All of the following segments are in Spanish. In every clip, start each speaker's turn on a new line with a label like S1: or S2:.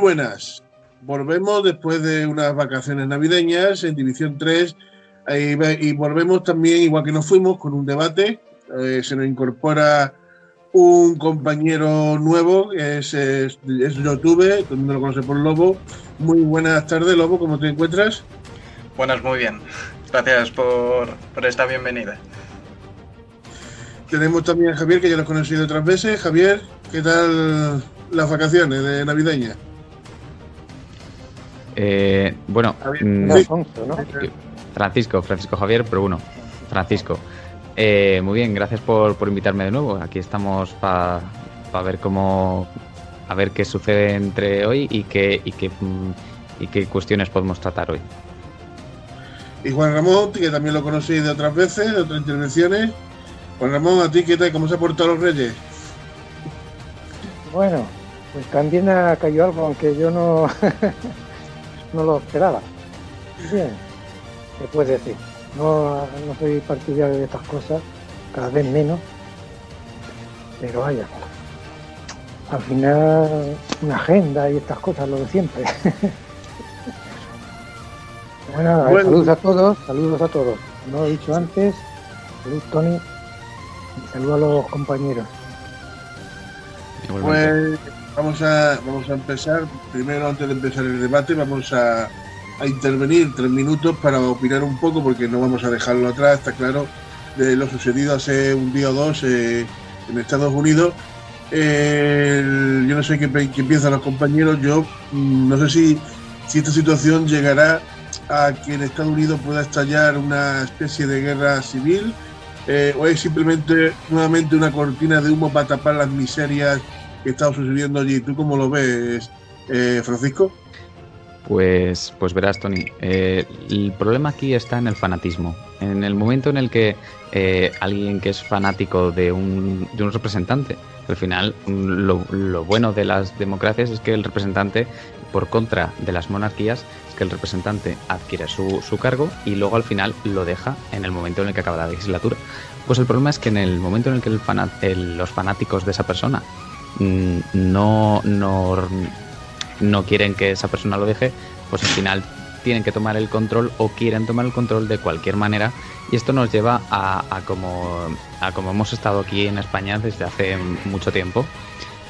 S1: Buenas. Volvemos después de unas vacaciones navideñas en División 3 y volvemos también, igual que nos fuimos, con un debate. Eh, se nos incorpora un compañero nuevo, es, es, es YouTube, todo el mundo lo conoce por Lobo. Muy buenas tardes, Lobo, ¿cómo te encuentras?
S2: Buenas, muy bien. Gracias por, por esta bienvenida.
S1: Tenemos también a Javier, que ya lo he conocido otras veces. Javier, ¿qué tal las vacaciones de navideña?
S3: Eh, bueno, mm, Francisco, Francisco Javier, pero bueno, Francisco. Eh, muy bien, gracias por, invitarme de nuevo. Aquí estamos para ver cómo, a ver qué sucede entre hoy y qué, y qué, y qué cuestiones podemos tratar hoy.
S1: Y Juan Ramón, que también lo conocí de otras veces, de otras intervenciones. Juan Ramón, ¿a ti qué tal? ¿Cómo se ha portado los Reyes?
S4: Bueno, pues también ha caído algo, aunque yo no, no lo esperaba. Bien, se puede decir. No, no soy partidario de estas cosas, cada vez menos. Pero vaya, al final una agenda y estas cosas, lo de siempre. bueno, saludos a todos, saludos a todos. No lo he dicho antes, saludos Tony y saludos a los compañeros.
S1: Pues vamos a, vamos a empezar, primero antes de empezar el debate, vamos a, a intervenir tres minutos para opinar un poco, porque no vamos a dejarlo atrás, está claro, de lo sucedido hace un día o dos eh, en Estados Unidos. yo no sé qué, qué, piensan los compañeros, yo mm, no sé si, si esta situación llegará a que en Estados Unidos pueda estallar una especie de guerra civil eh, o es simplemente nuevamente una cortina de humo para tapar las miserias que está sucediendo allí. ¿Tú cómo lo ves, eh, Francisco?
S3: Pues, pues verás, Tony, eh, el problema aquí está en el fanatismo. En el momento en el que eh, alguien que es fanático de un, de un representante, al final lo, lo, bueno de las democracias es que el representante, por contra de las monarquías, es que el representante adquiere su, su cargo y luego al final lo deja en el momento en el que acaba la legislatura. Pues el problema es que en el momento en el que los fanáticos de esa persona mm, no, no no quieren que esa persona lo deje, pues al final tienen que tomar el control o quieren tomar el control de cualquier manera. Y esto nos lleva a, como, a como hemos estado aquí en España desde hace mucho tiempo.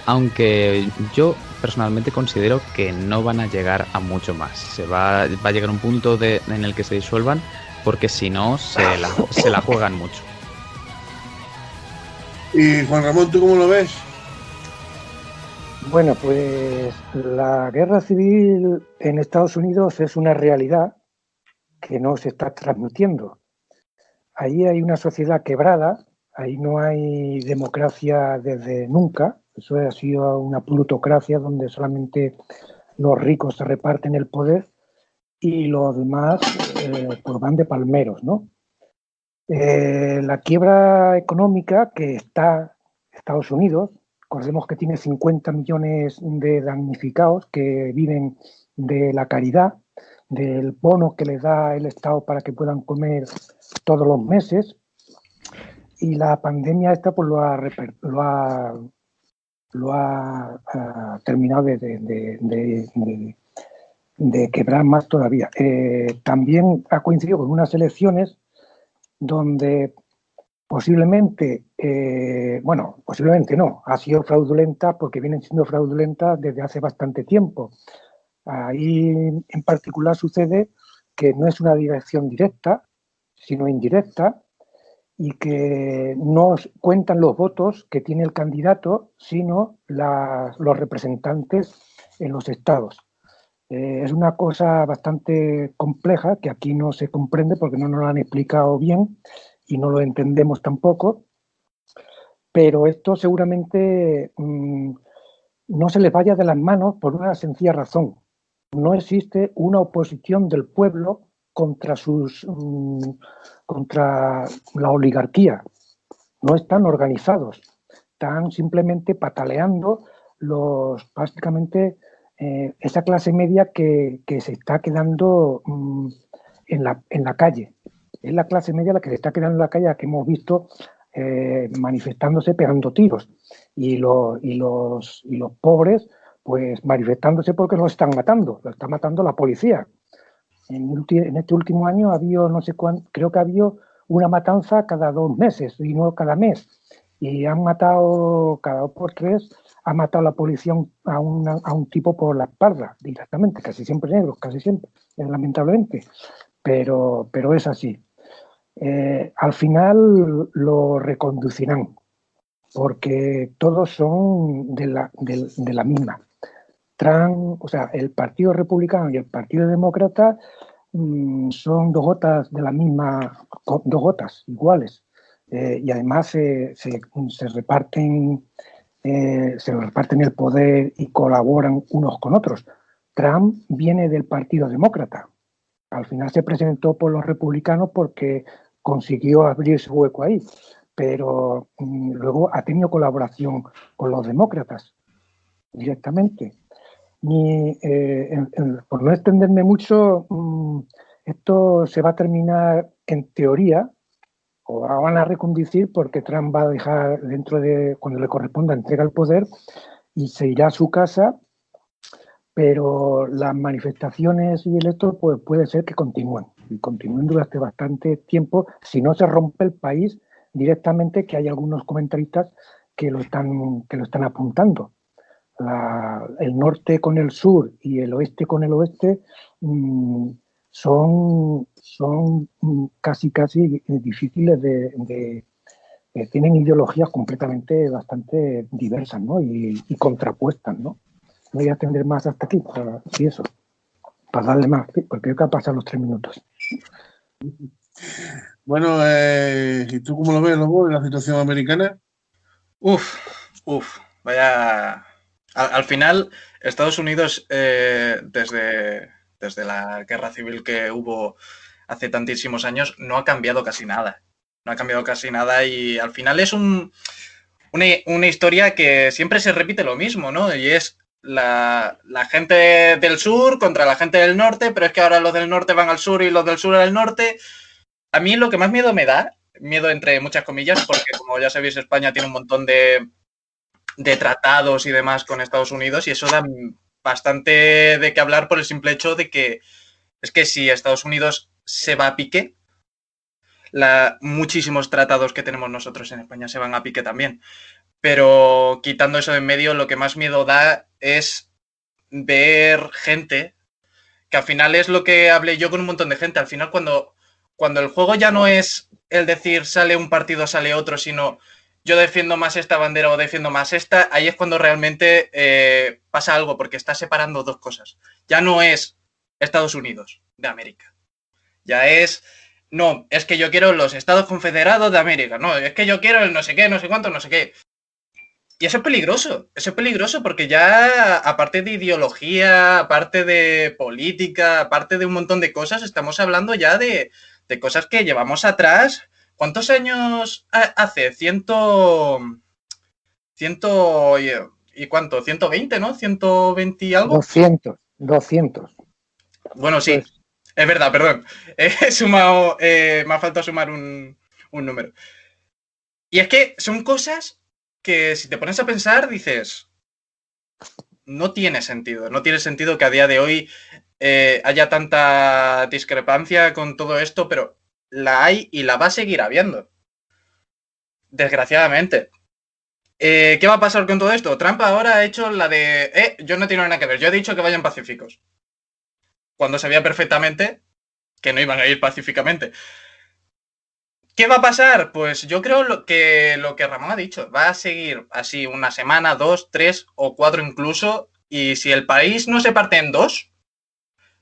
S3: Aunque yo personalmente considero que no van a llegar a mucho más. Se va, va a llegar un punto de, en el que se disuelvan porque si no se la, se la juegan mucho.
S1: Y Juan Ramón, ¿tú cómo lo ves?
S4: Bueno, pues la guerra civil en Estados Unidos es una realidad que no se está transmitiendo. Ahí hay una sociedad quebrada, ahí no hay democracia desde nunca, eso ha sido una plutocracia donde solamente los ricos se reparten el poder y los demás eh, pues van de palmeros, ¿no? Eh, la quiebra económica que está Estados Unidos Recordemos que tiene 50 millones de damnificados que viven de la caridad, del bono que les da el Estado para que puedan comer todos los meses. Y la pandemia esta pues lo ha, lo ha, lo ha, terminado de, de, quebrar más todavía. Eh, también ha coincidido con unas elecciones donde Posiblemente, eh, bueno, posiblemente no, ha sido fraudulenta porque vienen siendo fraudulentas desde hace bastante tiempo. Ahí en particular sucede que no es una dirección directa, sino indirecta, y que no cuentan los votos que tiene el candidato, sino los representantes en los estados. Eh, es una cosa bastante compleja que aquí no se comprende porque no nos lo han explicado bien y no lo entendemos tampoco, pero esto seguramente mm, no se les vaya de las manos por una sencilla razón. No existe una oposición del pueblo contra, sus, mm, contra la oligarquía. No están organizados. Están simplemente pataleando los, básicamente, eh, esa clase media que, se está quedando mm, en, la, en la calle es la clase media la que se está quedando en la calle, que hemos visto eh, manifestándose pegando tiros. Y, los, y, los, y los pobres Pues manifestándose porque lo están matando, lo está matando la policía. En, este último año ha habido, no sé cuánto, creo que ha habido una matanza cada dos meses y no cada mes. Y han matado cada dos por tres, ha matado la policía a, a un tipo por la espalda directamente, casi siempre negros, casi siempre, lamentablemente. Pero, pero es así. Eh, al final lo reconducirán, porque todos son de la, de, la misma. Trump, o sea, el Partido Republicano y el Partido Demócrata mm, son dos gotas de la misma, dos gotas iguales. Eh, y además se, se, reparten, eh, se reparten el poder y colaboran unos con otros. Trump viene del Partido Demócrata. Al final se presentó por los republicanos porque consiguió abrir ese hueco ahí, pero mm, luego ha tenido colaboración con los demócratas directamente. Y, eh, por no extenderme mucho, mm, esto se va a terminar en teoría, o van a reconducir porque Trump va a dejar dentro de, cuando le corresponda, entrega el poder y se irá a su casa, pero las manifestaciones y el esto pues puede ser que continúen y continúen durante bastante tiempo si no se rompe el país directamente, que hay algunos comentaristas que lo están, que lo están apuntando. el norte con el sur y el oeste con el oeste mm, son, son casi, casi difíciles de, eh, tienen ideologías completamente bastante diversas ¿no? y, contrapuestas. ¿no? voy a atender más hasta aquí, para, y eso, para darle más, porque creo que han pasado los tres minutos.
S1: Bueno, eh, ¿y tú cómo lo ves, Lobo, en la situación americana?
S2: Uf, uf, vaya. Al, final, Estados Unidos, eh, desde, desde la guerra civil que hubo hace tantísimos años, no ha cambiado casi nada. No ha cambiado casi nada y al final es un, una, una historia que siempre se repite lo mismo, ¿no? Y es la, gente del sur contra la gente del norte, pero es que ahora los del norte van al sur y los del sur al norte. A mí lo que más miedo me da, miedo entre muchas comillas, porque como ya sabéis, España tiene un montón de, de tratados y demás con Estados Unidos y eso da bastante de qué hablar por el simple hecho de que es que si Estados Unidos se va a pique, la, muchísimos tratados que tenemos nosotros en España se van a pique también. Pero quitando eso de en medio, lo que más miedo da es ver gente, que al final es lo que hablé yo con un montón de gente. Al final, cuando, cuando el juego ya no es el decir sale un partido, sale otro, sino yo defiendo más esta bandera o defiendo más esta, ahí es cuando realmente eh, pasa algo, porque está separando dos cosas. Ya no es Estados Unidos de América. Ya es, no, es que yo quiero los Estados Confederados de América. No, es que yo quiero el no sé qué, no sé cuánto, no sé qué. Y eso es peligroso, eso es peligroso porque ya aparte de ideología, aparte de política, aparte de un montón de cosas, estamos hablando ya de, cosas que llevamos atrás. ¿Cuántos años hace? Ciento... Ciento... ¿Y cuánto? ¿120, no? ¿120 y algo?
S4: 200, 200.
S2: Bueno, sí, pues es verdad, perdón. He sumado, eh, me ha faltado sumar un, un número. Y es que son cosas que si te pones a pensar, dices, no tiene sentido, no tiene sentido que a día de hoy eh, haya tanta discrepancia con todo esto, pero la hay y la va a seguir habiendo. Desgraciadamente. Eh, ¿Qué va a pasar con todo esto? Trump ahora ha hecho la de, eh, yo no tengo nada que ver, yo he dicho que vayan pacíficos. Cuando sabía perfectamente que no iban a ir pacíficamente. ¿Qué va a pasar? Pues yo creo que lo que Ramón ha dicho, va a seguir así una semana, dos, tres o cuatro incluso, y si el país no se parte en dos,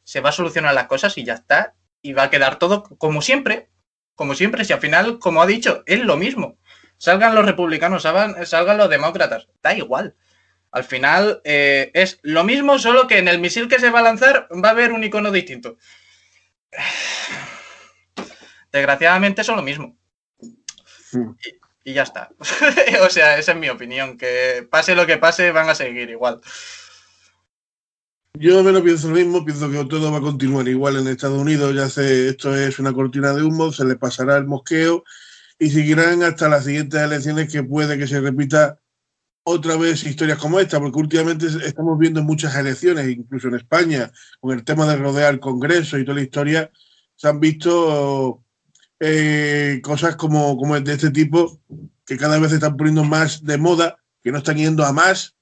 S2: se va a solucionar las cosas y ya está, y va a quedar todo como siempre, como siempre, si al final, como ha dicho, es lo mismo. Salgan los republicanos, salgan, los demócratas, da igual. Al final eh, es lo mismo, solo que en el misil que se va a lanzar va a haber un icono distinto desgraciadamente son lo mismo. Hmm. Y, ya está. o sea, esa es mi opinión, que pase lo que pase, van a seguir igual.
S1: Yo menos pienso lo mismo, pienso que todo va a continuar igual en Estados Unidos, ya sé, esto es una cortina de humo, se les pasará el mosqueo y seguirán hasta las siguientes elecciones que puede que se repita otra vez historias como esta, porque últimamente estamos viendo muchas elecciones, incluso en España, con el tema de rodear el Congreso y toda la historia, se han visto eh, cosas como, como de este tipo que cada vez se están poniendo más de moda, que no están yendo a más,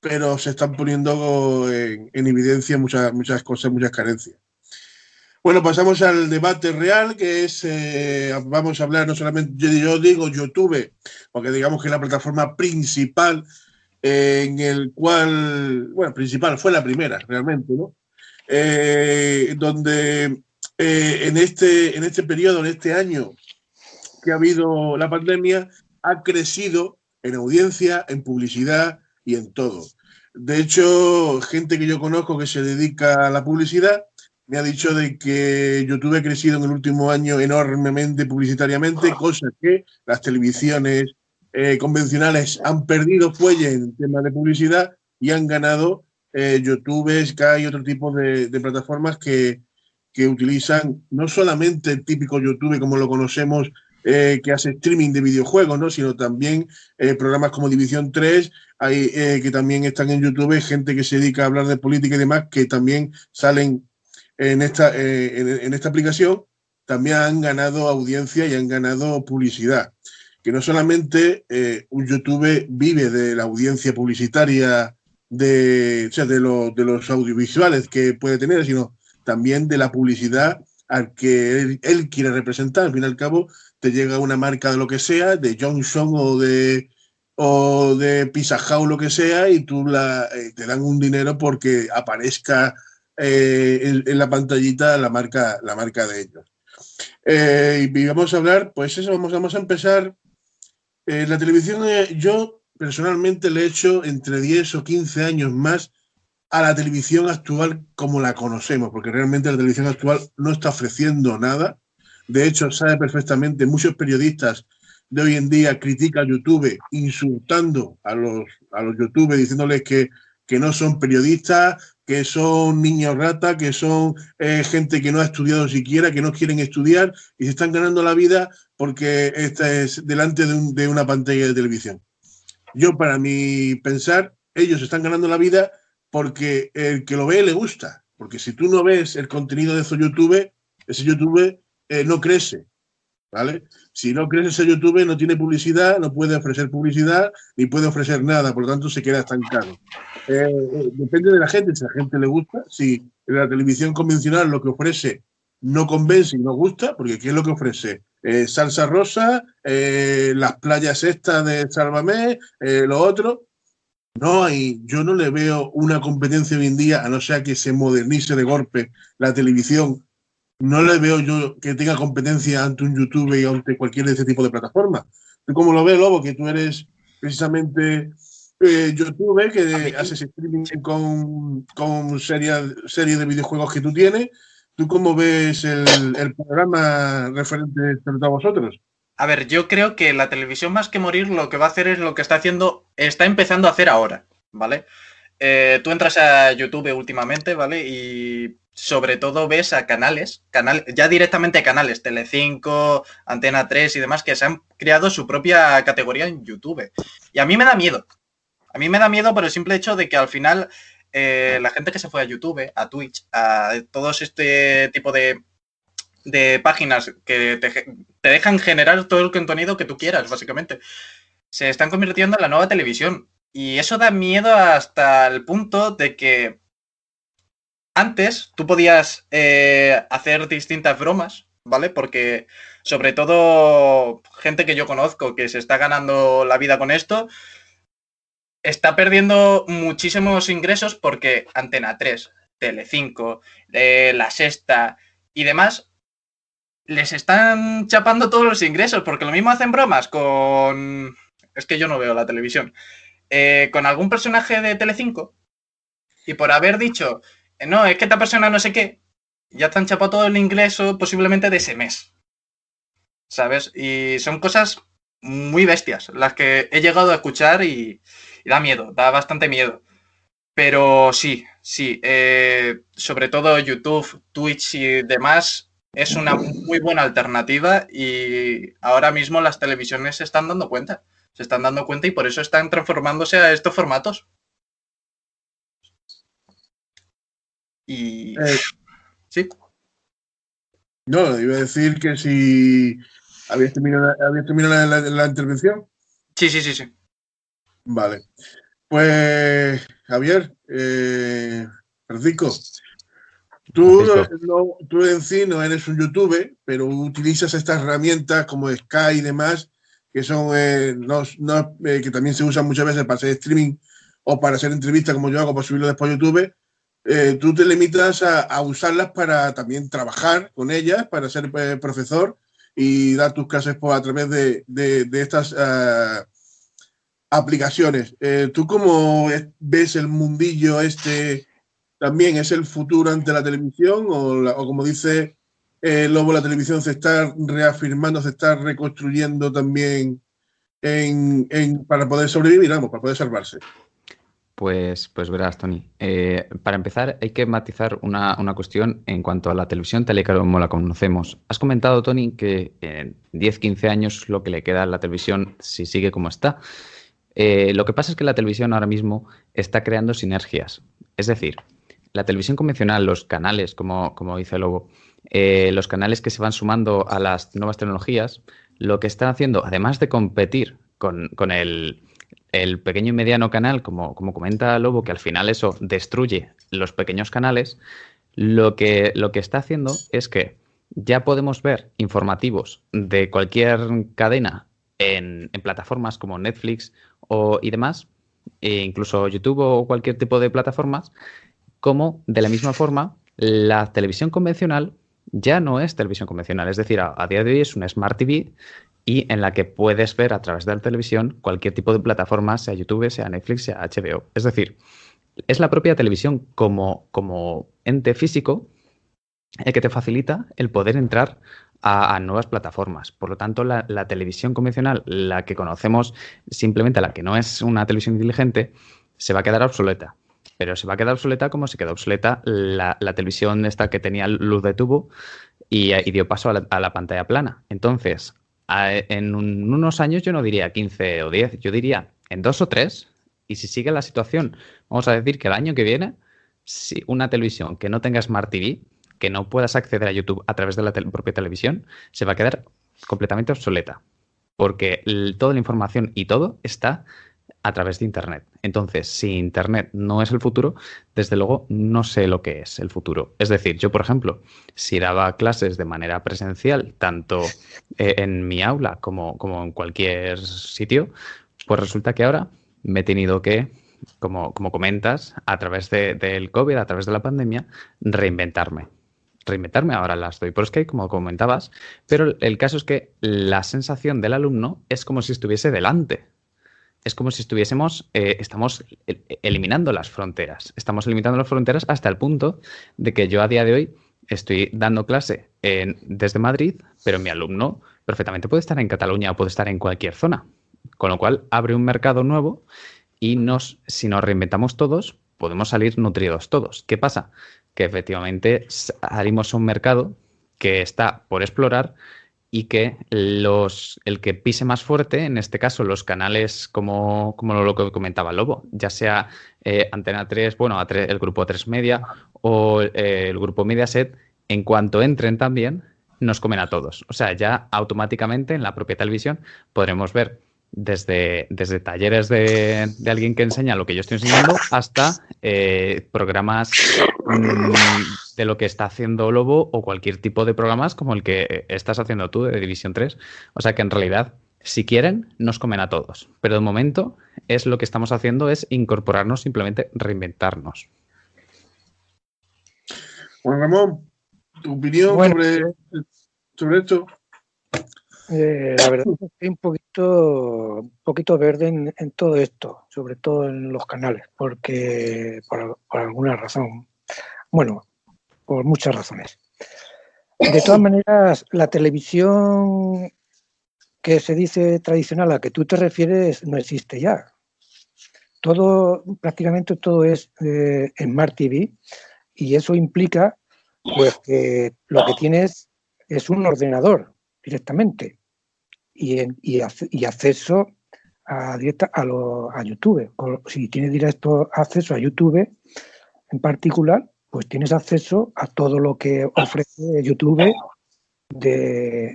S1: pero se están poniendo en, evidencia muchas, muchas cosas, muchas carencias. Bueno, pasamos al debate real, que es, eh, vamos a hablar no solamente, yo, digo YouTube, porque digamos que la plataforma principal eh, en el cual, bueno, principal, fue la primera realmente, ¿no? Eh, en, este, en este periodo, en este año que ha habido la pandemia, ha crecido en audiencia, en publicidad y en todo. De hecho, gente que yo conozco que se dedica a la publicidad me ha dicho de que YouTube ha crecido en el último año enormemente publicitariamente, cosa que las televisiones eh, convencionales han perdido fuelle en temas de publicidad y han ganado eh, YouTube, Sky y otro tipo de, plataformas que, que, utilizan no solamente el típico YouTube como lo conocemos eh, que hace streaming de videojuegos, ¿no? sino también eh, programas como División 3, hay, eh, que también están en YouTube, gente que se dedica a hablar de política y demás, que también salen en esta, en, esta aplicación, también han ganado audiencia y han ganado publicidad. Que no solamente un YouTube vive de la audiencia publicitaria de, o sea, de, de los audiovisuales que puede tener, sino también de la publicidad al que él, quiere representar. Al fin y al cabo, te llega una marca de lo que sea, de Johnson o de o de Pizza lo que sea, y tú la, eh, te dan un dinero porque aparezca eh, en, la pantallita la marca, la marca de ellos. Eh, y vamos a hablar, pues eso, vamos, vamos a empezar. la televisión, yo personalmente le he hecho entre 10 o 15 años más a la televisión actual como la conocemos, porque realmente la televisión actual no está ofreciendo nada de hecho, sabe perfectamente, muchos periodistas de hoy en día critican YouTube insultando a los, a los YouTube, diciéndoles que, que no son periodistas, que son niños rata, que son eh, gente que no ha estudiado siquiera, que no quieren estudiar y se están ganando la vida porque esta es delante de, de una pantalla de televisión. Yo, para mi pensar, ellos están ganando la vida porque el que lo ve le gusta. Porque si tú no ves el contenido de esos YouTube, ese YouTube eh, no crece. ¿Vale? Si no crece ese YouTube, no tiene publicidad, no puede ofrecer publicidad ni puede ofrecer nada, por lo tanto se queda estancado. Eh, eh, depende de la gente, si a la gente le gusta, si la televisión convencional lo que ofrece no convence y no gusta, porque ¿qué es lo que ofrece? salsa rosa, las playas estas de Sálvame, lo otro. No hay, yo no le veo una competencia hoy en día, a no ser que se modernice de golpe la televisión no le veo yo que tenga competencia ante un YouTube y ante cualquier de este tipo de plataformas. ¿Tú cómo lo ves, Lobo? Que tú eres precisamente eh, YouTube, que haces streaming con, con serie, serie de videojuegos que tú tienes. ¿Tú cómo ves el, programa referente a vosotros?
S2: A ver, yo creo que la televisión más que morir lo que va a hacer es lo que está haciendo, está empezando a hacer ahora, ¿vale? Eh, tú entras a YouTube últimamente, ¿vale? Y sobre todo ves a canales, canal, ya directamente canales, Telecinco, Antena 3 y demás, que se han creado su propia categoría en YouTube. Y a mí me da miedo. A mí me da miedo por el simple hecho de que al final eh, la gente que se fue a YouTube, a Twitch, a todos este tipo de, de páginas que te, te dejan generar todo el contenido que tú quieras, básicamente, se están convirtiendo en la nueva televisión. Y eso da miedo hasta el punto de que antes tú podías eh, hacer distintas bromas, ¿vale? Porque sobre todo gente que yo conozco que se está ganando la vida con esto, está perdiendo muchísimos ingresos porque Antena 3, Telecinco, eh, La Sexta y demás les están chapando todos los ingresos porque lo mismo hacen bromas con... Es que yo no veo la televisión. Eh, con algún personaje de Telecinco y por haber dicho no, es que esta persona no sé qué, ya han chapado todo el ingreso posiblemente de ese mes. ¿Sabes? Y son cosas muy bestias las que he llegado a escuchar y, da miedo, da bastante miedo. Pero sí, sí, eh, sobre todo YouTube, Twitch y demás es una muy buena alternativa y ahora mismo las televisiones se están dando cuenta se están dando cuenta y por eso están transformándose a estos formatos. Y...
S1: Eh,
S2: sí.
S1: No, iba a decir que si habías terminado, ¿habías terminado la, la- la intervención.
S2: Sí, sí, sí, sí.
S1: Vale. Pues, Javier, eh, Francisco, tú, no- tú en sí no eres un youtuber, pero utilizas estas herramientas como Sky y demás, que son eh, no- no, eh, que también se usan muchas veces para hacer streaming o para hacer entrevistas como yo hago para subirlo después a YouTube. Eh, tú te limitas a, a usarlas para también trabajar con ellas, para ser profesor y dar tus clases por, a través de, de- de estas ah, aplicaciones. ¿Tú cómo es- ves el mundillo este? ¿También es el futuro ante la televisión? ¿O, como dice eh, Lobo, la televisión se está reafirmando, se está reconstruyendo también para poder sobrevivir, vamos, para poder salvarse?
S3: Pues, pues verás, Tony. Eh, para empezar, hay que matizar una, una cuestión en cuanto a la televisión tal y como la conocemos. Has comentado, Tony, que en 10, 15 años lo que le queda a la televisión si sigue como está. Eh, lo que pasa es que la televisión ahora mismo está creando sinergias. Es decir, la televisión convencional, los canales, como, como dice Lobo, eh, los canales que se van sumando a las nuevas tecnologías, lo que están haciendo, además de competir con, con el, el pequeño y mediano canal, como, como comenta Lobo, que al final eso destruye los pequeños canales, lo que, lo que está haciendo es que ya podemos ver informativos de cualquier cadena en, en plataformas como Netflix o, y demás, e incluso YouTube o cualquier tipo de plataformas, como de la misma forma la televisión convencional ya no es televisión convencional, es decir, a, día de hoy es una Smart TV y en la que puedes ver a través de la televisión cualquier tipo de plataforma, sea YouTube, sea Netflix, sea HBO. Es decir, es la propia televisión como, como ente físico el que te facilita el poder entrar a, a nuevas plataformas. Por lo tanto, la, la televisión convencional, la que conocemos simplemente, la que no es una televisión inteligente, se va a quedar obsoleta. Pero se va a quedar obsoleta como se quedó obsoleta la, televisión esta que tenía luz de tubo y, y dio paso a la, pantalla plana. Entonces, en un- unos años yo no diría 15 o 10, yo diría en dos o tres. Y si sigue la situación, vamos a decir que el año que viene, si una televisión que no tenga Smart TV, que no puedas acceder a YouTube a través de la propia televisión, se va a quedar completamente obsoleta. Porque toda la información y todo está a través de Internet. Entonces, si Internet no es el futuro, desde luego no sé lo que es el futuro. Es decir, yo, por ejemplo, si daba clases de manera presencial, tanto eh, en mi aula como, como en cualquier sitio, pues resulta que ahora me he tenido que, como, como comentas, a través de- del COVID, a través de la pandemia, reinventarme. Reinventarme, ahora las doy por Skype, como comentabas, pero el caso es que la sensación del alumno es como si estuviese delante es como si estuviésemos, eh, estamos el- eliminando las fronteras. Estamos eliminando las fronteras hasta el punto de que yo a día de hoy estoy dando clase desde Madrid, pero mi alumno perfectamente puede estar en Cataluña o puede estar en cualquier zona. Con lo cual abre un mercado nuevo y nos, si nos reinventamos todos, podemos salir nutridos todos. ¿Qué pasa? Que efectivamente salimos a un mercado que está por explorar y que los, el que pise más fuerte, en este caso los canales como, como lo que comentaba Lobo, ya sea eh, Antena 3, bueno, A3 el grupo 3 Media o eh, el grupo Mediaset, en cuanto entren también, nos comen a todos. O sea, ya automáticamente en la propia televisión podremos ver desde, desde talleres de, de alguien que enseña lo que yo estoy enseñando hasta eh, programas de lo que está haciendo Lobo o cualquier tipo de programas como el que estás haciendo tú de División 3. O sea que en realidad, si quieren, nos comen a todos. Pero de momento es lo que estamos haciendo es incorporarnos, simplemente reinventarnos.
S1: Juan Ramón, tu opinión
S4: Bueno,
S1: sobre, sobre esto.
S4: Eh, la verdad es que estoy un poquito, un poquito verde en, en todo esto, sobre todo en los canales, porque por, por alguna razón, bueno, por muchas razones. De todas maneras, la televisión que se dice tradicional a la que tú te refieres no existe ya. Todo, prácticamente todo es eh, Smart TV y eso implica pues que lo que tienes es un ordenador directamente y, en- y, y acceso a, directa, a, a YouTube. Si tienes directo acceso a YouTube en particular, pues tienes acceso a todo lo que ofrece YouTube de,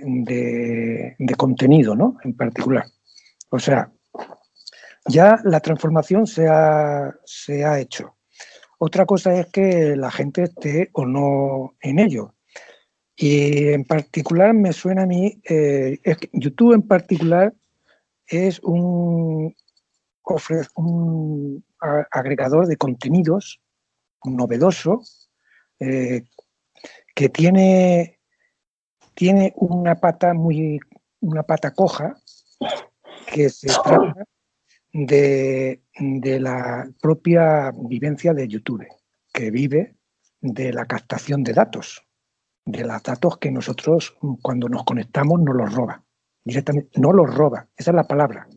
S4: de, contenido, ¿no? En particular. O sea, ya la transformación se ha, se ha hecho. Otra cosa es que la gente esté o no en ello. Y en particular me suena a mí, eh, YouTube en particular es un, un agregador de contenidos novedoso eh, que tiene, tiene una pata muy una pata coja que se trata de, de la propia vivencia de YouTube, que vive de la captación de datos, de los datos que nosotros cuando nos conectamos nos los roba. Directamente, no los roba, esa es la palabra,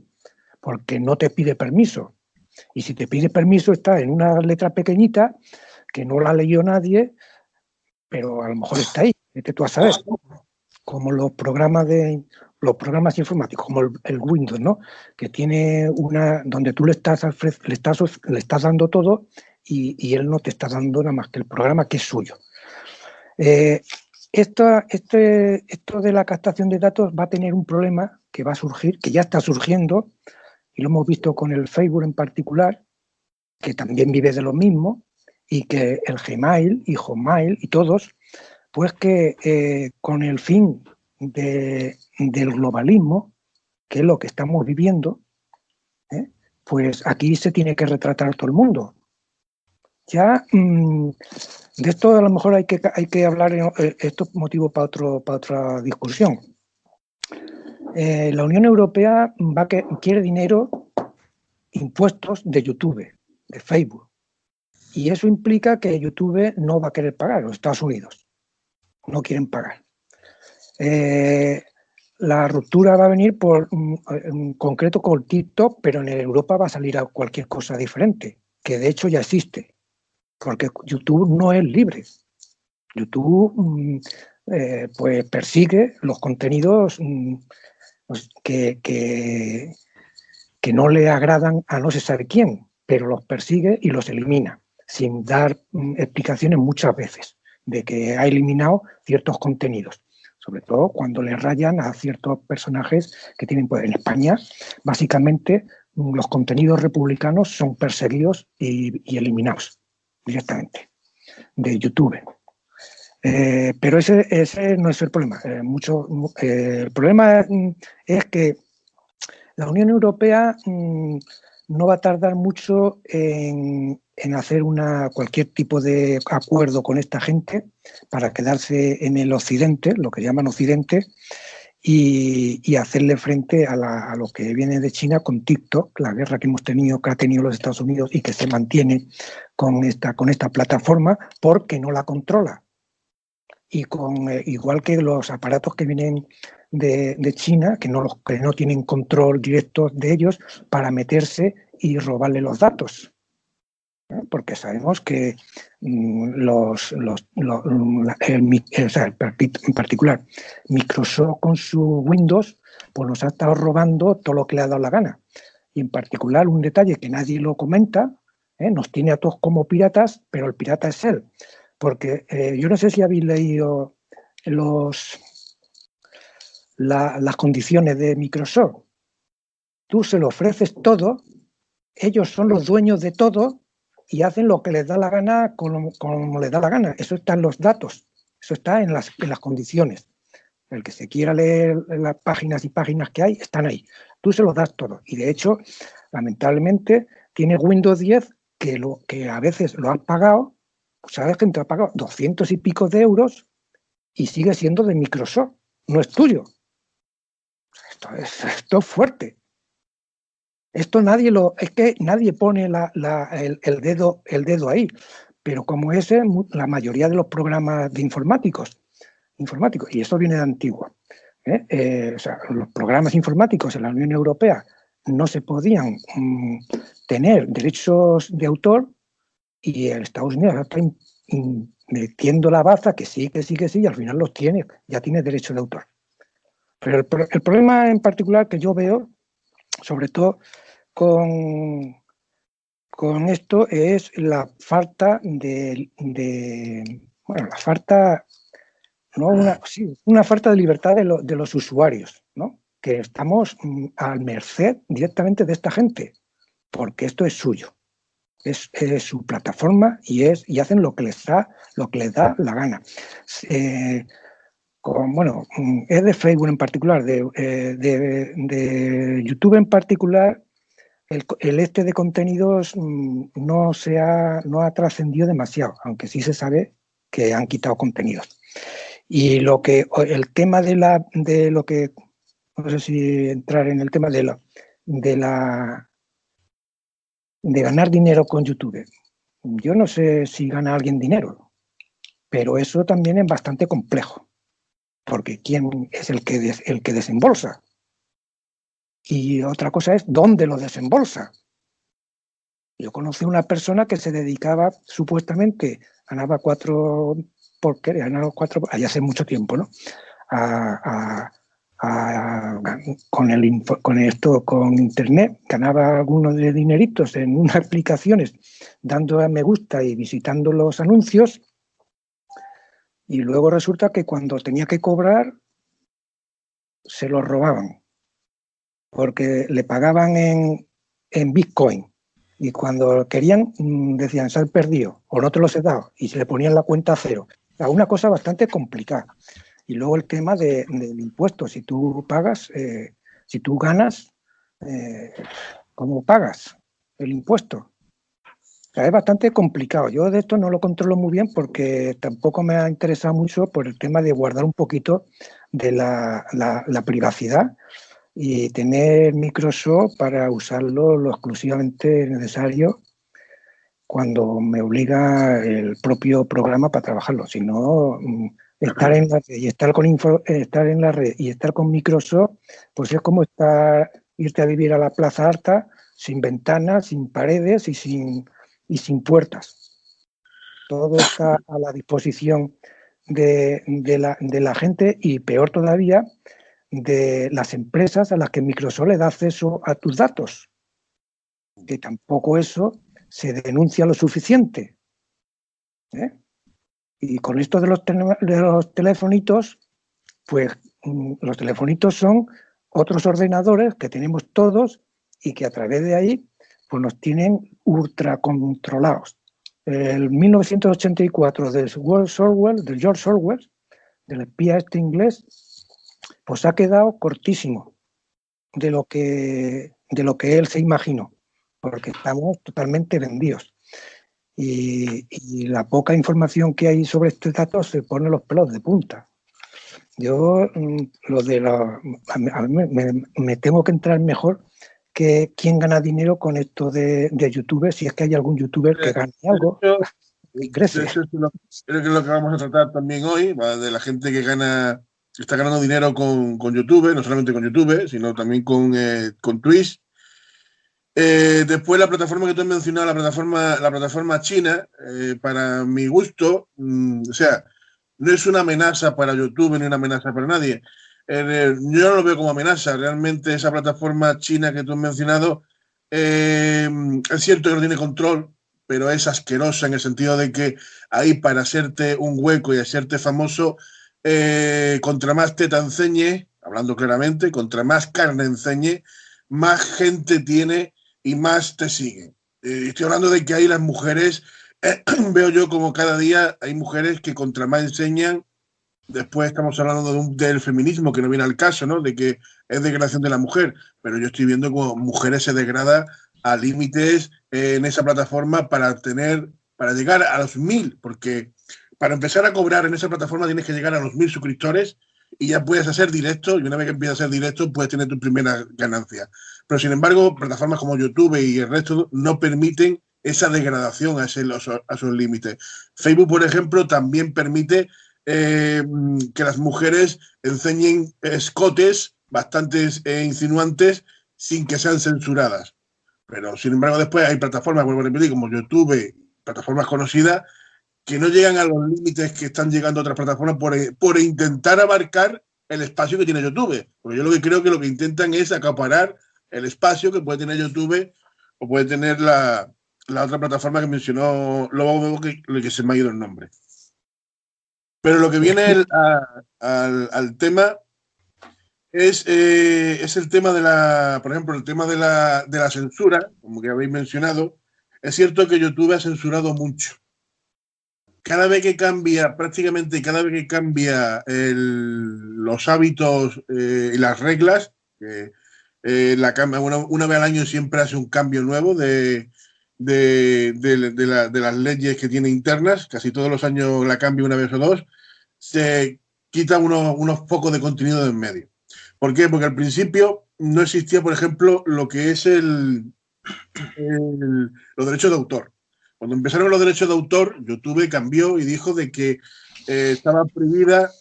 S4: porque no te pide permiso. Y si te pide permiso está en una letra pequeñita que no la leyó nadie, pero a lo mejor está ahí, que tú a saber. Como los programas de los programas informáticos, como el, Windows, ¿no? Que tiene una donde tú le estás le estás, le estás dando todo y, él no te está dando nada más que el programa que es suyo. Eh, este, esto de la captación de datos va a tener un problema que va a surgir, que ya está surgiendo, y lo hemos visto con el Facebook en particular, que también vive de lo mismo, y que el Gmail y Hotmail y todos, pues que eh, con el fin del globalismo, que es lo que estamos viviendo, ¿eh? pues aquí se tiene que retratar todo el mundo. Ya mm, de esto a lo mejor hay que, hay que hablar, eh, esto es motivo para, otro, para otra discusión. La Unión Europea va que, quiere dinero, impuestos de YouTube, de Facebook, y eso implica que YouTube no va a querer pagar, los Estados Unidos no quieren pagar. Eh, la ruptura va a venir por mm, en concreto con TikTok, pero en Europa va a salir a cualquier cosa diferente, que de hecho ya existe, porque YouTube no es libre. YouTube mm, eh, pues persigue los contenidos mm, pues, que, que, que no le agradan a no se sabe quién, pero los persigue y los elimina sin dar mm, explicaciones muchas veces de que ha eliminado ciertos contenidos, sobre todo cuando le rayan a ciertos personajes que tienen poder. En España, básicamente, mm, los contenidos republicanos son perseguidos y, eliminados directamente de YouTube. Eh, pero ese, ese, no es el problema. Eh, eh, el problema mm, es que la Unión Europea no va a tardar mucho en, hacer una, cualquier tipo de acuerdo con esta gente para quedarse en el occidente, lo que llaman occidente, y, hacerle frente a, lo que viene de China con TikTok, la guerra que hemos tenido, que ha tenido los Estados Unidos y que se mantiene con esta, con esta plataforma porque no la controla. Y con, eh, igual que los aparatos que vienen de, China, que no, los, que no tienen control directo de ellos, para meterse y robarle los datos. Porque sabemos que mm, los, los, en particular Microsoft con su Windows pues nos ha estado robando todo lo que le ha dado la gana. Y en particular un detalle que nadie lo comenta, ¿eh? nos tiene a todos como piratas, pero el pirata es él. Porque eh, yo no sé si habéis leído los, las condiciones de Microsoft. Tú se lo ofreces todo, ellos son los dueños de todo y hacen lo que les da la gana como, les da la gana. Eso está en los datos, eso está en las, en las condiciones. El que se quiera leer las páginas y páginas que hay, están ahí. Tú se los das todo. Y de hecho, lamentablemente, tiene Windows 10 que, lo, que a veces lo han pagado, sabes que te ha pagado 200 y pico de euros y sigue siendo de Microsoft, no es tuyo. Esto es, fuerte. Esto nadie lo, es que nadie pone el, dedo, el dedo ahí. Pero como ese, la mayoría de los programas de informáticos, informáticos, y eso viene de antiguo. ¿eh? Eh, los programas informáticos en la Unión Europea no se podían mm, tener derechos de autor y el Estados Unidos está metiendo la baza que sí, que sí, que sí, y al final los tiene, ya tiene derecho de autor. Pero el, problema en particular que yo veo sobre todo con, con esto, es la falta de, bueno, la falta, no una, sí, una falta de libertad de, de los usuarios, ¿no? que estamos mm, al merced directamente de esta gente, porque esto es suyo. Es, su plataforma y es y hacen lo que les da lo que les da la gana. Eh, bueno mm, es de Facebook en particular de, eh, de, YouTube en particular el, este de contenidos mm, no se ha no ha trascendido demasiado aunque sí se sabe que han quitado contenidos. Y lo que el tema de la de lo que no sé si entrar en el tema de la, de la de ganar dinero con YouTube. Yo no sé si gana alguien dinero, pero eso también es bastante complejo, porque quién es el que el que desembolsa. Y otra cosa es dónde lo desembolsa. Yo conocí una persona que se dedicaba supuestamente ganaba cuatro porque ganaba cuatro allá hace mucho tiempo, ¿no? a con, el, con esto, con Internet, ganaba algunos de dineritos en unas aplicaciones, dando a me gusta y visitando los anuncios, y luego resulta que cuando tenía que cobrar, se los robaban, porque le pagaban en, en Bitcoin. Y cuando querían, mm, decían, se han perdido, o no te los he dado, y se le ponían la cuenta a cero. Una cosa bastante complicada. Y luego el tema de, del impuesto. Si tú pagas, eh, si tú ganas, eh, ¿cómo pagas el impuesto? es bastante complicado. Yo de esto no lo controlo muy bien porque tampoco me ha interesado mucho por el tema de guardar un poquito de la, la, privacidad y tener Microsoft para usarlo lo exclusivamente necesario cuando me obliga el propio programa para trabajarlo. Si no, mm, estar en la red y estar con estar en la red y estar con Microsoft, pues es como estar irte a vivir a la Plaza Alta sin ventanas, sin paredes y sin y sin puertas. Todo está a la disposición de, la, de la gente y peor todavía de las empresas a las que Microsoft le da acceso a tus datos. Que tampoco eso se denuncia lo suficiente. ¿eh? Y con esto de los, de los telefonitos, pues mm, los telefonitos son otros ordenadores que tenemos todos y que a través de ahí pues nos tienen ultra controlados. El 1984 del George Orwell, del George Orwell, del espía este inglés, pues ha quedado cortísimo de lo que de lo que él se imaginó, porque estamos totalmente vendidos y, la poca información que hay sobre este dato se pone los pelos de punta. Yo, mm, lo de la, a mí me, tengo que entrar mejor que quién gana dinero con esto de, YouTube, si es que hay algún youtuber que gane algo.
S1: Eso, es lo, que vamos a tratar también hoy, de la gente que gana, está ganando dinero con, YouTube, no solamente con YouTube, sino también con, eh, con Twitch eh, después la plataforma que tú has mencionado, la plataforma, la plataforma china, eh, para mi gusto, mm, o sea, no es una amenaza para YouTube ni una amenaza para nadie. yo no lo veo como amenaza. Realmente esa plataforma china que tú has mencionado, eh, es cierto que no tiene control, pero es asquerosa en el sentido de que ahí para hacerte un hueco y hacerte famoso, contra más te enseñe, hablando claramente, contra más carne enseñe, más gente tiene y más te siguen. Eh, estoy hablando de que hay las mujeres, eh, veo yo como cada día hay mujeres que contra más enseñan, después estamos hablando del feminismo, que no viene al caso, ¿no? De que es degradación de la mujer, pero yo estoy viendo como mujeres se degrada a límites en esa plataforma para tener, para llegar a los mil, porque para empezar a cobrar en esa plataforma tienes que llegar a los mil suscriptores y ya puedes hacer directo, y una vez que empiezas a hacer directo, puedes tener tu primera ganancia. Pero sin embargo, plataformas como YouTube y el resto no permiten esa degradación a, ese, sus límites. Facebook, por ejemplo, también permite eh, que las mujeres enseñen escotes bastante eh, insinuantes sin que sean censuradas. Pero sin embargo, después hay plataformas, vuelvo a repetir, como YouTube, plataformas conocidas, que no llegan a los límites que están llegando otras plataformas por, por intentar abarcar el espacio que tiene YouTube. Porque yo lo que creo que lo que intentan es acaparar el espacio que puede tener YouTube o puede tener la, otra plataforma que mencionó Lobo, que, se me ha ido el nombre. Pero lo que viene al, tema es, eh, es el tema de la, por ejemplo, el tema de la, de la censura, como que habéis mencionado. Es cierto que YouTube ha censurado mucho cada vez que cambia, prácticamente cada vez que cambia los hábitos eh, y las reglas, eh, la, una, una, vez al año siempre hace un cambio nuevo de, de, las leyes que tiene internas, casi todos los años la cambia una vez o dos, se quita unos, unos pocos de contenido de en medio. ¿Por qué? Porque al principio no existía, por ejemplo, lo que es el, los derechos de autor. Cuando empezaron los derechos de autor, YouTube cambió y dijo de que eh, estaba prohibida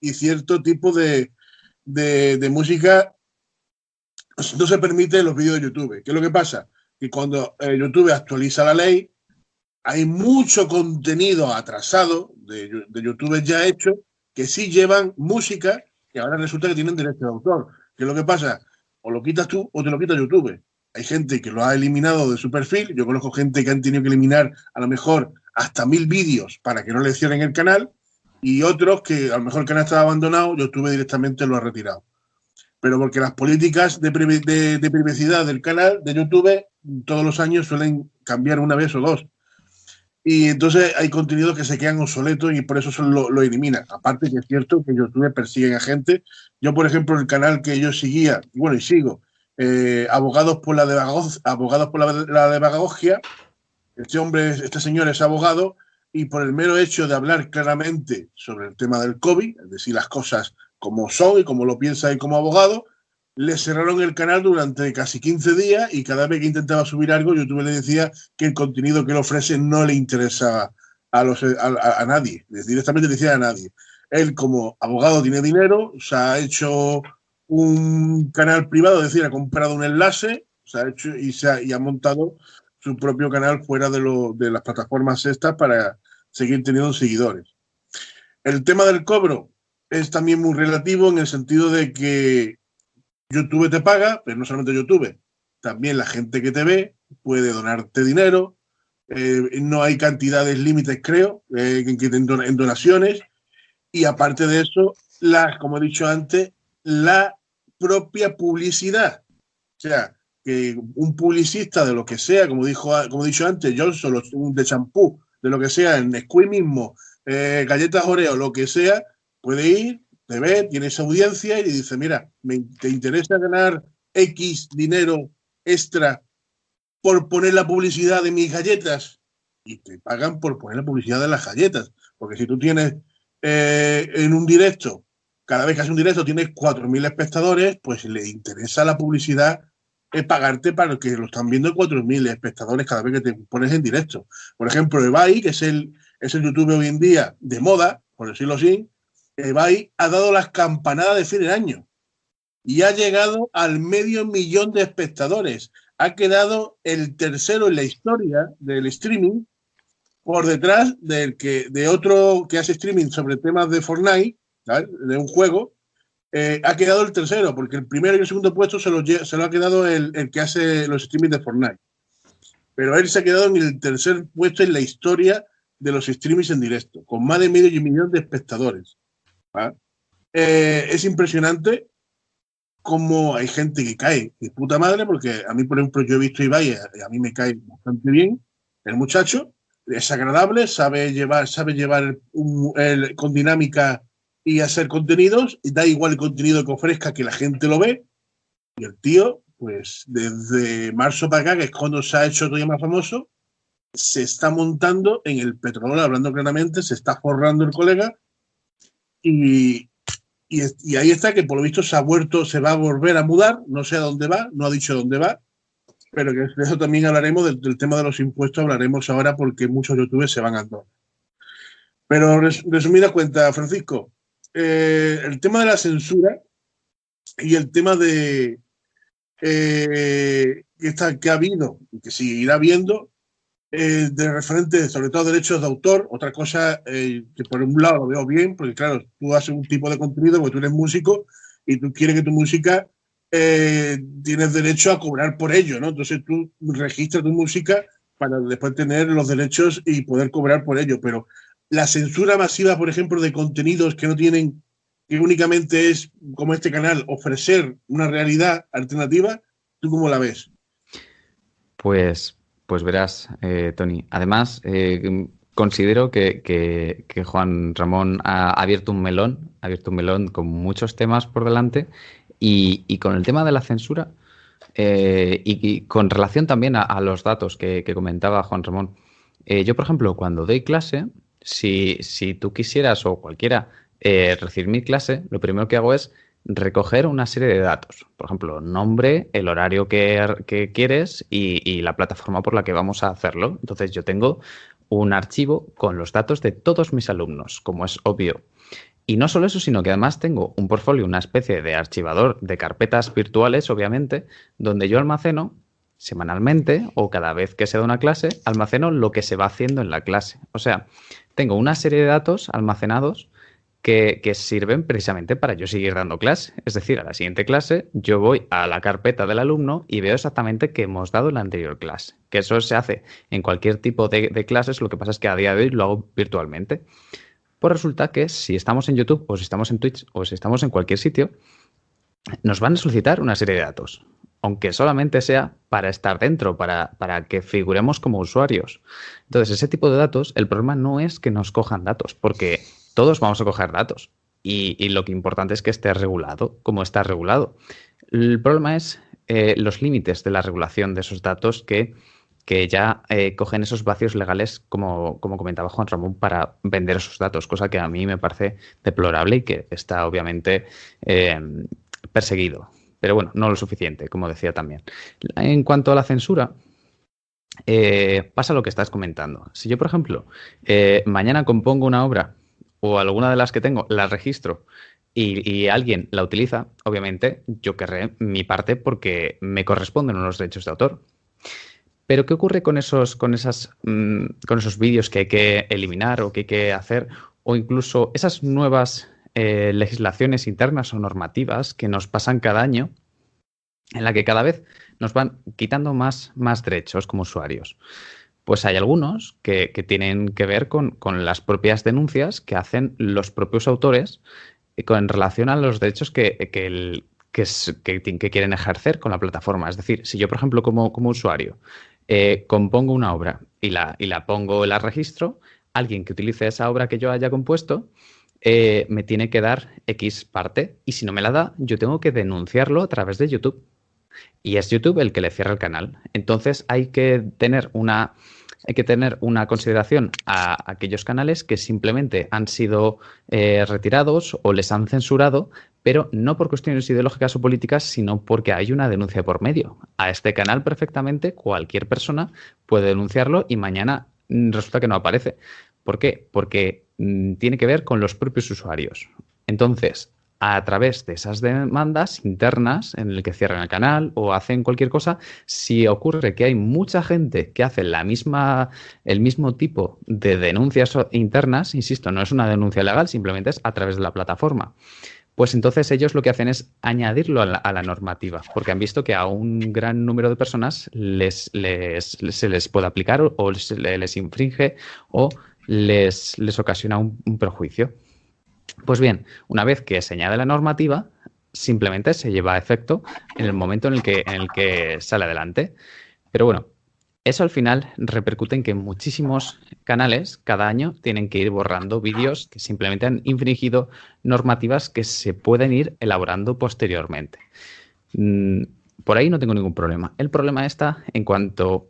S1: y cierto tipo de, música no se permite los vídeos de YouTube. ¿Qué es lo que pasa? Que cuando eh, YouTube actualiza la ley, hay mucho contenido atrasado de, de, YouTube ya hecho que sí llevan música y ahora resulta que tienen derecho de autor. ¿Qué es lo que pasa? O lo quitas tú o te lo quita YouTube hay gente que lo ha eliminado de su perfil. Yo conozco gente que han tenido que eliminar a lo mejor hasta mil vídeos para que no le cierren el canal y otros que a lo mejor el canal estaba abandonado, yo tuve directamente lo ha retirado. Pero porque las políticas de, privacidad del canal de YouTube todos los años suelen cambiar una vez o dos. Y entonces hay contenidos que se quedan obsoletos y por eso lo, lo eliminan. Aparte que es cierto que YouTube persiguen a gente. Yo, por ejemplo, el canal que yo seguía, bueno, y sigo, eh, abogados por la abogados por la, demagogia. Este hombre, este señor es abogado y por el mero hecho de hablar claramente sobre el tema del COVID, es decir, las cosas como son y como lo piensa y como abogado, le cerraron el canal durante casi 15 días y cada vez que intentaba subir algo, YouTube le decía que el contenido que él ofrece no le interesaba a, los, a, nadie, directamente decía a nadie. Él como abogado tiene dinero, se ha hecho un canal privado, es decir, ha comprado un enlace se ha hecho, y, se ha, y ha montado su propio canal fuera de, lo, de las plataformas estas para seguir teniendo seguidores. El tema del cobro es también muy relativo en el sentido de que YouTube te paga, pero no solamente YouTube, también la gente que te ve puede donarte dinero, eh, no hay cantidades límites, creo, eh, en, donaciones, y aparte de eso, las, como he dicho antes, la propia publicidad. O sea, que un publicista de lo que sea, como dijo como dicho antes, Johnson, de champú, de lo que sea, en Squid mismo, eh, galletas Oreo, lo que sea, puede ir, te ve, tiene esa audiencia y dice, mira, me, ¿te interesa ganar X dinero extra por poner la publicidad de mis galletas? Y te pagan por poner la publicidad de las galletas. Porque si tú tienes eh, en un directo cada vez que haces un directo tienes 4.000 espectadores, pues le interesa la publicidad es pagarte para que lo están viendo 4.000 espectadores cada vez que te pones en directo. Por ejemplo, Ebay, que es el, es el YouTube hoy en día de moda, por decirlo así, Ebay ha dado las campanadas de fin de año y ha llegado al medio millón de espectadores. Ha quedado el tercero en la historia del streaming por detrás del que, de otro que hace streaming sobre temas de Fortnite, de un juego, eh, ha quedado el tercero, porque el primero y el segundo puesto se lo, se lo ha quedado el, el, que hace los streamings de Fortnite. Pero él se ha quedado en el tercer puesto en la historia de los streamings en directo, con más de medio millón de espectadores. Eh, es impresionante cómo hay gente que cae de puta madre, porque a mí, por ejemplo, yo he visto Ibai, a, a mí me cae bastante bien el muchacho, es agradable, sabe llevar, sabe llevar con dinámica y hacer contenidos, y da igual el contenido que ofrezca que la gente lo ve. Y el tío, pues desde marzo para acá, que es cuando se ha hecho todavía más famoso, se está montando en el petróleo, hablando claramente, se está forrando el colega. Y, y, ahí está que por lo visto se ha vuelto, se va a volver a mudar, no sé a dónde va, no ha dicho dónde va, pero de eso también hablaremos, del, tema de los impuestos hablaremos ahora porque muchos youtubers se van a andar. Pero resumida cuenta, Francisco, eh, el tema de la censura y el tema de eh, que, ha habido y que seguirá habiendo eh, de referente, sobre todo derechos de autor. Otra cosa que por un lado lo veo bien, porque claro, tú haces un tipo de contenido, porque tú eres músico y tú quieres que tu música tienes derecho a cobrar por ello, ¿no? Entonces tú registras tu música para después tener los derechos y poder cobrar por ello. Pero la censura masiva, por ejemplo, de contenidos que no tienen, que únicamente es, como este canal, ofrecer una realidad alternativa, ¿tú cómo la ves?
S3: Pues, pues verás, eh, Tony. Además, eh, considero que, Juan Ramón ha abierto un melón, ha abierto un melón con muchos temas por delante y, con el tema de la censura eh, y, con relación también a, los datos que, comentaba Juan Ramón. Eh, yo, por ejemplo, cuando doy clase, si, si tú quisieras o cualquiera eh, recibir mi clase, lo primero que hago es recoger una serie de datos. Por ejemplo, nombre, el horario que, quieres y, y, la plataforma por la que vamos a hacerlo. Entonces yo tengo un archivo con los datos de todos mis alumnos, como es obvio. Y no solo eso, sino que además tengo un portfolio, una especie de archivador de carpetas virtuales, obviamente, donde yo almaceno semanalmente o cada vez que se da una clase, almaceno lo que se va haciendo en la clase. O sea, tengo una serie de datos almacenados que, sirven precisamente para yo seguir dando clase. Es decir, a la siguiente clase yo voy a la carpeta del alumno y veo exactamente qué hemos dado en la anterior clase. Que eso se hace en cualquier tipo de, de clases, lo que pasa es que a día de hoy lo hago virtualmente. Pues resulta que si estamos en YouTube o si estamos en Twitch o si estamos en cualquier sitio, nos van a solicitar una serie de datos, aunque solamente sea para estar dentro, para, para, que figuremos como usuarios. Entonces, ese tipo de datos, el problema no es que nos cojan datos, porque todos vamos a coger datos. Y, lo que importante es que esté regulado, como está regulado. El problema es eh, los límites de la regulación de esos datos que que ya eh, cogen esos vacíos legales, como, como, comentaba Juan Ramón, para vender esos datos, cosa que a mí me parece deplorable y que está obviamente eh, perseguido. Pero bueno, no lo suficiente, como decía también. En cuanto a la censura, eh, pasa lo que estás comentando. Si yo, por ejemplo, mañana compongo una obra o alguna de las que tengo, la registro y, alguien la utiliza, obviamente yo querré mi parte porque me corresponden unos derechos de autor. Pero ¿qué ocurre con esos, con esas, mm, con esos vídeos que hay que eliminar o que hay que hacer? O incluso esas nuevas eh, legislaciones internas o normativas que nos pasan cada año, en la que cada vez nos van quitando más, más derechos como usuarios. Pues hay algunos que, tienen que ver con, las propias denuncias que hacen los propios autores eh, con, en relación a los derechos que, que, que, quieren ejercer con la plataforma. Es decir, si yo, por ejemplo, como, como usuario, eh, compongo una obra y la, y la pongo, la registro, alguien que utilice esa obra que yo haya compuesto eh, me tiene que dar X parte y si no me la da, yo tengo que denunciarlo a través de YouTube. Y es YouTube el que le cierra el canal. Entonces hay que tener una, hay que tener una consideración a aquellos canales que simplemente han sido eh, retirados o les han censurado pero no por cuestiones ideológicas o políticas, sino porque hay una denuncia por medio. A este canal perfectamente cualquier persona puede denunciarlo y mañana mm, resulta que no aparece. ¿Por qué? Porque mm, tiene que ver con los propios usuarios. Entonces, a través de esas demandas internas en el que cierran el canal o hacen cualquier cosa, si ocurre que hay mucha gente que hace la misma, el mismo tipo de denuncias internas, insisto, no es una denuncia legal, simplemente es a través de la plataforma pues entonces ellos lo que hacen es añadirlo a la, normativa, porque han visto que a un gran número de personas les, se les puede aplicar o, les, infringe o les, les ocasiona un, perjuicio. Pues bien, una vez que se añade la normativa, simplemente se lleva a efecto en el momento en el que, en el que sale adelante. Pero bueno, eso al final repercute en que muchísimos canales cada año tienen que ir borrando vídeos que simplemente han infringido normativas que se pueden ir elaborando posteriormente. Mm, por ahí no tengo ningún problema. El problema está en cuanto,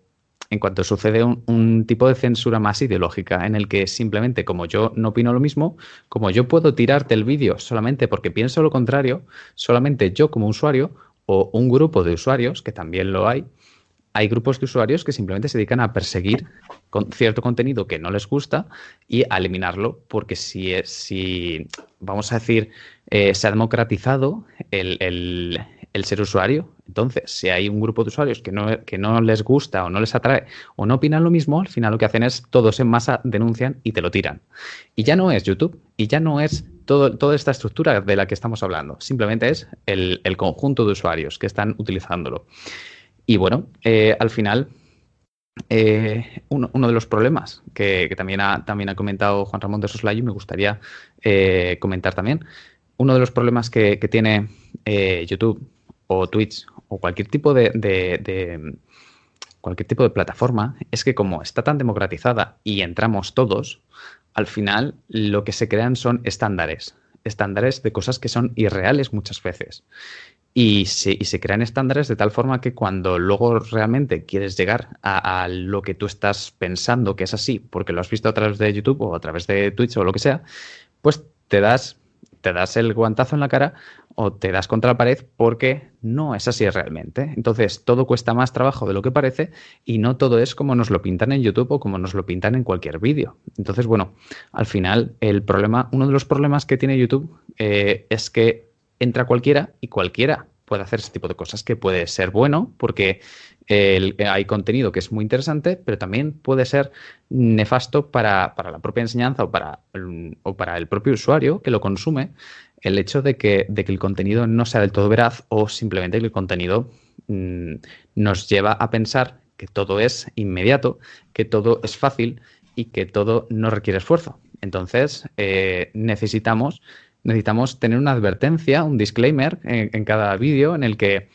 S3: en cuanto sucede un, tipo de censura más ideológica, en el que simplemente como yo no opino lo mismo, como yo puedo tirarte el vídeo solamente porque pienso lo contrario, solamente yo como usuario o un grupo de usuarios, que también lo hay, hay grupos de usuarios que simplemente se dedican a perseguir con cierto contenido que no les gusta y a eliminarlo, porque si, si vamos a decir, eh, se ha democratizado el, ser usuario, entonces si hay un grupo de usuarios que no, les gusta o no les atrae o no opinan lo mismo, al final lo que hacen es todos en masa denuncian y te lo tiran. Y ya no es YouTube, y ya no es toda esta estructura de la que estamos hablando. Simplemente es el, conjunto de usuarios que están utilizándolo. Y bueno, eh, al final, eh, uno, de los problemas que, también, ha, también ha comentado Juan Ramón de Soslayo y me gustaría eh, comentar también, uno de los problemas que, tiene YouTube o Twitch o cualquier tipo de, cualquier tipo de plataforma es que como está tan democratizada y entramos todos, al final lo que se crean son estándares, estándares de cosas que son irreales muchas veces. Y se, se crean estándares de tal forma que cuando luego realmente quieres llegar a, lo que tú estás pensando que es así, porque lo has visto a través de YouTube o a través de Twitch o lo que sea, pues te das, te das el guantazo en la cara o te das contra la pared porque no es así realmente. Entonces, todo cuesta más trabajo de lo que parece y no todo es como nos lo pintan en YouTube o como nos lo pintan en cualquier vídeo. Entonces, bueno, al final, el problema, uno de los problemas que tiene YouTube eh, es que entra cualquiera y cualquiera puede hacer ese tipo de cosas, que puede ser bueno porque hay contenido que es muy interesante, pero también puede ser nefasto para, la propia enseñanza o para, o para el propio usuario que lo consume el hecho de que, de que el contenido no sea del todo veraz o simplemente que el contenido mm, nos lleva a pensar que todo es inmediato, que todo es fácil y que todo no requiere esfuerzo. Entonces, eh, necesitamos, necesitamos tener una advertencia, un disclaimer en, en cada vídeo en el que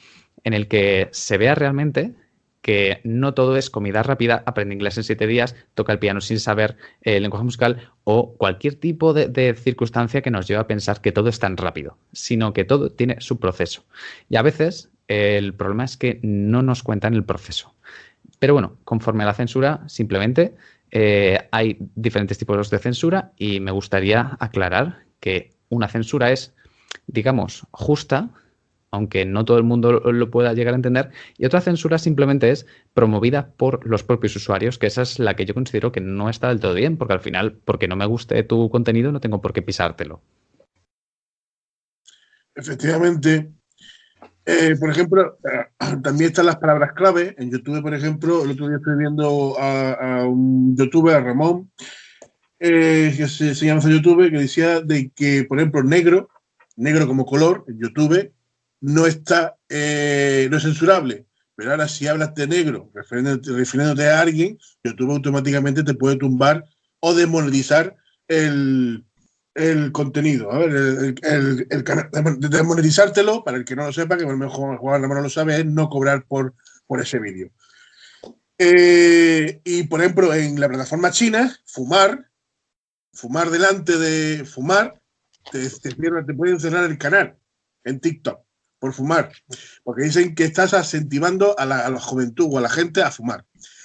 S3: en el que se vea realmente que no todo es comida rápida, aprende inglés en siete días, toca el piano sin saber el lenguaje musical o cualquier tipo de, circunstancia que nos lleve a pensar que todo es tan rápido, sino que todo tiene su proceso. Y a veces el problema es que no nos cuentan el proceso. Pero bueno, conforme a la censura, simplemente eh, hay diferentes tipos de censura y me gustaría aclarar que una censura es, digamos, justa aunque no todo el mundo lo pueda llegar a entender. Y otra censura simplemente es promovida por los propios usuarios, que esa es la que yo considero que no está del todo bien, porque al final, porque no me guste tu contenido, no tengo por qué pisártelo.
S1: Efectivamente. Eh, por ejemplo, eh, también están las palabras clave. En YouTube, por ejemplo, el otro día estoy viendo a, un youtuber, a Ramón, eh, que se, llama YouTube, que decía de que, por ejemplo, negro, negro como color, en YouTube, no está, eh, no es censurable. Pero ahora si hablas de negro, refiriéndote, a alguien, YouTube automáticamente te puede tumbar o desmonetizar el, contenido. A ver, el, el, el, desmonetizártelo, para el que no lo sepa, que a lo mejor Juan no lo sabe, es no cobrar por, por ese vídeo. Eh, y por ejemplo, en la plataforma china, fumar, fumar delante de fumar, te, te, te pueden cerrar el canal en TikTok por fumar, porque dicen que estás incentivando a la, juventud o a la gente a fumar.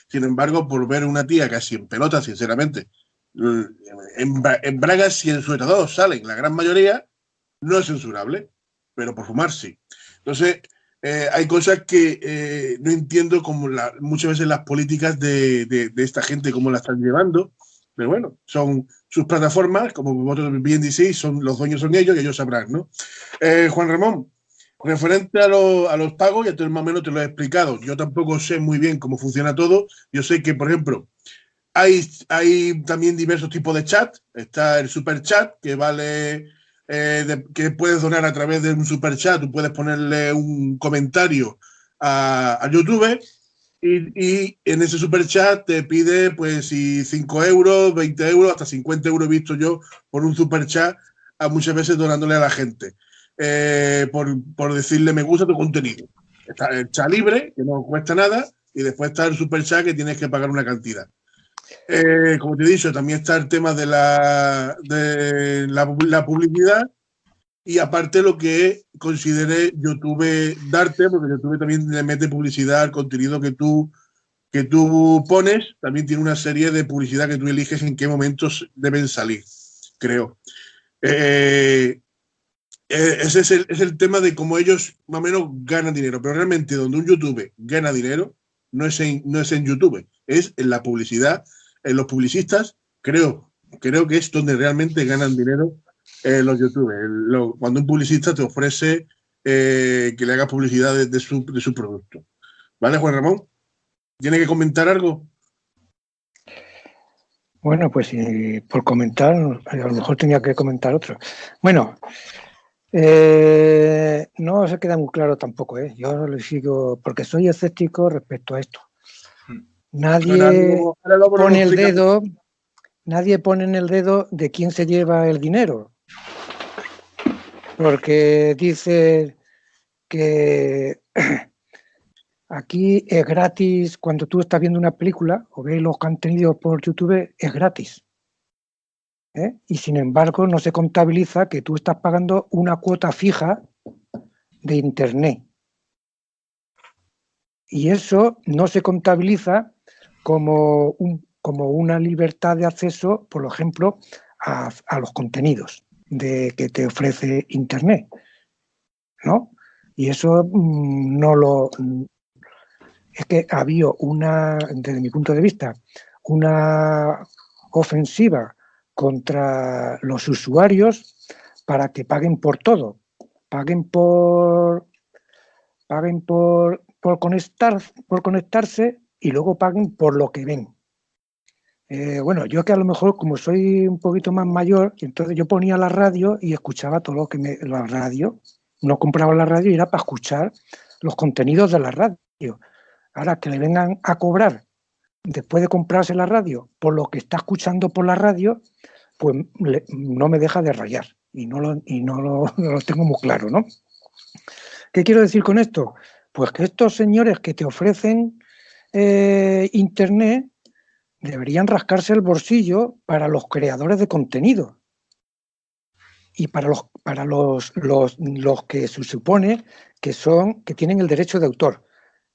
S1: Sin embargo, por ver una tía casi en pelota, sinceramente, en, en bragas y en suéter salen, la gran mayoría, no es censurable, pero por fumar sí. Entonces, eh, hay cosas que eh, no entiendo como muchas veces las políticas de, esta gente, cómo la están llevando, pero bueno, son sus plataformas, como vosotros bien decís, son, los dueños son ellos y ellos sabrán, ¿no? Eh, Juan Ramón, Referente a, los pagos, ya te, más o menos te lo he explicado. Yo tampoco sé muy bien cómo funciona todo. Yo sé que, por ejemplo, hay, hay también diversos tipos de chat. Está el super chat, que vale, eh, que puedes donar a través de un super chat. Tú puedes ponerle un comentario a, YouTube y, en ese super chat te pide, pues, si 5 euros, 20 euros, hasta 50 euros he visto yo por un super chat, a muchas veces donándole a la gente. Eh, por, decirle me gusta tu contenido. Está el chat libre, que no cuesta nada, y después está el super chat que tienes que pagar una cantidad. Eh, como te he dicho, también está el tema de la, de la, publicidad y aparte lo que consideré YouTube darte, porque YouTube también le mete publicidad al contenido que tú, que tú pones, también tiene una serie de publicidad que tú eliges en qué momentos deben salir, creo. Eh, ese es el, tema de cómo ellos más o menos ganan dinero, pero realmente donde un YouTube gana dinero no es en, no es en YouTube, es en la publicidad, en los publicistas, creo, creo que es donde realmente ganan dinero eh, los YouTube. cuando un publicista te ofrece eh, que le haga publicidad de, su, de su producto. ¿Vale, Juan Ramón? ¿Tiene que comentar algo?
S4: Bueno, pues por comentar, a lo mejor tenía que comentar otro. Bueno, eh, no se queda muy claro tampoco, ¿eh? Yo le sigo, porque soy escéptico respecto a esto. Hmm. Nadie pone el dedo, nadie pone en el dedo de quién se lleva el dinero. Porque dice que aquí es gratis, cuando tú estás viendo una película o ves los contenidos por YouTube, es gratis. ¿Eh? Y sin embargo no se contabiliza que tú estás pagando una cuota fija de Internet. Y eso no se contabiliza como, un, como una libertad de acceso, por ejemplo, a, los contenidos de, que te ofrece Internet. ¿no? Y eso mm, no lo... Es que ha habido una, desde mi punto de vista, una ofensiva contra los usuarios para que paguen por todo, paguen por paguen por, por, conectar, por conectarse y luego paguen por lo que ven. Eh, bueno, yo que a lo mejor como soy un poquito más mayor, entonces yo ponía la radio y escuchaba todo lo que me la radio no compraba la radio y era para escuchar los contenidos de la radio. Ahora que le vengan a cobrar después de comprarse la radio por lo que está escuchando por la radio, pues no me deja de rayar y no lo, y no lo, tengo muy claro, ¿no? ¿Qué quiero decir con esto? Pues que estos señores que te ofrecen eh, Internet deberían rascarse el bolsillo para los creadores de contenido y para los para los, los, los, que se supone que son que tienen el derecho de autor,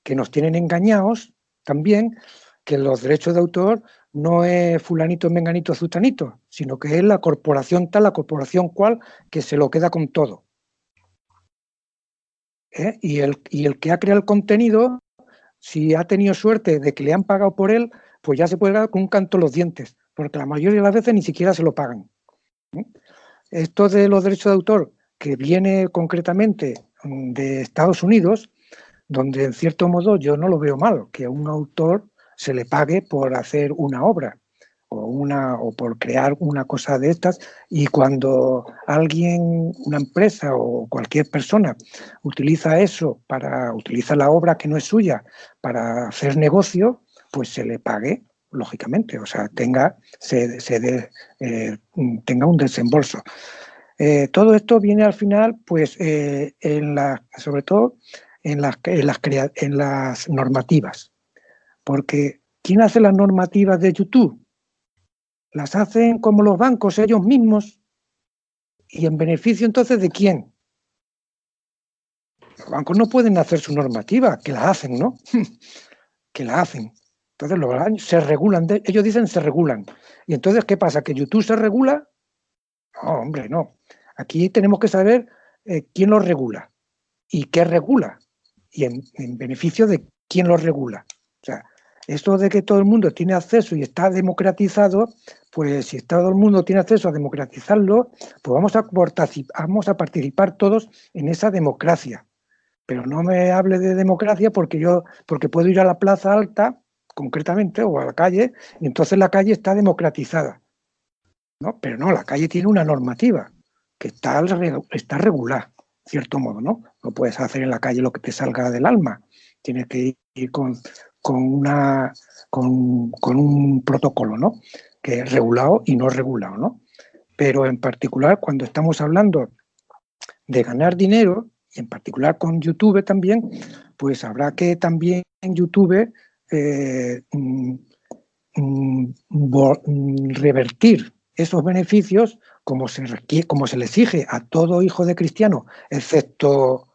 S4: que nos tienen engañados también que los derechos de autor no es fulanito, menganito, zutanito, sino que es la corporación tal, la corporación cual, que se lo queda con todo. ¿Eh? Y, el, y el que ha creado el contenido, si ha tenido suerte de que le han pagado por él, pues ya se puede dar con un canto los dientes, porque la mayoría de las veces ni siquiera se lo pagan. ¿Eh? Esto de los derechos de autor, que viene concretamente de Estados Unidos, donde en cierto modo yo no lo veo mal, que un autor se le pague por hacer una obra o, una, o por crear una cosa de estas y cuando alguien, una empresa o cualquier persona utiliza eso para, utilizar la obra que no es suya para hacer negocio, pues se le pague lógicamente, o sea, tenga, se, se eh, tenga un desembolso. Eh, todo esto viene al final, pues, eh, en la, sobre todo en las, en las, en las normativas. Porque, ¿quién hace las normativas de YouTube? Las hacen como los bancos ellos mismos. ¿Y en beneficio entonces de quién? Los bancos no pueden hacer su normativa, que la hacen, ¿no? que la hacen. Entonces los años se regulan, ellos dicen se regulan. ¿Y entonces qué pasa? ¿Que YouTube se regula? No, hombre, no. Aquí tenemos que saber eh, quién lo regula y qué regula y en, beneficio de quién lo regula. O sea, esto de que todo el mundo tiene acceso y está democratizado, pues si todo el mundo tiene acceso a democratizarlo, pues vamos a, participar todos en esa democracia. Pero no me hable de democracia porque yo, porque puedo ir a la plaza alta concretamente, o a la calle, y entonces la calle está democratizada. ¿no? Pero no, la calle tiene una normativa que está, está regular, cierto modo, ¿no? No puedes hacer en la calle lo que te salga del alma. Tienes que ir con, con, una, con, con un protocolo, ¿no? Que es regulado y no regulado, ¿no? Pero en particular, cuando estamos hablando de ganar dinero, y en particular con YouTube también, pues habrá que también en YouTube eh, mm, mm, revertir esos beneficios como se, como se le exige a todo hijo de cristiano, excepto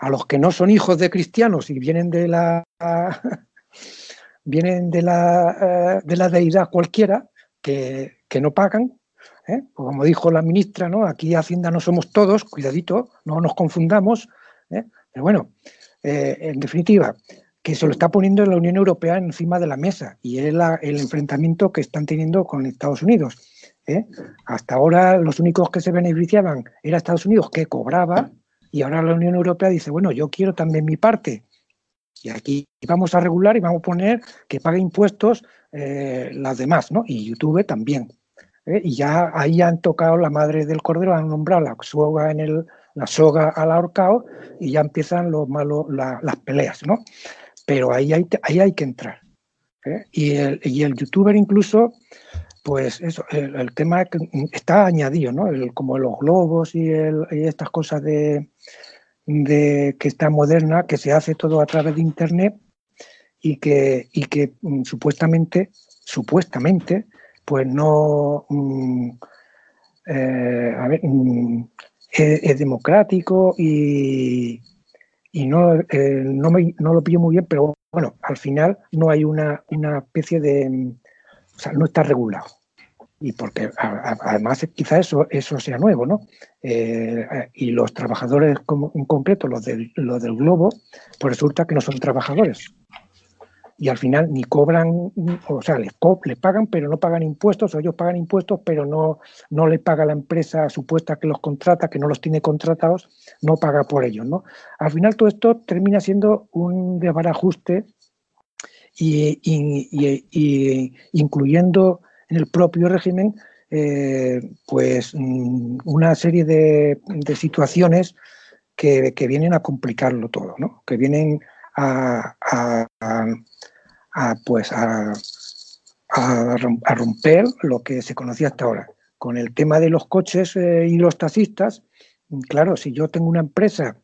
S4: a los que no son hijos de cristianos y vienen de la vienen de la, eh, de la deidad cualquiera que, no pagan. ¿eh? Pues como dijo la ministra, ¿no? aquí Hacienda no somos todos, cuidadito, no nos confundamos. Pero bueno, en definitiva, que se lo está poniendo la Unión Europea encima de la mesa y es el enfrentamiento que están teniendo con Estados Unidos. ¿eh? Hasta ahora los únicos que se beneficiaban era Estados Unidos que cobraba y ahora la Unión Europea dice, bueno, yo quiero también mi parte. Y aquí vamos a regular y vamos a poner que pague impuestos eh, las demás, ¿no? Y YouTube también. ¿eh? Y ya ahí han tocado la madre del cordero, han nombrado la soga en el, la soga al ahorcado y ya empiezan los malos, las peleas, ¿no? Pero ahí hay, ahí hay que entrar. ¿eh? Y, el, y el youtuber incluso, pues eso, el, tema está añadido, ¿no? como los globos y, y estas cosas de, de, que está moderna, que se hace todo a través de internet y que, y que mm, supuestamente, supuestamente, pues no mm, eh, a ver, mm, es, democrático y, y no, eh, no, me, no, lo pillo muy bien, pero bueno, al final no hay una, una especie de, o sea, no está regulado y porque además quizá eso, eso sea nuevo, ¿no? Eh, y los trabajadores en concreto, los del, los del globo, pues resulta que no son trabajadores. Y al final ni cobran, o sea, les, les pagan, pero no pagan impuestos, o ellos pagan impuestos, pero no, no le paga la empresa supuesta que los contrata, que no los tiene contratados, no paga por ellos, ¿no? Al final todo esto termina siendo un desbarajuste y, y, y incluyendo en el propio régimen eh, pues mm, una serie de, situaciones que, vienen a complicarlo todo, ¿no? que vienen a, pues a, romper lo que se conocía hasta ahora. Con el tema de los coches eh, y los taxistas, claro, si yo tengo una empresa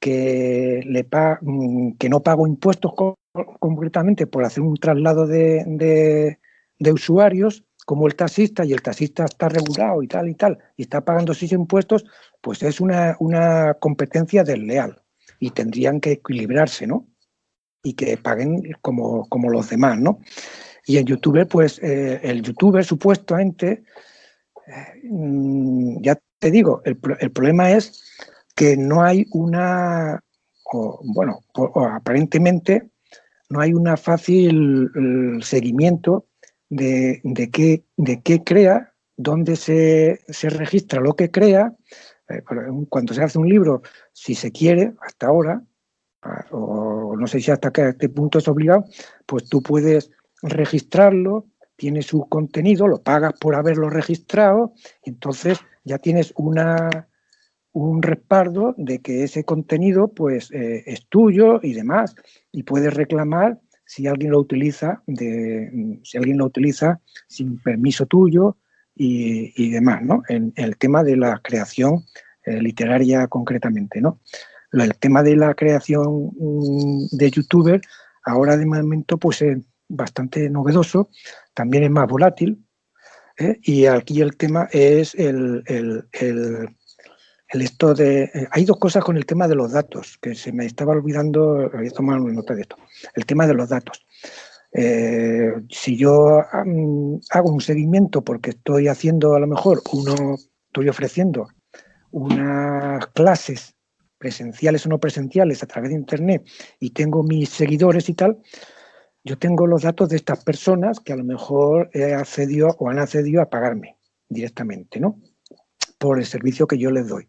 S4: que, le mm, que no pago impuestos concretamente por hacer un traslado de usuarios como el taxista y el taxista está regulado y tal y tal y está pagando sus impuestos, pues es una, una competencia desleal y tendrían que equilibrarse, ¿no? Y que paguen como, como los demás, ¿no? Y en YouTube, pues eh, el youtuber supuestamente, eh, mm, ya te digo, el, el, problema es que no hay una, bueno, aparentemente no hay una fácil seguimiento de, qué, de qué crea, dónde se, se registra lo que crea. Eh, cuando se hace un libro, si se quiere, hasta ahora, ah, o no sé si hasta qué punto es obligado, pues tú puedes registrarlo, tiene su contenido, lo pagas por haberlo registrado, entonces ya tienes una, un respaldo de que ese contenido pues eh, es tuyo y demás, y puedes reclamar si alguien lo utiliza, si alguien lo utiliza sin permiso tuyo y, demás, ¿no? En, el tema de la creación eh, literaria concretamente, ¿no? El tema de la creación mm, de youtuber ahora de momento pues es bastante novedoso, también es más volátil, ¿eh? y aquí el tema es el, el esto de... Eh, hay dos cosas con el tema de los datos, que se me estaba olvidando, había tomado nota de esto. El tema de los datos. Eh, si yo hago un seguimiento porque estoy haciendo a lo mejor uno, estoy ofreciendo unas clases presenciales o no presenciales a través de internet y tengo mis seguidores y tal, yo tengo los datos de estas personas que a lo mejor he accedido o han accedido a pagarme directamente, ¿no? Por el servicio que yo les doy.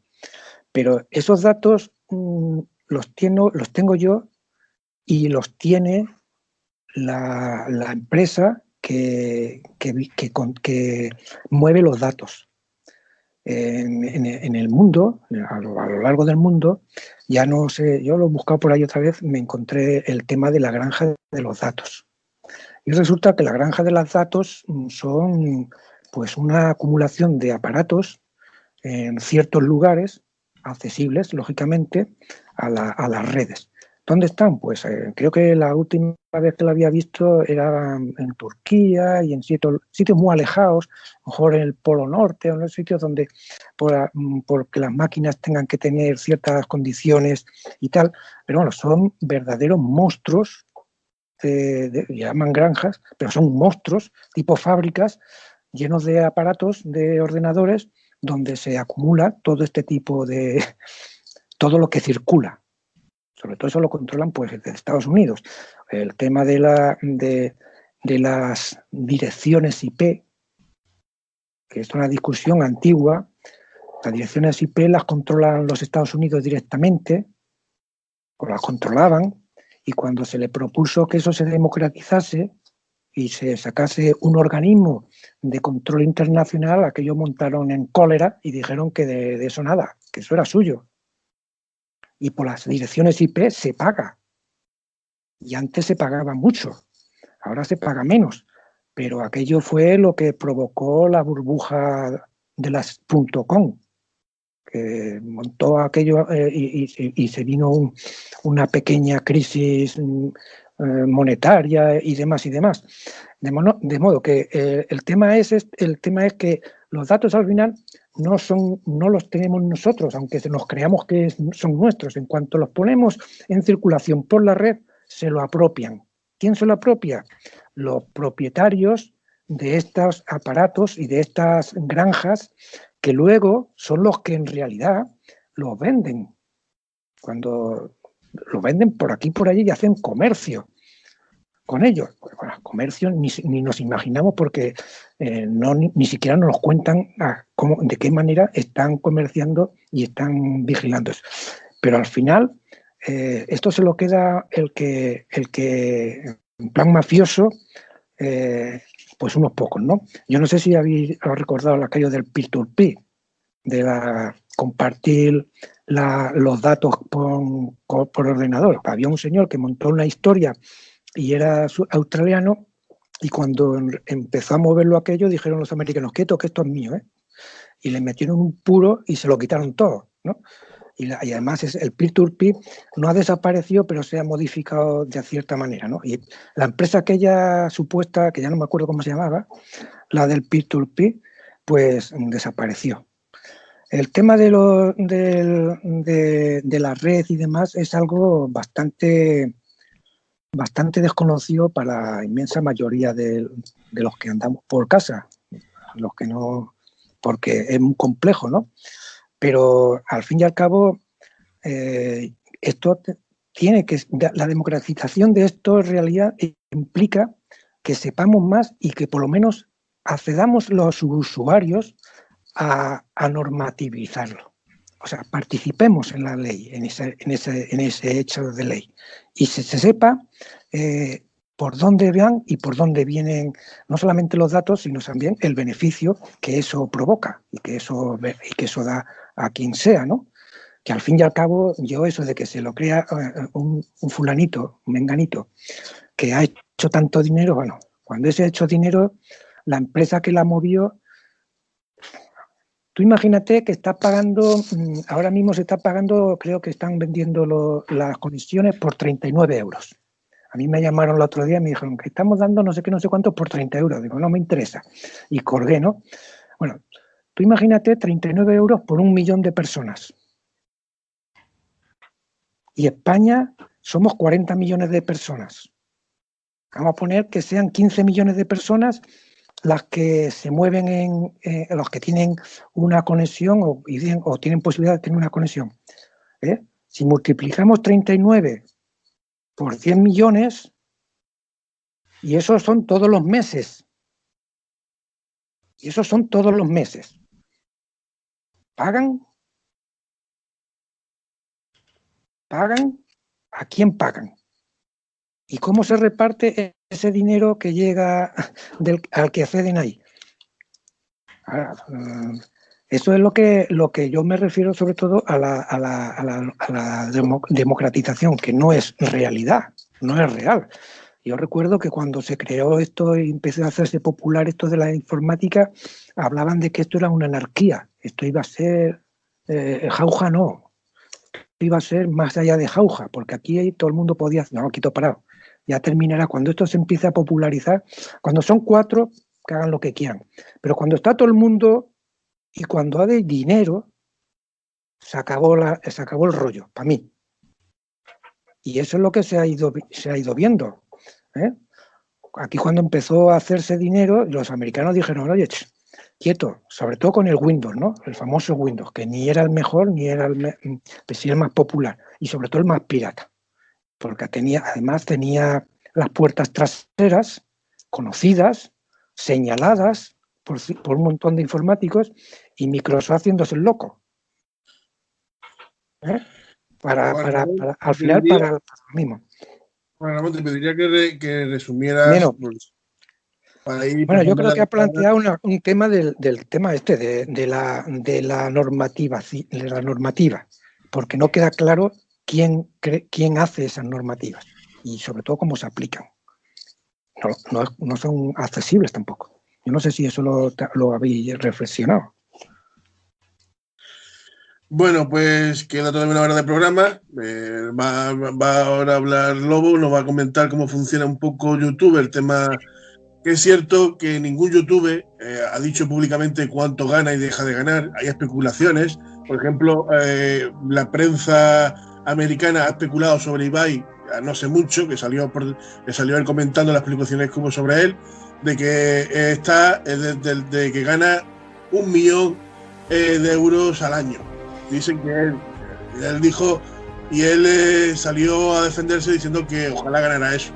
S4: Pero esos datos mm, los, tengo, yo y los tiene la, empresa que, mueve los datos. En, el mundo, a lo, largo del mundo, ya no sé, yo lo he buscado por ahí otra vez, me encontré el tema de la granja de los datos. Y resulta que la granja de los datos mm, son pues una acumulación de aparatos en ciertos lugares accesibles, lógicamente, a, las redes. ¿Dónde están? Pues eh, creo que la última vez que lo había visto era en Turquía y en sitios, sitios muy alejados, mejor en el Polo Norte o en los sitios donde, por, mm, porque las máquinas tengan que tener ciertas condiciones y tal. Pero bueno, son verdaderos monstruos, llaman granjas, pero son monstruos, tipo fábricas, llenos de aparatos, de ordenadores, donde se acumula todo este tipo de, todo lo que circula. Sobre todo eso lo controlan pues desde Estados Unidos. El tema de, la, de, las direcciones IP, que es una discusión antigua, las direcciones IP las controlan los Estados Unidos directamente, o las controlaban, y cuando se le propuso que eso se democratizase, y se sacase un organismo de control internacional, aquello montaron en cólera y dijeron que de, eso nada, que eso era suyo. Y por las direcciones IP se paga. Y antes se pagaba mucho, ahora se paga menos. Pero aquello fue lo que provocó la burbuja de las .com, que montó aquello eh, y, se vino una pequeña crisis monetaria y demás y demás. De, modo que eh, el, tema es, el tema es que los datos al final no, son, no los tenemos nosotros, aunque nos creamos que son nuestros. En cuanto los ponemos en circulación por la red, se lo apropian. ¿Quién se lo apropia? Los propietarios de estos aparatos y de estas granjas que luego son los que en realidad los venden. Cuando lo venden por aquí por allí y hacen comercio con ellos. Pues, comercio ni, nos imaginamos porque eh, no, ni, siquiera nos cuentan cómo, de qué manera están comerciando y están vigilando eso. Pero al final, eh, esto se lo queda el que, el que en plan mafioso, eh, pues unos pocos, ¿no? Yo no sé si habéis recordado la calle del peer-to-peer, de la, compartir los datos por, por, ordenador. Había un señor que montó una historia y era australiano y cuando empezó a moverlo aquello dijeron los americanos, quieto, que esto es mío, ¿eh? Y le metieron un puro y se lo quitaron todo, ¿no? Y, además es, el peer-to-peer no ha desaparecido, pero se ha modificado de cierta manera, ¿no? Y la empresa aquella supuesta, que ya no me acuerdo cómo se llamaba, la del peer-to-peer, pues desapareció. El tema de, lo, de, de, la red y demás es algo bastante, bastante desconocido para la inmensa mayoría de, los que andamos por casa, los que no, porque es muy complejo, ¿no? Pero al fin y al cabo, eh, esto tiene que, la democratización de esto en realidad implica que sepamos más y que por lo menos accedamos los usuarios a, normativizarlo. O sea, participemos en la ley, en ese, en ese, en ese hecho de ley. Y se, se sepa eh, por dónde van y por dónde vienen no solamente los datos, sino también el beneficio que eso provoca y que eso, y que eso da a quien sea, ¿no? Que al fin y al cabo, yo eso de que se lo crea eh, un, un fulanito, un menganito, que ha hecho tanto dinero, bueno, cuando ese hecho dinero, la empresa que la movió Tú imagínate que estás pagando, mm, ahora mismo se está pagando, creo que están vendiendo las conexiones por 39 euros. A mí me llamaron el otro día y me dijeron que estamos dando no sé qué, no sé cuánto por 30 euros. Digo, no me interesa. Y colgué, ¿no? Bueno, tú imagínate 39 euros por un millón de personas. Y España somos 40 millones de personas. Vamos a poner que sean 15 millones de personas las que se mueven en, eh, los que tienen una conexión o, o, tienen posibilidad de tener una conexión. ¿eh? Si multiplicamos 39 por 100 millones, y esos son todos los meses, y esos son todos los meses, ¿pagan? ¿Pagan? ¿A quién pagan? ¿Y cómo se reparte ese dinero que llega al que acceden ahí. Mm, eso es lo que, lo que yo me refiero sobre todo a la, a la, a la, democratización, que no es realidad, no es real. Yo recuerdo que cuando se creó esto y empezó a hacerse popular esto de la informática, hablaban de que esto era una anarquía, esto iba a ser eh, jauja no, iba a ser más allá de jauja, porque aquí todo el mundo podía, no, quito parado, ya terminará. Cuando esto se empiece a popularizar, cuando son cuatro, que hagan lo que quieran. Pero cuando está todo el mundo y cuando hay dinero, se acabó, la, se acabó el rollo, para mí. Y eso es lo que se ha ido, se ha ido viendo. ¿eh? Aquí cuando empezó a hacerse dinero, los americanos dijeron, oye, quieto, sobre todo con el Windows, ¿no? El famoso Windows, que ni era el mejor, ni era el, pues el más popular, y sobre todo el más pirata porque tenía, además tenía las puertas traseras conocidas, señaladas por, un montón de informáticos y Microsoft haciéndose el loco. ¿Eh? Para, para, al final, para, lo mismo.
S1: Bueno, te pediría que, que resumieras.
S4: bueno, yo creo que ha planteado un tema del, tema este, de, la, de, la normativa, de la normativa, porque no queda claro quién, hace esas normativas y sobre todo cómo se aplican. No, no, son accesibles tampoco. Yo no sé si eso lo, habéis reflexionado.
S1: Bueno, pues queda todavía una hora de programa. Eh, va, va, ahora a hablar Lobo, nos va a comentar cómo funciona un poco YouTube, el tema es cierto que ningún youtuber eh, ha dicho públicamente cuánto gana y deja de ganar. Hay especulaciones. Por ejemplo, eh, la prensa americana ha especulado sobre Ibai no sé mucho, que salió, por, que salió él comentando las que hubo sobre él, de que eh, está, de, que gana un millón de euros al año. Dicen que él, dijo, y él salió a defenderse diciendo que ojalá ganara eso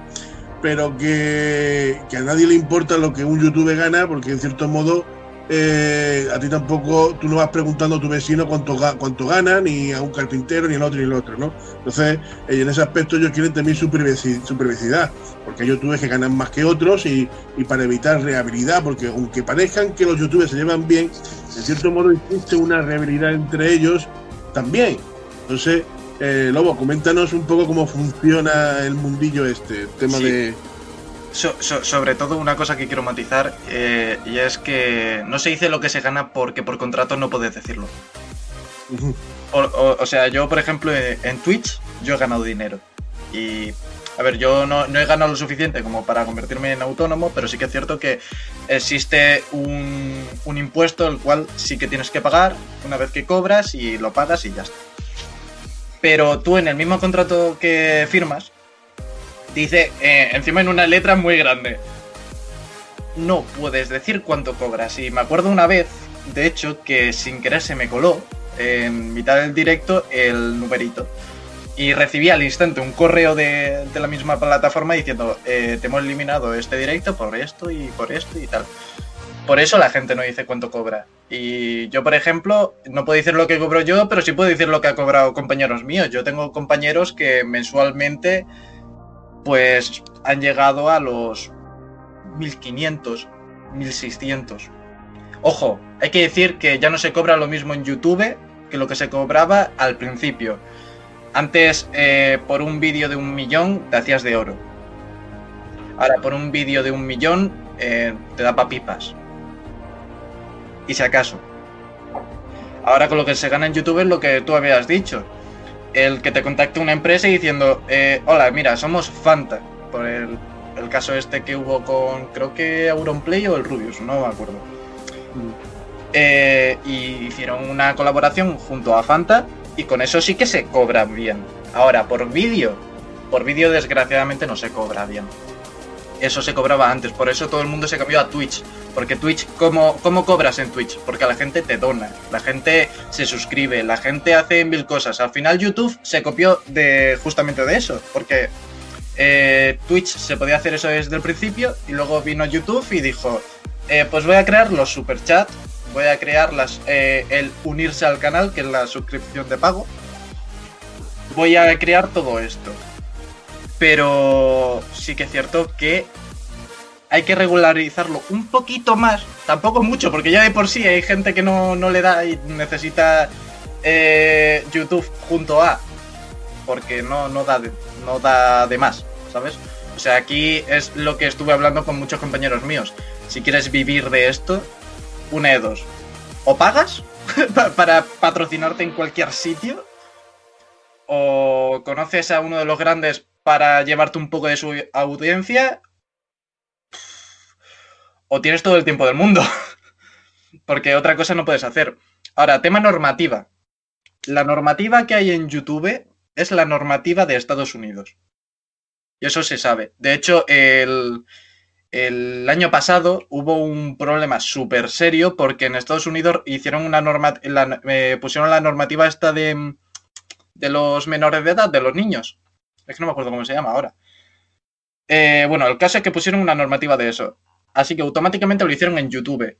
S1: pero que, a nadie le importa lo que un youtuber gana, porque en cierto modo eh, a ti tampoco, tú no vas preguntando a tu vecino cuánto, cuánto gana, ni a un carpintero, ni el otro, ni el otro, ¿no? Entonces, eh, en ese aspecto ellos quieren también su, privacidad, porque hay youtubers que ganan más que otros y, y, para evitar rehabilidad, porque aunque parezcan que los youtubers se llevan bien, en cierto modo existe una rehabilidad entre ellos también. Entonces, eh, Lobo, coméntanos un poco cómo funciona el mundillo este, el tema de...
S2: sobre todo una cosa que quiero matizar, eh, y es que no se dice lo que se gana porque por contrato no puedes decirlo. o, sea, yo, por ejemplo, eh, en Twitch, yo he ganado dinero. Y, a ver, yo no, he ganado lo suficiente como para convertirme en autónomo, pero sí que es cierto que existe un, un impuesto el cual sí que tienes que pagar una vez que cobras y lo pagas y ya está. Pero tú en el mismo contrato que firmas, dice eh, encima en una letra muy grande, no puedes decir cuánto cobras. Y me acuerdo una vez, de hecho, que sin querer se me coló en mitad del directo el numerito. Y recibí al instante un correo de, la misma plataforma diciendo, eh, te hemos eliminado este directo por esto y por esto y tal. Por eso la gente no dice cuánto cobra. Y yo, por ejemplo, no puedo decir lo que cobro yo, pero sí puedo decir lo que ha cobrado compañeros míos. Yo tengo compañeros que mensualmente, pues, han llegado a los 1500, 1600. Ojo, hay que decir que ya no se cobra lo mismo en YouTube que lo que se cobraba al principio. Antes, eh, por un vídeo de un millón, te hacías de oro. Ahora, por un vídeo de un millón, eh, te da papipas y si acaso. Ahora con lo que se gana en YouTube es lo que tú habías dicho. El que te contacte una empresa diciendo, eh, hola, mira, somos Fanta. Por el, caso este que hubo con, creo que Auronplay o el Rubius, no me acuerdo. Mm. Eh, y hicieron una colaboración junto a Fanta y con eso sí que se cobra bien. Ahora, por vídeo, por vídeo desgraciadamente no se cobra bien eso se cobraba antes, por eso todo el mundo se cambió a Twitch. Porque Twitch, ¿cómo, cómo cobras en Twitch? Porque la gente te dona, la gente se suscribe, la gente hace mil cosas. Al final YouTube se copió de justamente de eso, porque eh, Twitch se podía hacer eso desde el principio y luego vino YouTube y dijo, eh, pues voy a crear los superchats, voy a crear las, eh, el unirse al canal, que es la suscripción de pago. Voy a crear todo esto. Pero sí que es cierto que hay que regularizarlo un poquito más, tampoco mucho, porque ya de por sí hay gente que no, le da y necesita eh, YouTube junto a, porque no, no, da de, no da de más, ¿sabes? O sea, aquí es lo que estuve hablando con muchos compañeros míos. Si quieres vivir de esto, una de dos. O pagas para patrocinarte en cualquier sitio, o conoces a uno de los grandes para llevarte un poco de su audiencia, o tienes todo el tiempo del mundo, porque otra cosa no puedes hacer. Ahora, tema normativa. La normativa que hay en YouTube es la normativa de Estados Unidos. Y eso se sabe. De hecho, el, año pasado hubo un problema súper serio porque en Estados Unidos hicieron una norma, eh, pusieron la normativa esta de, de los menores de edad, de los niños. Es que no me acuerdo cómo se llama ahora. Eh, bueno, el caso es que pusieron una normativa de eso. Así que automáticamente lo hicieron en YouTube.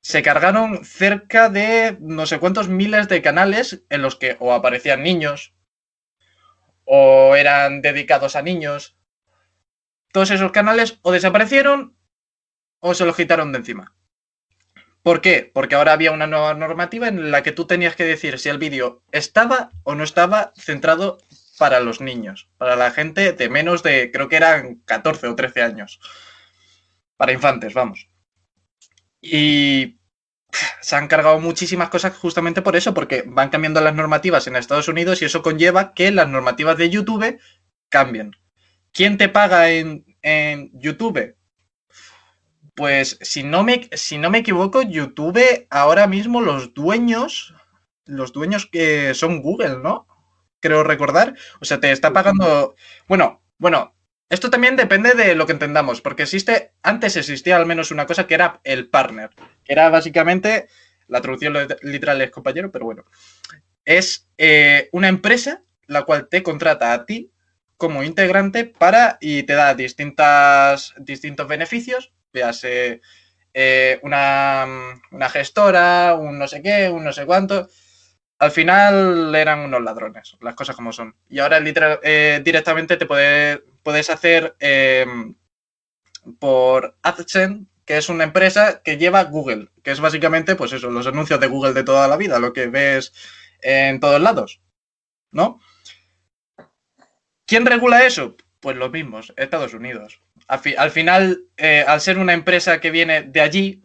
S2: Se cargaron cerca de no sé cuántos miles de canales en los que o aparecían niños o eran dedicados a niños. Todos esos canales o desaparecieron o se lo quitaron de encima. ¿Por qué? Porque ahora había una nueva normativa en la que tú tenías que decir si el vídeo estaba o no estaba centrado para los niños, para la gente de menos de, creo que eran 14 o 13 años. Para infantes, vamos. Y se han cargado muchísimas cosas justamente por eso, porque van cambiando las normativas en Estados Unidos y eso conlleva que las normativas de YouTube cambien. ¿Quién te paga en, en YouTube? Pues si no, me, si no me equivoco, YouTube ahora mismo los dueños, los dueños que son Google, ¿no? Creo recordar. O sea, te está pagando. Bueno, bueno, esto también depende de lo que entendamos, porque existe, antes existía al menos una cosa que era el partner, que era básicamente, la traducción literal es compañero, pero bueno, es eh, una empresa la cual te contrata a ti como integrante para y te da distintas, distintos beneficios véase eh, una, una, gestora, un no sé qué, un no sé cuánto. Al final eran unos ladrones, las cosas como son. Y ahora eh, directamente te puedes hacer em, por AdSense, que es una empresa que lleva Google, que es básicamente, pues eso, los anuncios de Google de toda la vida, lo que ves en todos lados, ¿no? ¿Quién regula eso? Pues los mismos, Estados Unidos al, final, eh, al ser una empresa que viene de allí,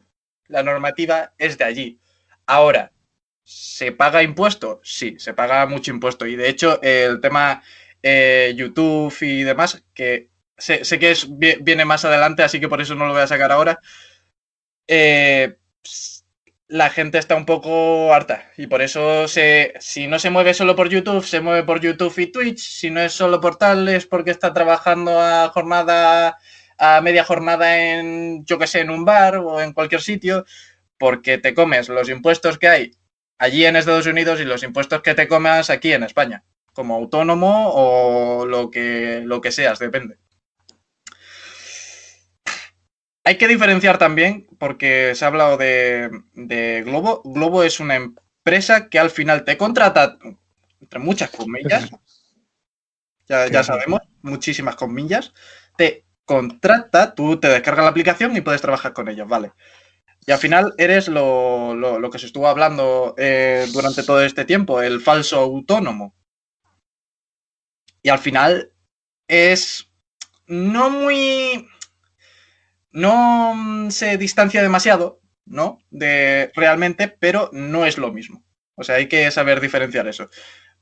S2: la normativa es de allí. Ahora, ¿se paga impuesto? Sí, se paga mucho impuesto. Y de hecho, el tema eh, YouTube y demás, que sé, que es, viene más adelante, así que por eso no lo voy a sacar ahora. Eh, la gente está un poco harta y por eso se, si no se mueve solo por YouTube, se mueve por YouTube y Twitch. Si no es solo por tal, es porque está trabajando a jornada, a media jornada en, yo que sé, en un bar o en cualquier sitio, porque te comes los impuestos que hay allí en Estados Unidos y los impuestos que te comas aquí en España, como autónomo o lo que, lo que seas, depende. Hay que diferenciar también, porque se ha hablado de, Globo. Globo es una empresa que al final te contrata, entre muchas comillas, ya, ya sabemos, muchísimas comillas, te contrata, tú te descargas la aplicación y puedes trabajar con ellos, ¿vale? Y al final eres lo, lo, que se estuvo hablando eh, durante todo este tiempo, el falso autónomo. Y al final es no muy no mm, se distancia demasiado, ¿no? De realmente, pero no es lo mismo. O sea, hay que saber diferenciar eso.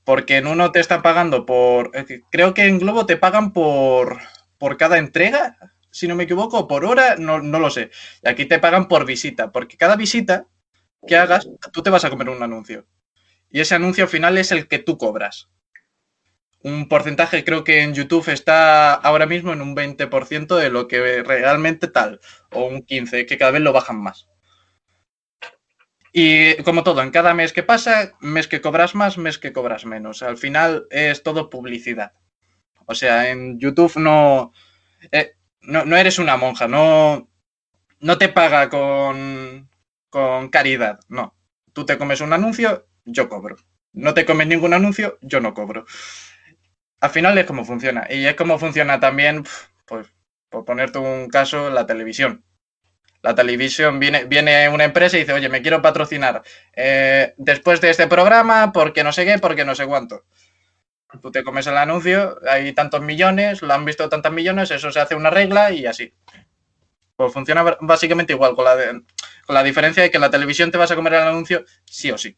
S2: Porque en uno te están pagando por. Eh, creo que en Globo te pagan por, por cada entrega, si no me equivoco, por hora, no, no lo sé. Y aquí te pagan por visita, porque cada visita que hagas, tú te vas a comer un anuncio. Y ese anuncio al final es el que tú cobras un porcentaje, creo que en YouTube está ahora mismo en un 20% de lo que realmente tal, o un 15%, que cada vez lo bajan más. Y como todo, en cada mes que pasa, mes que cobras más, mes que cobras menos. Al final es todo publicidad. O sea, en YouTube no, eh, no, eres una monja, no, no te paga con, con caridad, no. Tú te comes un anuncio, yo cobro. No te comes ningún anuncio, yo no cobro al final es como funciona. Y es como funciona también, pues, por ponerte un caso, la televisión. La televisión viene, viene una empresa y dice, oye, me quiero patrocinar eh, después de este programa porque no sé qué, porque no sé cuánto. Tú te comes el anuncio, hay tantos millones, lo han visto tantos millones, eso se hace una regla y así. Pues funciona básicamente igual, con la, con la diferencia de que en la televisión te vas a comer el anuncio sí o sí.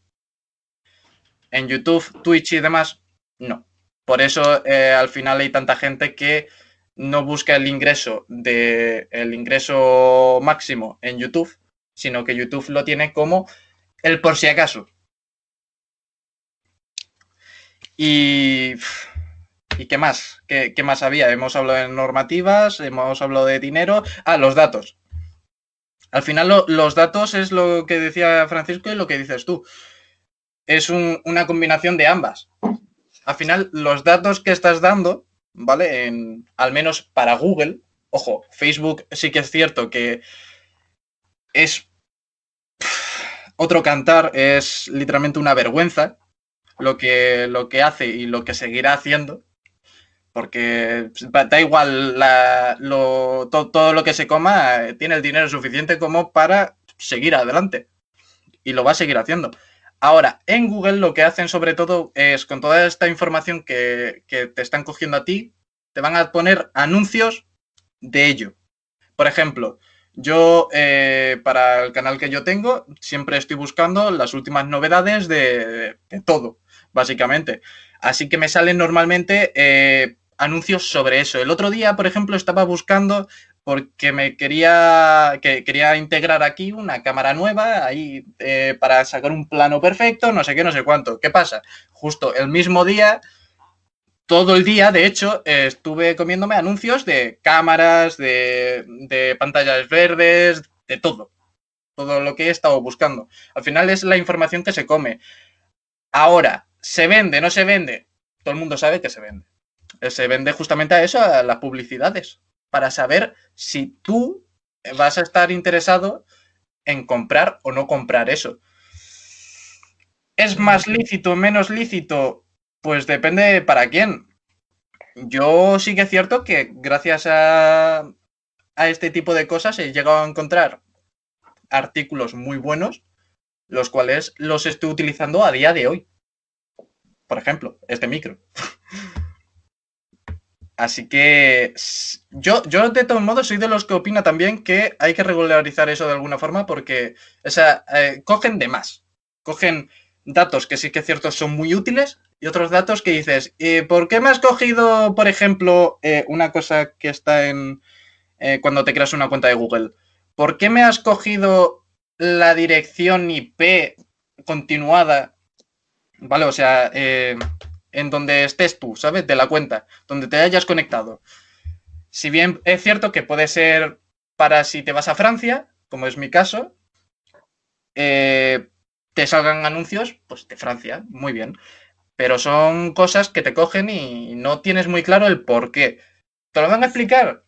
S2: En YouTube, Twitch y demás, no. Por eso eh, al final hay tanta gente que no busca el ingreso de el ingreso máximo en YouTube, sino que YouTube lo tiene como el por si acaso. Y, ¿y qué más? ¿Qué, más había? Hemos hablado de normativas, hemos hablado de dinero. Ah, los datos. Al final los datos es lo que decía Francisco y lo que dices tú. Es una combinación de ambas al final los datos que estás dando, ¿vale? Al menos para Google, ojo, Facebook sí que es cierto que es otro cantar, es literalmente una vergüenza lo que, lo que hace y lo que seguirá haciendo. Porque da igual todo, lo que se coma, tiene el dinero suficiente como para seguir adelante. Y lo va a seguir haciendo. Ahora, en Google lo que hacen sobre todo es con toda esta información que, te están cogiendo a ti, te van a poner anuncios de ello. Por ejemplo, yo eh, para el canal que yo tengo siempre estoy buscando las últimas novedades de, todo, básicamente. Así que me salen normalmente eh, anuncios sobre eso. El otro día, por ejemplo, estaba buscando porque me quería, que quería integrar aquí una cámara nueva ahí eh, para sacar un plano perfecto, no sé qué, no sé cuánto. ¿Qué pasa? Justo el mismo día, todo el día, de hecho, estuve comiéndome anuncios de cámaras, de, de pantallas verdes, de todo. Todo lo que he estado buscando. Al final es la información que se come. Ahora, ¿se vende? ¿No se vende? Todo el mundo sabe que se vende. Se vende justamente a eso, a las publicidades para saber si tú vas a estar interesado en comprar o no comprar eso. ¿Es más lícito, menos lícito? Pues depende para quién. Yo sí que es cierto que gracias a, a este tipo de cosas he llegado a encontrar artículos muy buenos, los cuales los estoy utilizando a día de hoy. Por ejemplo, este micro. Así que yo, yo de todos modos soy de los que opina también que hay que regularizar eso de alguna forma porque o sea, eh, cogen de más. Cogen datos que sí que es cierto son muy útiles y otros datos que dices, ¿por qué me has cogido, por ejemplo, eh, una cosa que está en eh, cuando te creas una cuenta de Google? ¿Por qué me has cogido la dirección IP continuada? Vale, o sea, en donde estés tú, ¿sabes? De la cuenta, donde te hayas conectado. Si bien es cierto que puede ser para si te vas a Francia, como es mi caso, eh, te salgan anuncios, pues de Francia, muy bien. Pero son cosas que te cogen y no tienes muy claro el por qué. ¿Te lo van a explicar?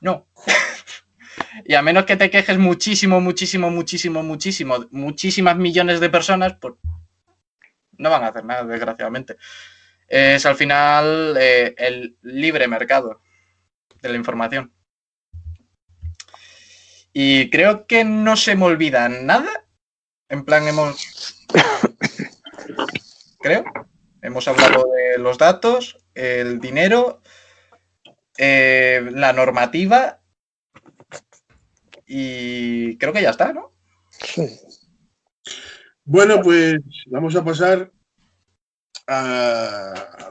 S2: No. y a menos que te quejes muchísimo, muchísimo, muchísimo, muchísimo, muchísimas millones de personas, pues no van a hacer nada, desgraciadamente es al final eh, el libre mercado de la información. Y creo que no se me olvida nada. En plan, hemos. creo. Hemos hablado de los datos, el dinero, eh, la normativa. Y creo que ya está, ¿no? Sí.
S1: Bueno, pues vamos a pasar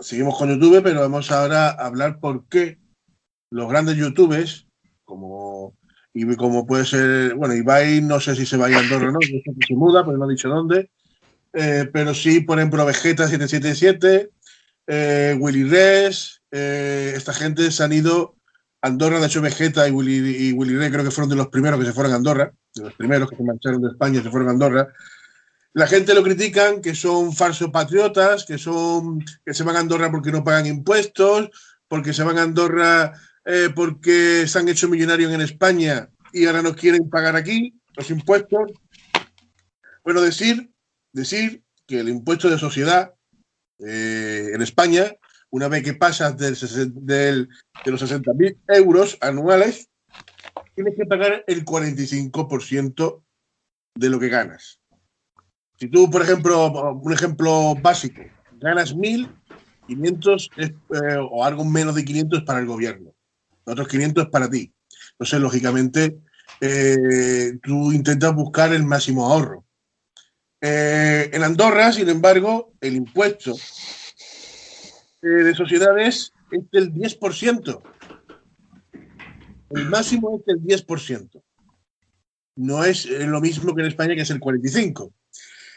S1: seguimos con YouTube, pero vamos ahora a hablar por qué los grandes YouTubers, como, y como puede ser, bueno, Ibai, no sé si se va a Andorra o no, se muda, pero no ha dicho dónde, eh, pero sí, por ejemplo, Vegeta777, eh, Willy Res, eh, esta gente se han ido a Andorra, de hecho Vegeta y Willy, y Willy Res creo que fueron de los primeros que se fueron a Andorra, de los primeros que se marcharon de España y se fueron a Andorra, la gente lo critican que son falsos patriotas, que son que se van a Andorra porque no pagan impuestos, porque se van a Andorra eh, porque se han hecho millonarios en España y ahora no quieren pagar aquí los impuestos. Bueno, decir, decir que el impuesto de sociedad eh, en España, una vez que pasas del, de los 60.000 euros anuales, tienes que pagar el 45% de lo que ganas. Si tú, por ejemplo, un ejemplo básico, ganas 1.500 eh, o algo menos de 500 para el gobierno, otros 500 para ti. Entonces, lógicamente, eh, tú intentas buscar el máximo ahorro. Eh, en Andorra, sin embargo, el impuesto de sociedades es del 10%. El máximo es del 10%. No es lo mismo que en España, que es el 45%.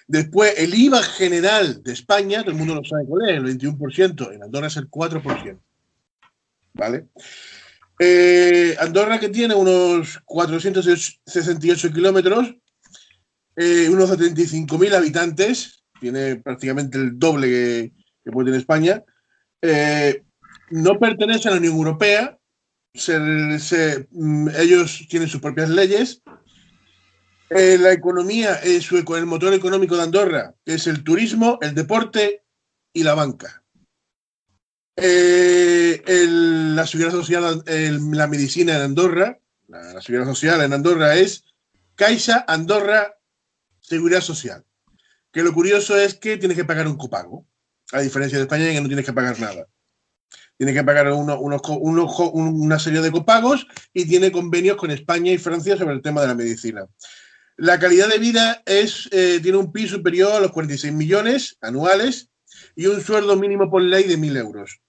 S1: Después, el IVA general de España, todo el mundo lo sabe cuál es, el 21%, en Andorra es el 4%. ¿Vale? Eh, Andorra que tiene unos 468 kilómetros, eh, unos 75.000 habitantes, tiene prácticamente el doble que, puede tener España, eh, no pertenece a la Unión Europea, mm, ellos tienen sus propias leyes, eh, la economía, es el motor económico de Andorra, es el turismo, el deporte y la banca. Eh, la seguridad social, la medicina en Andorra, la, seguridad social en Andorra es Caixa Andorra Seguridad Social. Que lo curioso es que tienes que pagar un copago, a diferencia de España en que no tienes que pagar nada. Tienes que pagar una serie de copagos y tiene convenios con España y Francia sobre el tema de la medicina. La calidad de vida eh, tiene un PIB superior a los 46 millones anuales y un sueldo mínimo por ley de 1.000 euros.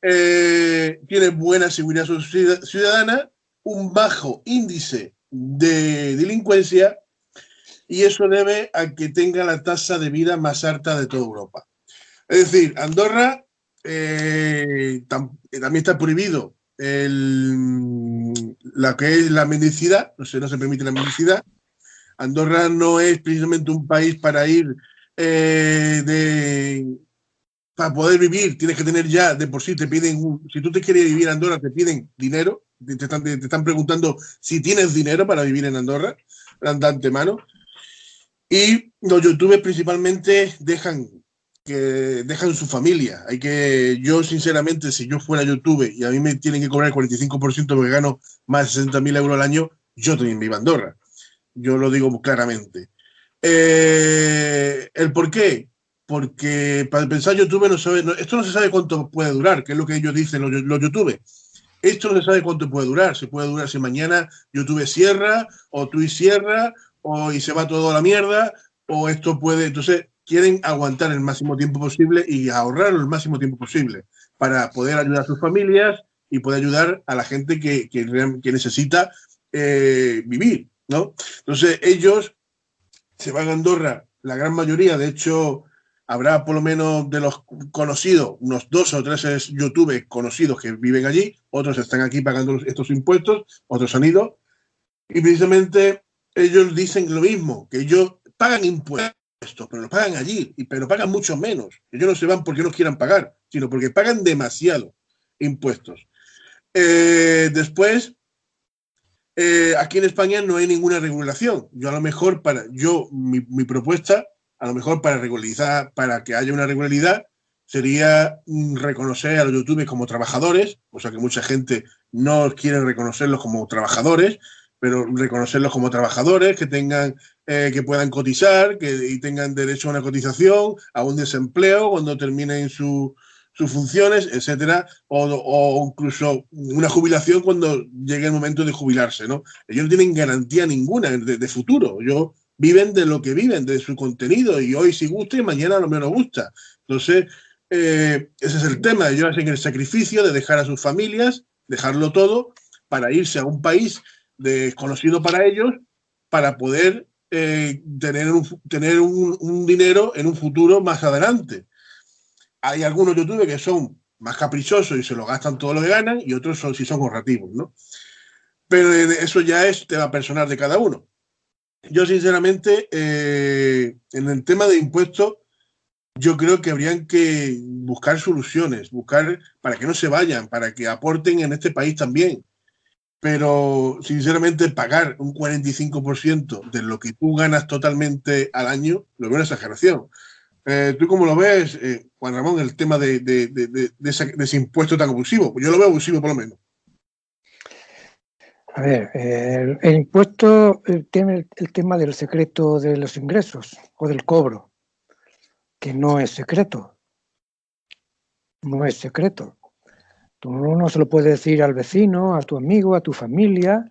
S1: Eh, tiene buena seguridad ciudadana, un bajo índice de delincuencia y eso debe a que tenga la tasa de vida más alta de toda Europa. Es decir, Andorra eh, también está prohibido la que es la mendicidad, no, sé, no se permite la mendicidad, Andorra no es precisamente un país para ir eh, de para poder vivir tienes que tener ya de por sí te piden si tú te quieres vivir en Andorra te piden dinero te están, te están preguntando si tienes dinero para vivir en Andorra de antemano y los youtubers principalmente dejan que dejan su familia. Hay que, yo sinceramente, si yo fuera youtuber y a mí me tienen que cobrar el 45% porque gano más de 60.000 euros al año, yo también vivo en Andorra. Yo lo digo claramente. Eh, ¿El por qué? Porque para pensar YouTube no sabe, esto no se sabe cuánto puede durar, que es lo que ellos dicen los, los YouTube. Esto no se sabe cuánto puede durar. Se puede durar si mañana YouTube cierra, o Twitch cierra, o y se va todo a la mierda, o esto puede. Entonces, quieren aguantar el máximo tiempo posible y ahorrar el máximo tiempo posible para poder ayudar a sus familias y poder ayudar a la gente que, que, necesita eh, vivir. ¿No? Entonces ellos se van a Andorra, la gran mayoría, de hecho, habrá por lo menos de los conocidos, unos dos o tres youtubers conocidos que viven allí, otros están aquí pagando estos impuestos, otros han ido, y precisamente ellos dicen lo mismo, que ellos pagan impuestos, pero lo pagan allí, pero pagan mucho menos. Ellos no se van porque no quieran pagar, sino porque pagan demasiado impuestos. Eh, después, eh, aquí en España no hay ninguna regulación. Yo a lo mejor para, yo, mi, propuesta, a lo mejor para regularizar, para que haya una regularidad, sería mm, reconocer a los youtubers como trabajadores, o sea que mucha gente no quiere reconocerlos como trabajadores, pero reconocerlos como trabajadores, que tengan, eh, que puedan cotizar, que y tengan derecho a una cotización, a un desempleo cuando terminen su, sus funciones, etcétera, o, incluso una jubilación cuando llegue el momento de jubilarse, ¿no? Ellos no tienen garantía ninguna de, futuro. Ellos viven de lo que viven, de su contenido, y hoy sí gusta y mañana no menos gusta. Entonces, eh, ese es el tema. Ellos hacen el sacrificio de dejar a sus familias, dejarlo todo, para irse a un país desconocido para ellos, para poder eh, tener, tener un dinero en un futuro más adelante hay algunos youtubers que son más caprichosos y se lo gastan todo lo que ganan y otros son, si son ahorrativos, ¿no? Pero eso ya es tema personal de cada uno. Yo, sinceramente, eh, en el tema de impuestos, yo creo que habrían que buscar soluciones, buscar para que no se vayan, para que aporten en este país también. Pero, sinceramente, pagar un 45% de lo que tú ganas totalmente al año, lo veo una exageración. Eh, ¿Tú cómo lo ves, eh, Juan Ramón, el tema de, ese, impuesto tan abusivo? Yo lo veo abusivo por lo menos.
S4: A ver, el, impuesto, el tema, el tema del secreto de los ingresos o del cobro, que no es secreto. No es secreto. Tú no se lo puedes decir al vecino, a tu amigo, a tu familia,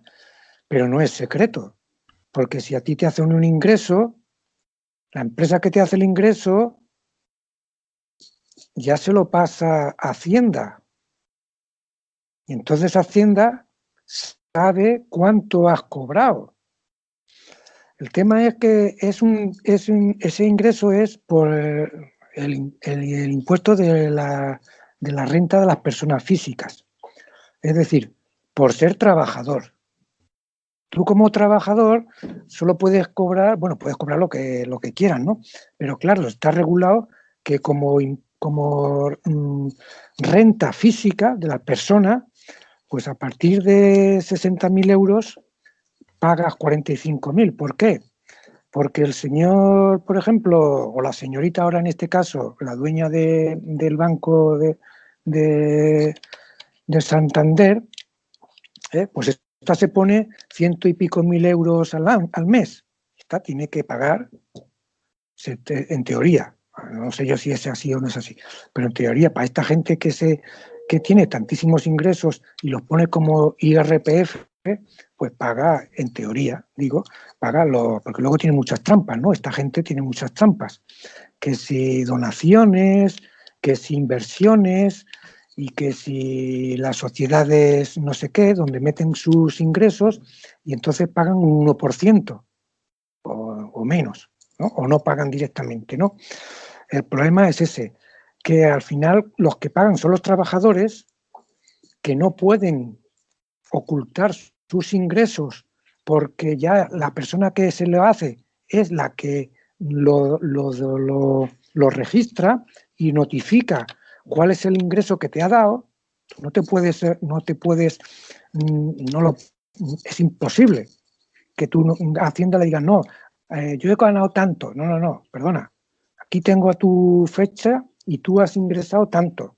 S4: pero no es secreto. Porque si a ti te hacen un ingreso, la empresa que te hace el ingreso ya se lo pasa a Hacienda. Y entonces Hacienda sabe cuánto has cobrado. El tema es que ese ingreso es por el, impuesto de la renta de las personas físicas. Es decir, por ser trabajador. Tú como trabajador solo puedes cobrar, bueno, puedes cobrar lo que, lo que quieras, ¿no? Pero claro, está regulado que como, como mm, renta física de la persona, pues a partir de 60.000 euros pagas 45.000. ¿Por qué? Porque el señor, por ejemplo, o la señorita ahora en este caso, la dueña del banco de, de, Santander, ¿eh? pues esta se pone ciento y pico mil euros al, al mes. Esta tiene que pagar, en teoría, no sé yo si es así o no es así, pero en teoría para esta gente que, se, que tiene tantísimos ingresos y los pone como IRPF, pues paga, en teoría, digo, paga lo, porque luego tiene muchas trampas, ¿no? Esta gente tiene muchas trampas, que si donaciones, que si inversiones y que si las sociedades no sé qué, donde meten sus ingresos y entonces pagan un 1% o, o menos, ¿no? O no pagan directamente, ¿no? El problema es ese, que al final los que pagan son los trabajadores que no pueden ocultar sus ingresos porque ya la persona que se lo hace es la que lo, lo, registra y notifica cuál es el ingreso que te ha dado, no te puedes, no te puedes, mm, no lo, es imposible que tú Hacienda le diga, no, eh, yo he ganado tanto, no, no, no, perdona, aquí tengo a tu fecha y tú has ingresado tanto.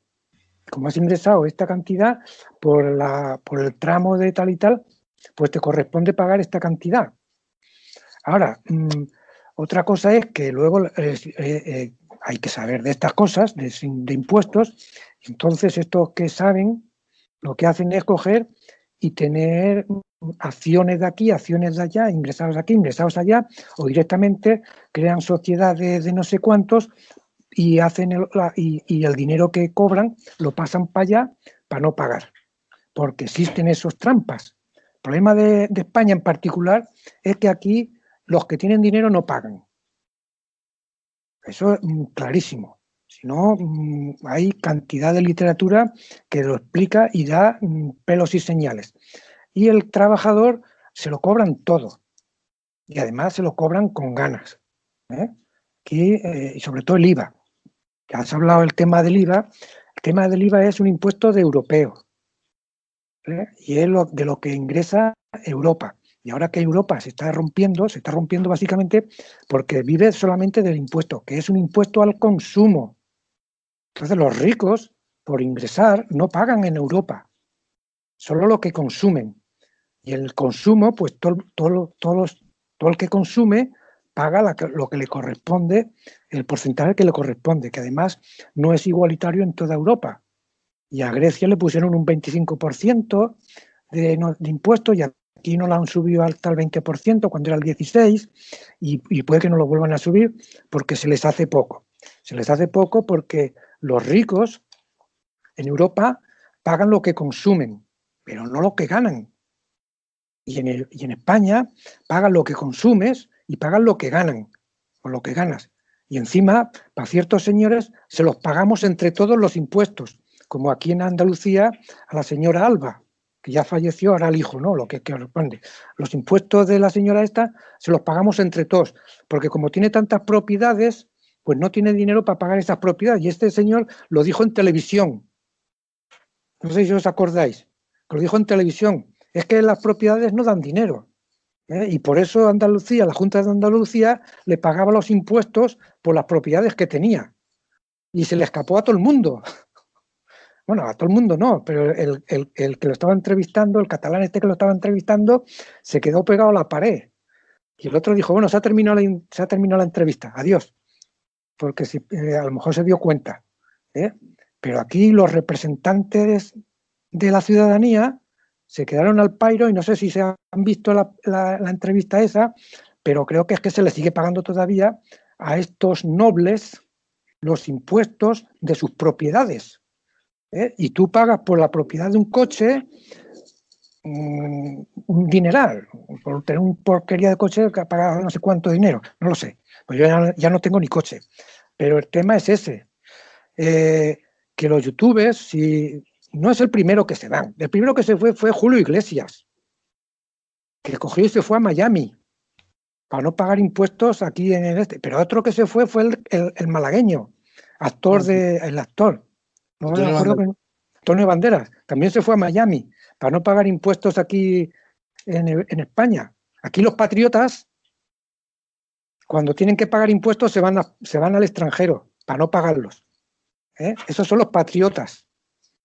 S4: Como has ingresado esta cantidad por, la, por el tramo de tal y tal, pues te corresponde pagar esta cantidad. Ahora, mm, otra cosa es que luego eh, eh, hay que saber de estas cosas, de, de, impuestos. Entonces, estos que saben, lo que hacen es coger y tener acciones de aquí, acciones de allá, ingresados aquí, ingresados allá, o directamente crean sociedades de no sé cuántos y hacen el, y, el dinero que cobran lo pasan para allá para no pagar, porque existen esos trampas. El problema de España en particular es que aquí los que tienen dinero no pagan. Eso es mm, clarísimo. Si no, mm, hay cantidad de literatura que lo explica y da mm, pelos y señales y el trabajador se lo cobran todo. Y además se lo cobran con ganas. ¿eh? Eh, y sobre todo el IVA. Que has hablado del tema del IVA. El tema del IVA es un impuesto de europeo. ¿eh? Y es de lo que ingresa Europa. Y ahora que Europa se está rompiendo, se está rompiendo básicamente porque vive solamente del impuesto, que es un impuesto al consumo. Entonces los ricos, por ingresar, no pagan en Europa, solo lo que consumen. Y el consumo, pues todo, todo, todo el que consume paga lo que le corresponde, el porcentaje que le corresponde, que además no es igualitario en toda Europa. Y a Grecia le pusieron un 25% de, de impuestos y aquí no lo han subido hasta el 20% cuando era el 16% y, y puede que no lo vuelvan a subir porque se les hace poco. Se les hace poco porque los ricos en Europa pagan lo que consumen, pero no lo que ganan y en, España pagan lo que consumes y pagan lo que ganan o lo que ganas. Y encima, para ciertos señores, se los pagamos entre todos los impuestos, como aquí en Andalucía a la señora Alba, que ya falleció, ahora el hijo, ¿no? Lo que, corresponde. Los impuestos de la señora esta se los pagamos entre todos, porque como tiene tantas propiedades, pues no tiene dinero para pagar esas propiedades. Y este señor lo dijo en televisión. No sé si os acordáis. Lo dijo en televisión es que las propiedades no dan dinero. ¿eh? Y por eso Andalucía, la Junta de Andalucía, le pagaba los impuestos por las propiedades que tenía. Y se le escapó a todo el mundo. Bueno, a todo el mundo no, pero el, que lo estaba entrevistando, el catalán este que lo estaba entrevistando, se quedó pegado a la pared. Y el otro dijo, bueno, se ha terminado la, se ha terminado la entrevista, adiós. Porque si, eh, a lo mejor se dio cuenta. ¿eh? Pero aquí los representantes de la ciudadanía se quedaron al pairo y no sé si se han visto la, entrevista esa, pero creo que es que se le sigue pagando todavía a estos nobles los impuestos de sus propiedades. ¿Eh? Y tú pagas por la propiedad de un coche mm, un dineral, por tener un porquería de coche que pagas no sé cuánto dinero, no lo sé. Pues yo ya, no tengo ni coche. Pero el tema es ese. Eh, que los youtubers, si no es el primero que se van. El primero que se fue fue Julio Iglesias, que cogió y se fue a Miami para no pagar impuestos aquí en el este. Pero otro que se fue fue el, malagueño, actor de, el actor. No me acuerdo Antonio Banderas, también se fue a Miami para no pagar impuestos aquí en, España. Aquí los patriotas, cuando tienen que pagar impuestos, se van, se van al extranjero para no pagarlos. ¿eh? Esos son los patriotas.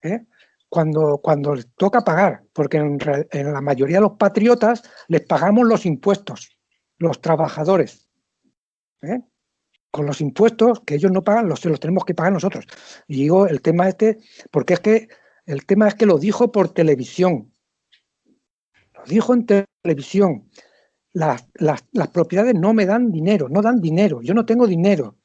S4: ¿eh? cuando, cuando les toca pagar, porque en, la mayoría de los patriotas les pagamos los impuestos, los trabajadores. ¿eh? Con los impuestos que ellos no pagan, los, los tenemos que pagar nosotros. Y digo el tema este, porque es que el tema es que lo dijo por televisión. Lo dijo en televisión. Las, las propiedades no me dan dinero, no dan dinero, yo no tengo dinero.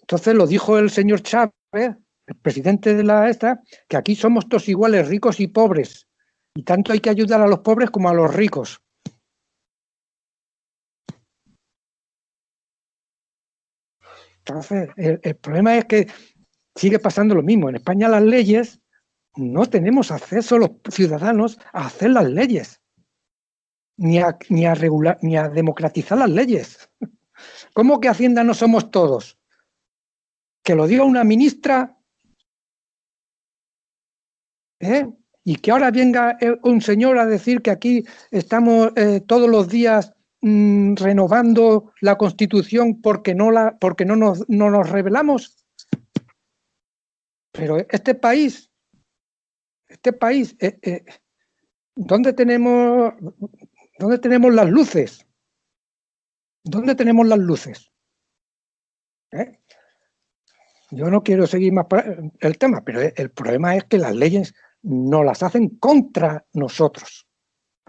S4: Entonces lo dijo el señor Chávez, el presidente de la esta, que aquí somos todos iguales, ricos y pobres, y tanto hay que ayudar a los pobres como a los ricos. Entonces, el, problema es que sigue pasando lo mismo. En España las leyes no tenemos acceso los ciudadanos a hacer las leyes, ni a, ni a regular, ni a democratizar las leyes. ¿Cómo que Hacienda no somos todos? Que lo diga una ministra ¿eh? y que ahora venga eh, un señor a decir que aquí estamos eh, todos los días mm, renovando la Constitución porque no la porque no nos, no nos rebelamos. Pero este país, este país, ¿dónde tenemos dónde tenemos las luces? ¿Dónde tenemos las luces? Yo no quiero seguir más el tema, pero el problema es que las leyes no las hacen contra nosotros.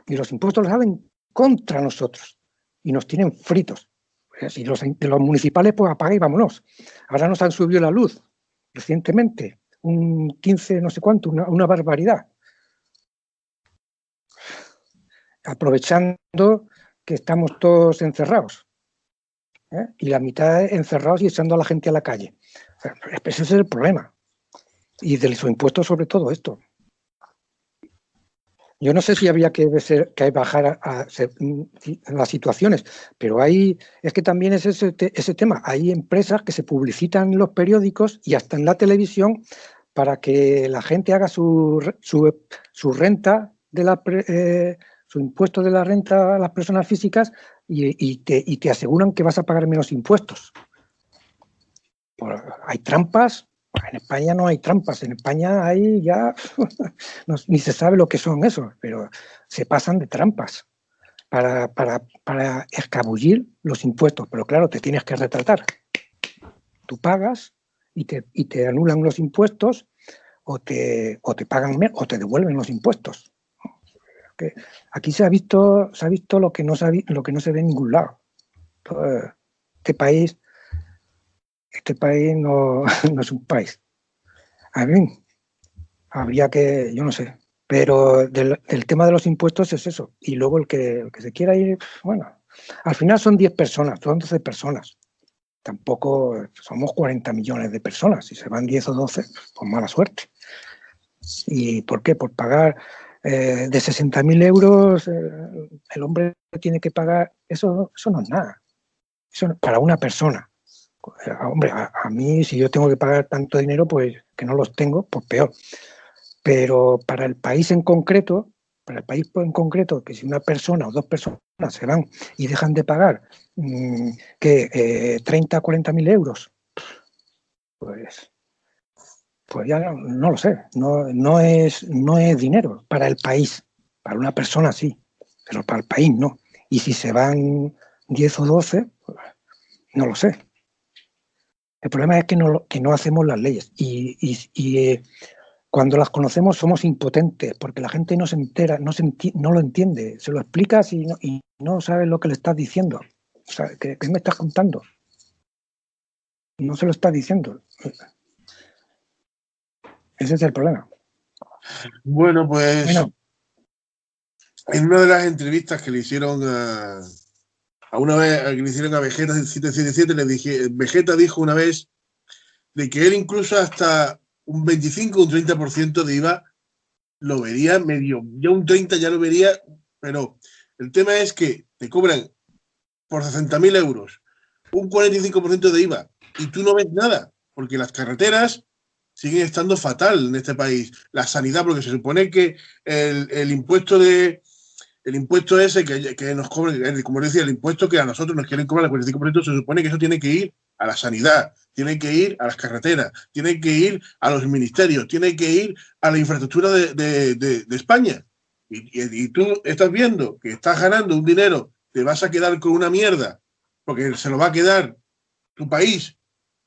S4: Y los impuestos los hacen contra nosotros. Y nos tienen fritos. Y los, los municipales, pues apaga y vámonos. Ahora nos han subido la luz recientemente, un 15, no sé cuánto, una, barbaridad. Aprovechando que estamos todos encerrados. ¿eh? Y la mitad encerrados y echando a la gente a la calle. ese es el problema. Y de los impuestos sobre todo esto. Yo no sé si había que, que bajar a, las situaciones, pero hay, es que también es ese, ese, tema. Hay empresas que se publicitan en los periódicos y hasta en la televisión para que la gente haga su, su, renta de la eh, su impuesto de la renta a las personas físicas y, te, y te aseguran que vas a pagar menos impuestos. hay trampas en España no hay trampas, en España hay ya, ni se sabe lo que son esos, pero se pasan de trampas para, para, escabullir los impuestos. Pero claro, te tienes que retratar. Tú pagas y te, y te anulan los impuestos o te, o te pagan o te devuelven los impuestos. Aquí se ha visto, se ha visto lo que no se ve en ningún lado. Este país este país no, es un país. A mí, habría que, yo no sé, pero del, el tema de los impuestos es eso. Y luego el que, que se quiera ir, bueno, al final son 10 personas, son 12 personas. Tampoco somos 40 millones de personas. Si se van 10 o 12, pues mala suerte. ¿Y por qué? Por pagar eh, de 60.000 euros, eh, el hombre tiene que pagar, eso, eso no es nada. Eso para una persona. Eh, hombre, a, mí si yo tengo que pagar tanto dinero, pues que no los tengo, pues peor. Pero para el país en concreto, para el país en concreto, que si una persona o dos personas se van y dejan de pagar mm, que eh, 30 o 40 mil euros, pues, pues ya no, lo sé, no, no, es, no es dinero para el país, para una persona sí, pero para el país no. Y si se van 10 o 12, pues, no lo sé. El problema es que no, que no hacemos las leyes y, eh, cuando las conocemos somos impotentes porque la gente no se entera, no, se no lo entiende. Se lo explicas y no, y no sabes lo que le estás diciendo. O sea, ¿qué, me estás contando? No se lo estás diciendo. Ese es el problema.
S1: Bueno, pues en una de las entrevistas que le hicieron a, a una vez que le hicieron a Vegeta 777, le dije, Vegeta dijo una vez de que él incluso hasta un 25 o un 30% de IVA lo vería medio, ya un 30 ya lo vería, pero el tema es que te cobran por 60.000 euros un 45% de IVA y tú no ves nada, porque las carreteras siguen estando fatal en este país. La sanidad, porque se supone que el impuesto de, el impuesto ese que, nos cobra, como decía, el impuesto que a nosotros nos quieren cobrar el 45%, se supone que eso tiene que ir a la sanidad. tiene que ir a las carreteras, tiene que ir a los ministerios, tiene que ir a la infraestructura de, España. Y, tú estás viendo que estás ganando un dinero, te vas a quedar con una mierda, porque se lo va a quedar tu país,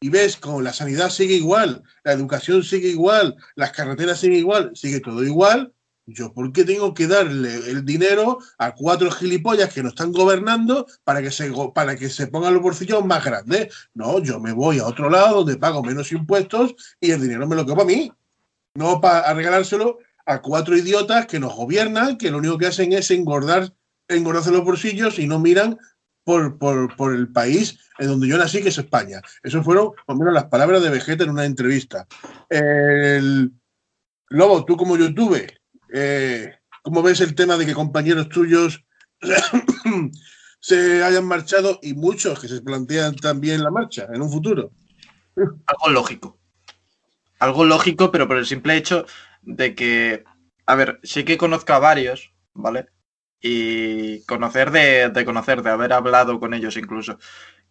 S1: y ves como la sanidad sigue igual, la educación sigue igual, las carreteras siguen igual, sigue todo igual, yo, ¿por qué tengo que darle el dinero a cuatro gilipollas que nos están gobernando para que se, para que se pongan los bolsillos más grandes? No, yo me voy a otro lado donde pago menos impuestos y el dinero me lo quedo a mí. No para regalárselo a cuatro idiotas que nos gobiernan, que lo único que hacen es engordar, engordarse los bolsillos y no miran por, por, el país en donde yo nací, que es España. Eso fueron, por menos, las palabras de Vegeta en una entrevista. El... Lobo, tú como youtuber, eh, ¿Cómo ves el tema de que compañeros tuyos se hayan marchado y muchos que se plantean también la marcha en un futuro?
S2: Algo lógico. Algo lógico, pero por el simple hecho de que, a ver, sí que conozco a varios, ¿vale? Y conocer de, de conocer, de haber hablado con ellos incluso,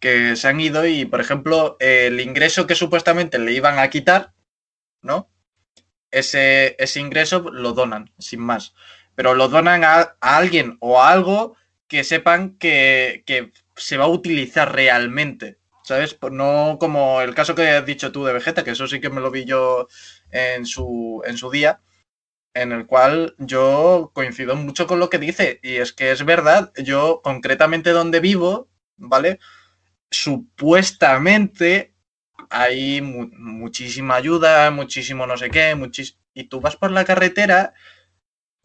S2: que se han ido y, por ejemplo, el ingreso que supuestamente le iban a quitar, ¿no? Ese, ese ingreso lo donan, sin más. Pero lo donan a, alguien o a algo que sepan que, se va a utilizar realmente. ¿Sabes? No como el caso que has dicho tú de Vegeta, que eso sí que me lo vi yo en su, en su día, en el cual yo coincido mucho con lo que dice. Y es que es verdad, yo concretamente donde vivo, ¿vale? Supuestamente hay muchísima ayuda, muchísimo no sé qué, y tú vas por la carretera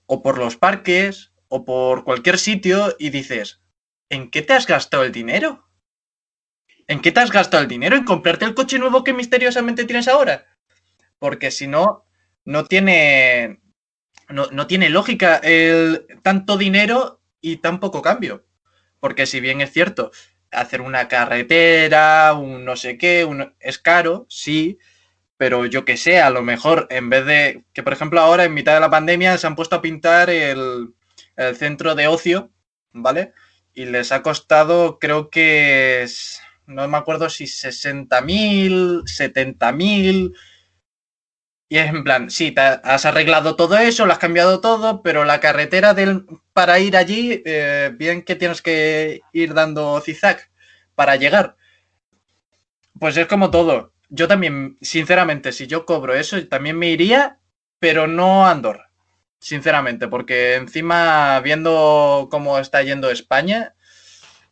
S2: o por los parques o por cualquier sitio y dices, ¿en qué te has gastado el dinero? ¿En qué te has gastado el dinero? ¿En comprarte el coche nuevo que misteriosamente tienes ahora? Porque si no, no tiene, no, no tiene lógica el tanto dinero y tan poco cambio. Porque si bien es cierto, hacer una carretera, un no sé qué, es caro, sí, pero yo que sé, a lo mejor en vez de que, por ejemplo, ahora en mitad de la pandemia se han puesto a pintar el, centro de ocio, ¿vale? Y les ha costado, creo que, no me acuerdo si 60.000, 70.000. Y es en plan, sí, has arreglado todo eso, lo has cambiado todo, pero la carretera del, para ir allí, eh, bien que tienes que ir dando zigzag para llegar. Pues es como todo. Yo también, sinceramente, si yo cobro eso, también me iría, pero no a Andorra. Sinceramente, porque encima, viendo cómo está yendo España,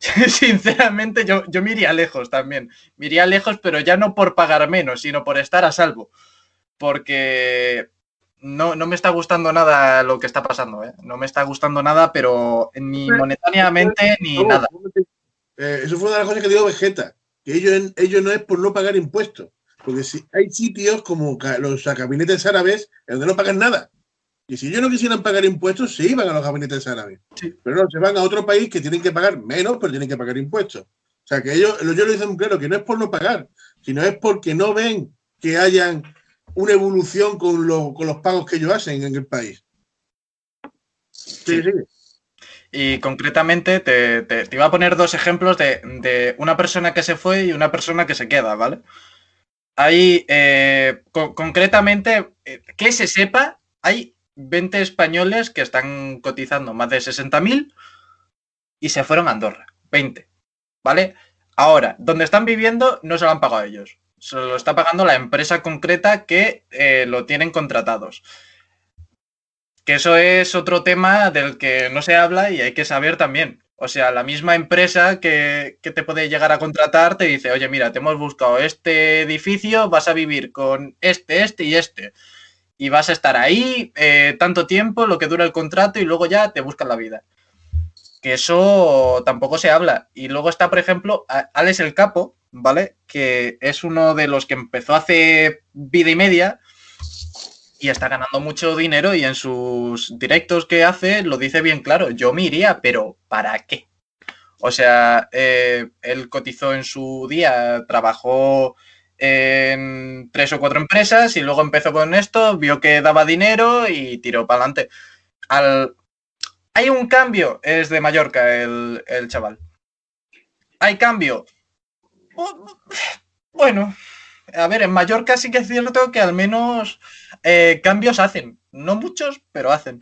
S2: sinceramente yo, yo me iría lejos también. Me iría lejos, pero ya no por pagar menos, sino por estar a salvo. Porque no, no me está gustando nada lo que está pasando. ¿eh? No me está gustando nada, pero ni monetariamente ni nada.
S1: Eh, eso fue una de las cosas que dijo Vegeta, que ellos, ellos no es por no pagar impuestos, porque si hay sitios como los gabinetes árabes donde no pagan nada. Y si ellos no quisieran pagar impuestos, se iban a los gabinetes árabes. Pero no, se van a otro país que tienen que pagar menos, pero tienen que pagar impuestos. O sea, que ellos, yo lo dicen muy claro, que no es por no pagar, sino es porque no ven que hayan una evolución con, con los pagos que ellos hacen en el país.
S2: Sí, sí. Y concretamente te, te, iba a poner dos ejemplos de, una persona que se fue y una persona que se queda, ¿vale? Ahí, eh, concretamente, eh, que se sepa, hay 20 españoles que están cotizando más de 60.000 y se fueron a Andorra. 20, ¿vale? Ahora, donde están viviendo no se lo han pagado ellos. Se lo está pagando la empresa concreta que eh, lo tienen contratados. Que eso es otro tema del que no se habla y hay que saber también. O sea, la misma empresa que, te puede llegar a contratar te dice, oye, mira, te hemos buscado este edificio, vas a vivir con este, este y este. Y vas a estar ahí eh, tanto tiempo, lo que dura el contrato, y luego ya te buscan la vida. Que eso tampoco se habla. Y luego está, por ejemplo, Alex el Capo, ¿vale? Que es uno de los que empezó hace vida y media y está ganando mucho dinero y en sus directos que hace lo dice bien claro, yo me iría, pero ¿para qué? O sea, eh, él cotizó en su día, trabajó en tres o cuatro empresas y luego empezó con esto, vio que daba dinero y tiró para adelante. Al... Hay un cambio, es de Mallorca el, el chaval. Hay cambio. Bueno, a ver, en Mallorca sí que es cierto que al menos eh, cambios hacen. No muchos, pero hacen.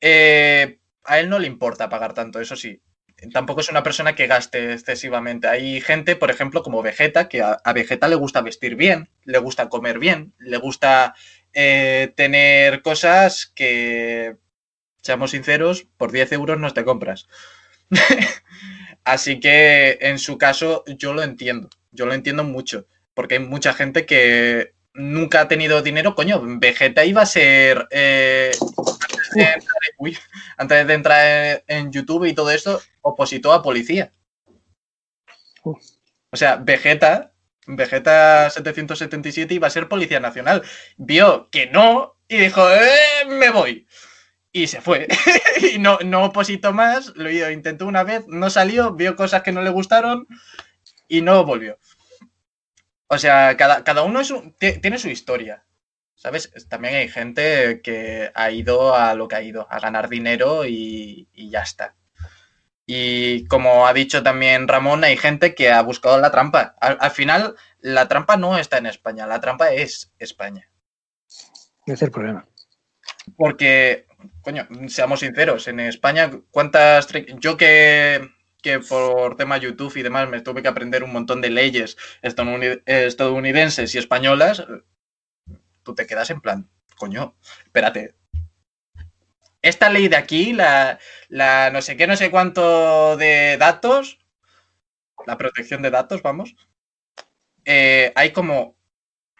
S2: Eh, a él no le importa pagar tanto, eso sí. Tampoco es una persona que gaste excesivamente. Hay gente, por ejemplo, como Vegeta, que a, Vegeta le gusta vestir bien, le gusta comer bien, le gusta eh, tener cosas que, seamos sinceros, por 10 euros no te compras. Así que en su caso yo lo entiendo, yo lo entiendo mucho, porque hay mucha gente que nunca ha tenido dinero, coño, Vegeta iba a ser... Eh, antes, de entrar, en YouTube y todo esto, opositó a policía. O sea, Vegeta, Vegeta 777 iba a ser policía nacional. Vio que no y dijo, eh, me voy. Y se fue. y no, no opositó más, lo intentó una vez, no salió, vio cosas que no le gustaron y no volvió. O sea, cada, uno tiene su historia. ¿Sabes? También hay gente que ha ido a lo que ha ido, a ganar dinero y, ya está. Y como ha dicho también Ramón, hay gente que ha buscado la trampa. Al, final, la trampa no está en España, la trampa es España.
S4: Es el problema.
S2: Porque, coño, seamos sinceros, en España, ¿cuántas... Yo que que por tema YouTube y demás me tuve que aprender un montón de leyes estadounidenses y españolas, tú te quedas en plan, coño, espérate. Esta ley de aquí, la, no sé qué, no sé cuánto de datos, la protección de datos, vamos, eh, hay como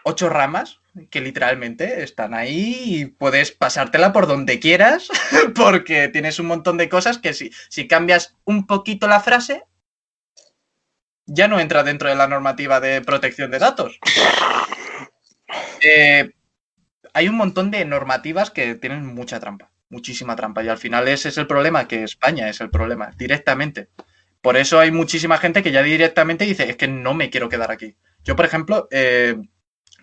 S2: ocho ramas que literalmente están ahí y puedes pasártela por donde quieras porque tienes un montón de cosas que si, si cambias un poquito la frase, ya no entra dentro de la normativa de protección de datos. Eh, hay un montón de normativas que tienen mucha trampa, muchísima trampa. Y al final ese es el problema, que España es el problema, directamente. Por eso hay muchísima gente que ya directamente dice, es que no me quiero quedar aquí. Yo, por ejemplo, eh,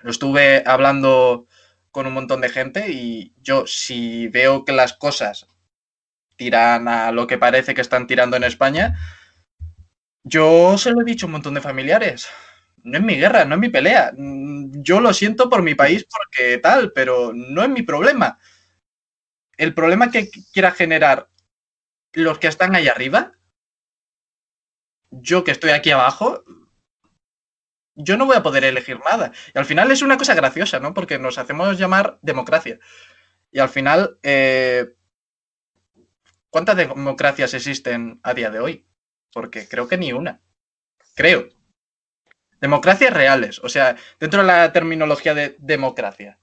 S2: estuve hablando con un montón de gente y yo si veo que las cosas tiran a lo que parece que están tirando en España, yo se lo he dicho a un montón de familiares. No es mi guerra, no es mi pelea. Yo lo siento por mi país porque tal, pero no es mi problema. El problema que quiera generar los que están ahí arriba, yo que estoy aquí abajo, yo no voy a poder elegir nada. Y al final es una cosa graciosa, ¿no? Porque nos hacemos llamar democracia. Y al final, eh, ¿cuántas democracias existen a día de hoy? Porque creo que ni una. Creo. Democracias reales, o sea, dentro de la terminología de democracia.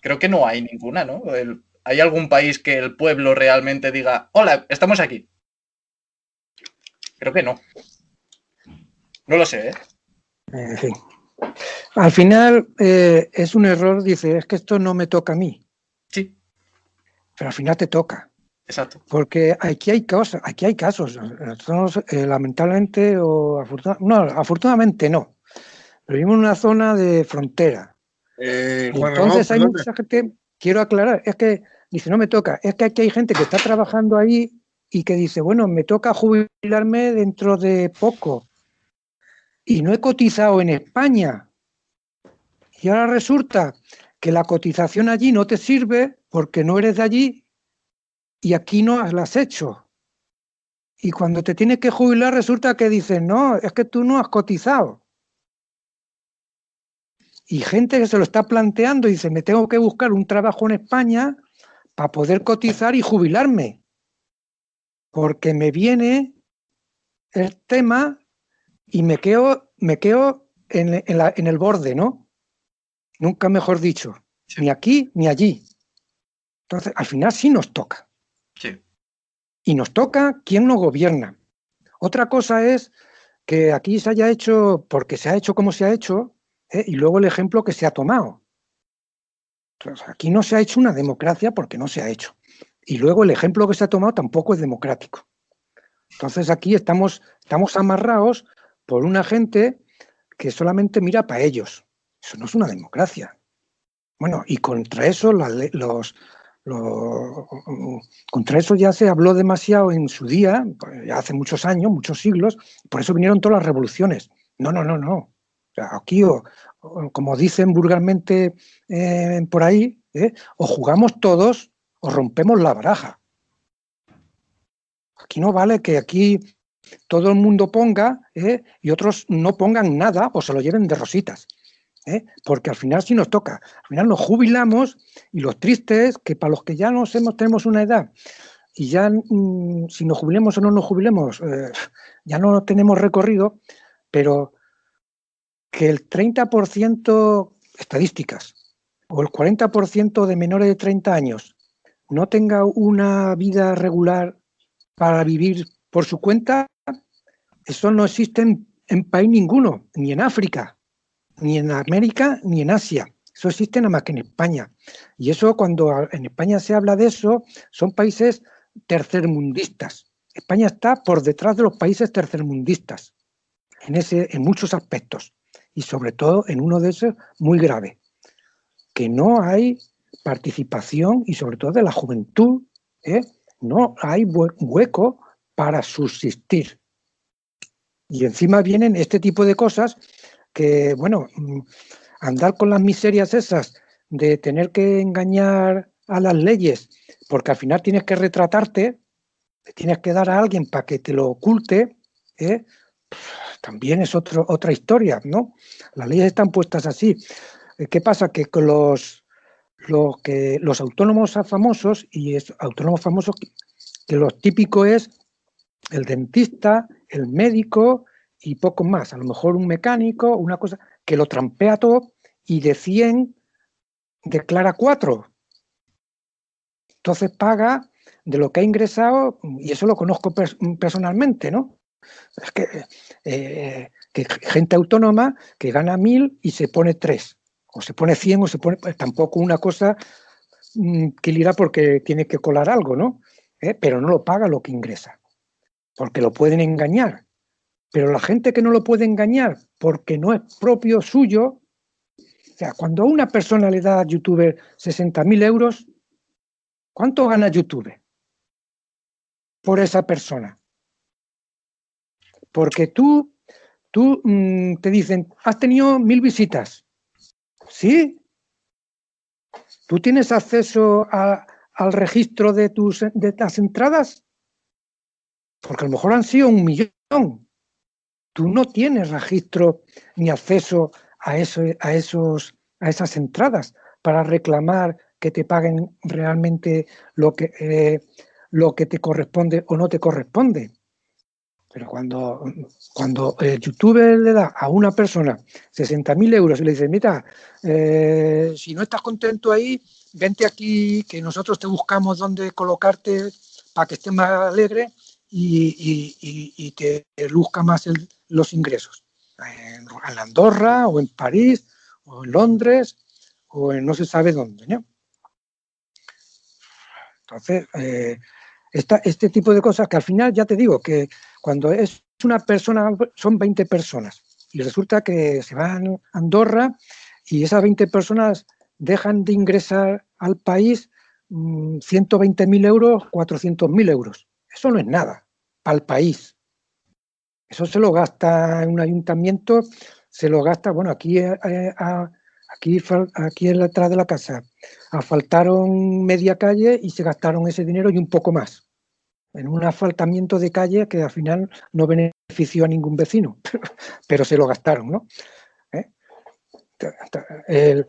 S2: Creo que no hay ninguna, ¿no? ¿Hay algún país que el pueblo realmente diga, hola, estamos aquí? Creo que no. No lo sé, ¿eh? En
S4: fin. Al final eh, es un error, dice, es que esto no me toca a mí.
S2: Sí.
S4: Pero al final te toca.
S2: Exacto.
S4: Porque aquí hay cosas, aquí hay casos. Eh, lamentablemente o afortunadamente, no, afortunadamente no. Vivimos en una zona de frontera. Eh, entonces hay mucha gente, quiero aclarar, es que dice, no me toca, es que aquí hay gente que está trabajando ahí y que dice, bueno, me toca jubilarme dentro de poco y no he cotizado en España. Y ahora resulta que la cotización allí no te sirve porque no eres de allí y aquí no la has hecho. Y cuando te tienes que jubilar resulta que dicen, no, es que tú no has cotizado. Y gente que se lo está planteando y dice, me tengo que buscar un trabajo en España para poder cotizar y jubilarme. Porque me viene el tema y me quedo, me quedo en, en, el borde, ¿no? Nunca mejor dicho, ni aquí ni allí. Entonces, al final sí nos toca.
S2: Sí.
S4: Y nos toca quién nos gobierna. Otra cosa es que aquí se haya hecho, porque se ha hecho como se ha hecho, ¿eh? y luego el ejemplo que se ha tomado. Entonces, aquí no se ha hecho una democracia porque no se ha hecho. Y luego el ejemplo que se ha tomado tampoco es democrático. Entonces aquí estamos, estamos amarrados por una gente que solamente mira para ellos. Eso no es una democracia. Bueno, y contra eso los, contra eso ya se habló demasiado en su día, hace muchos años, muchos siglos, por eso vinieron todas las revoluciones, No, no, no, no. aquí, o, como dicen vulgarmente eh, por ahí, ¿eh? o jugamos todos o rompemos la baraja. Aquí no vale que aquí todo el mundo ponga ¿eh? y otros no pongan nada o se lo lleven de rositas. ¿eh? Porque al final sí nos toca. Al final nos jubilamos y los tristes que para los que ya nos hemos, tenemos una edad y ya mm, si nos jubilemos o no nos jubilemos, eh, ya no tenemos recorrido, pero que el 30% estadísticas o el 40% de menores de 30 años no tenga una vida regular para vivir por su cuenta, eso no existe en, país ninguno, ni en África, ni en América, ni en Asia. Eso existe nada más que en España. Y eso cuando en España se habla de eso, son países tercermundistas. España está por detrás de los países tercermundistas en, muchos aspectos y sobre todo en uno de esos muy grave, que no hay participación y sobre todo de la juventud, ¿eh? no hay hueco para subsistir. Y encima vienen este tipo de cosas que, bueno, andar con las miserias esas de tener que engañar a las leyes, porque al final tienes que retratarte, tienes que dar a alguien para que te lo oculte, ¿eh? también es otro, otra historia, ¿no? Las leyes están puestas así. Eh, ¿Qué pasa? Que con los, los, que, los autónomos famosos, y es, autónomos famosos, que lo típico es el dentista, el médico y poco más. A lo mejor un mecánico, una cosa que lo trampea todo y de 100 declara 4. Entonces paga de lo que ha ingresado, y eso lo conozco personalmente, ¿no? Es que, eh, que, gente autónoma que gana 1000 y se pone 3, o se pone 100 o se pone, pues, tampoco una cosa mm, que le irá porque tiene que colar algo, ¿no? ¿Eh? Pero no lo paga lo que ingresa porque lo pueden engañar. Pero la gente que no lo puede engañar porque no es propio suyo, o sea, cuando a una persona le da a YouTube 60.000 euros, ¿cuánto gana YouTube por esa persona? Porque tú, tú mm, te dicen, has tenido mil visitas. ¿Sí? ¿Tú tienes acceso al registro de, tus, de las entradas? Porque a lo mejor han sido un millón. Tú no tienes registro ni acceso a, eso, a, esos, a esas entradas para reclamar que te paguen realmente lo que, eh, lo que te corresponde o no te corresponde. Pero cuando, cuando el youtuber le da a una persona 60.000 euros y le dice, mira, eh, si no estás contento ahí, vente aquí, que nosotros te buscamos dónde colocarte para que estés más alegre y, te luzca más los ingresos. En, Andorra o en París o en Londres o en no se sabe dónde. Entonces, eh, este tipo de cosas que al final ya te digo que cuando es una persona, son 20 personas y resulta que se van a Andorra y esas 20 personas dejan de ingresar al país 120.000 mm, euros, 400.000 euros. Eso no es nada para el país. Eso se lo gasta en un ayuntamiento, se lo gasta, bueno, aquí, eh, eh, aquí, aquí en atrás de la casa, asfaltaron media calle y se gastaron ese dinero y un poco más. En un asfaltamiento de calle que al final no benefició a ningún vecino, pero se lo gastaron, ¿no? ¿Eh? El,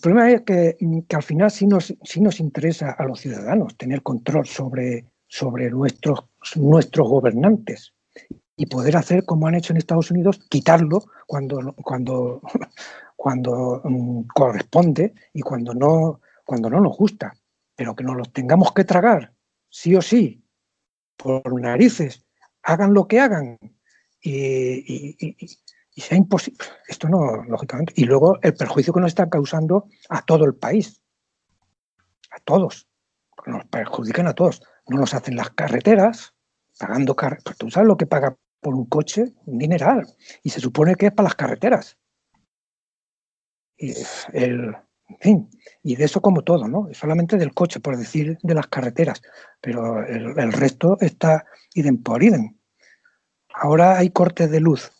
S4: problema es que, que, al final sí nos, sí nos interesa a los ciudadanos tener control sobre, sobre nuestros, nuestros gobernantes y poder hacer como han hecho en Estados Unidos, quitarlo cuando, cuando, cuando mm, corresponde y cuando no, cuando no nos gusta, pero que nos los tengamos que tragar, sí o sí, por narices, hagan lo que hagan y, y sea imposible. Esto no, lógicamente. Y luego el perjuicio que nos está causando a todo el país, a todos, nos perjudican a todos no nos hacen las carreteras, pagando carreteras. Pues tú sabes lo que paga por un coche, un dineral, y se supone que es para las carreteras. Y, el, fin, y de eso como todo, ¿no? Solamente del coche, por decir de las carreteras, pero el, resto está idem por idem. Ahora hay cortes de luz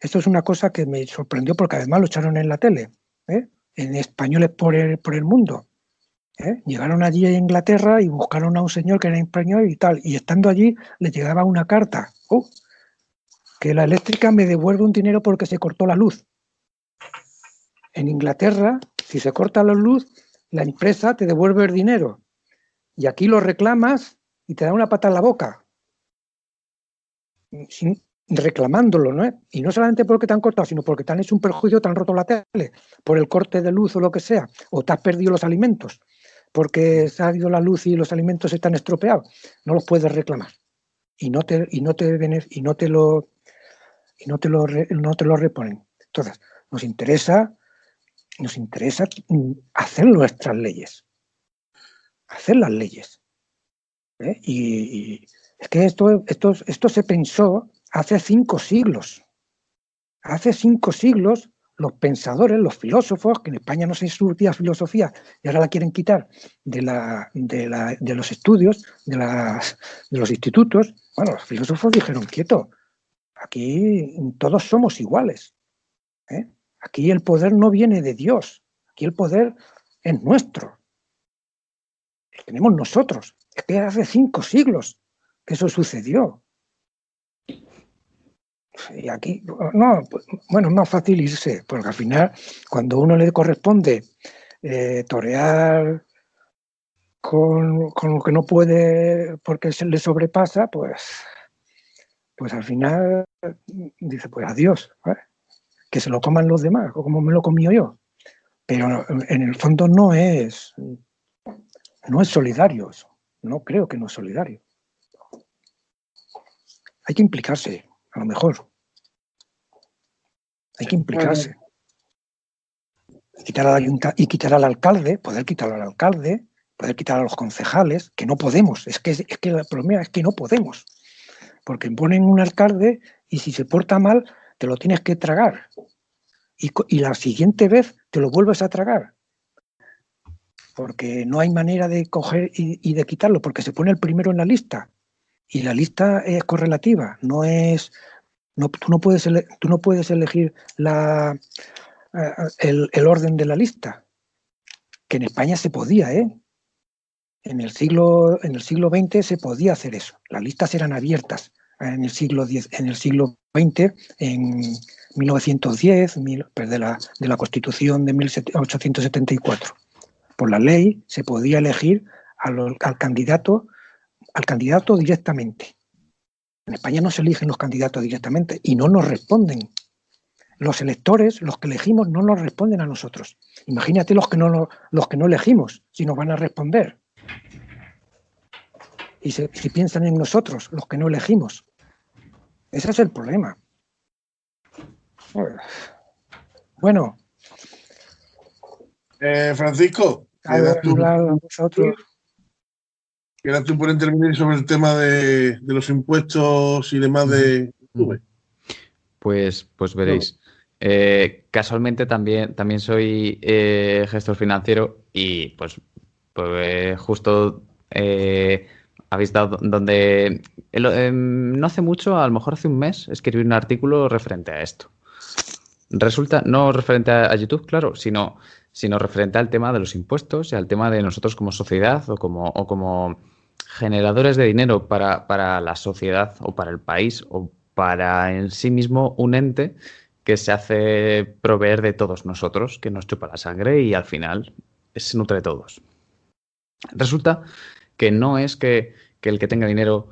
S4: Esto es una cosa que me sorprendió porque además lo echaron en la tele, ¿eh? en españoles por el, por el mundo. ¿Eh? Llegaron allí a Inglaterra y buscaron a un señor que era español y tal, y estando allí le llegaba una carta, oh, que la eléctrica me devuelve un dinero porque se cortó la luz. En Inglaterra, si se corta la luz, la empresa te devuelve el dinero. Y aquí lo reclamas y te da una pata en la boca. Sin, reclamándolo, ¿no? Y no solamente porque te han cortado, sino porque te han hecho un perjuicio, te han roto la tele, por el corte de luz o lo que sea, o te has perdido los alimentos, porque se ha ido la luz y los alimentos están estropeados. No los puedes reclamar. Y no te, y no te, y no te lo y no te lo, no te lo reponen. Entonces, nos interesa, nos interesa hacer nuestras leyes, hacer las leyes. ¿eh? Y, es que esto, esto, esto se pensó hace cinco siglos. Hace cinco siglos los pensadores, los filósofos, que en España no se surtía filosofía y ahora la quieren quitar de, los estudios, de, las, de los institutos, bueno, los filósofos dijeron, quieto, Aquí todos somos iguales. ¿eh? Aquí el poder no viene de Dios. Aquí el poder es nuestro. Lo tenemos nosotros. Es que hace cinco siglos que eso sucedió. Y aquí, no, pues, bueno, es más fácil irse, porque al final, cuando uno le corresponde eh, torear con, con, lo que no puede porque se le sobrepasa, pues pues al final dice, pues adiós, que se lo coman los demás, como me lo comí yo. Pero en el fondo no es, no es solidario eso. No creo que no es solidario. Hay que implicarse, a lo mejor. Hay que implicarse. Y quitar, al y quitar al alcalde, poder quitar al alcalde, poder quitar a los concejales, que no podemos. Es que, es que el problema es que no podemos porque ponen un alcalde y si se porta mal, te lo tienes que tragar. Y, la siguiente vez te lo vuelves a tragar. Porque no hay manera de coger y, de quitarlo, porque se pone el primero en la lista. Y la lista es correlativa, no es. No, tú, no puedes no puedes elegir la, eh, el, el orden de la lista. Que en España se podía, ¿eh? En el siglo, en el siglo XX se podía hacer eso. Las listas eran abiertas en el siglo, en el siglo XX, en 1910, pues, de, la, de la Constitución de 1874. Por la ley se podía elegir al, candidato, al candidato directamente. En España no se eligen los candidatos directamente y no nos responden. Los electores, los que elegimos, no nos responden a nosotros. Imagínate los que no, los que no elegimos, si nos van a responder. Y si piensan en nosotros, los que no elegimos. Ese es el problema. Bueno.
S1: Eh, Francisco, quedas tú, tú por intervenir sobre el tema de, los impuestos y demás de
S3: Pues, pues veréis. Eh, casualmente también, también soy eh, gestor financiero y pues, pues justo habéis dado donde no hace mucho, a lo mejor hace un mes, escribí un artículo referente a esto. Resulta, no referente a, YouTube, claro, sino, sino referente al tema de los impuestos y al tema de nosotros como sociedad o como, o como generadores de dinero para, para la sociedad o para el país o para en sí mismo un ente que se hace proveer de todos nosotros, que nos chupa la sangre y al final se nutre de todos. Resulta que no es que, el que tenga dinero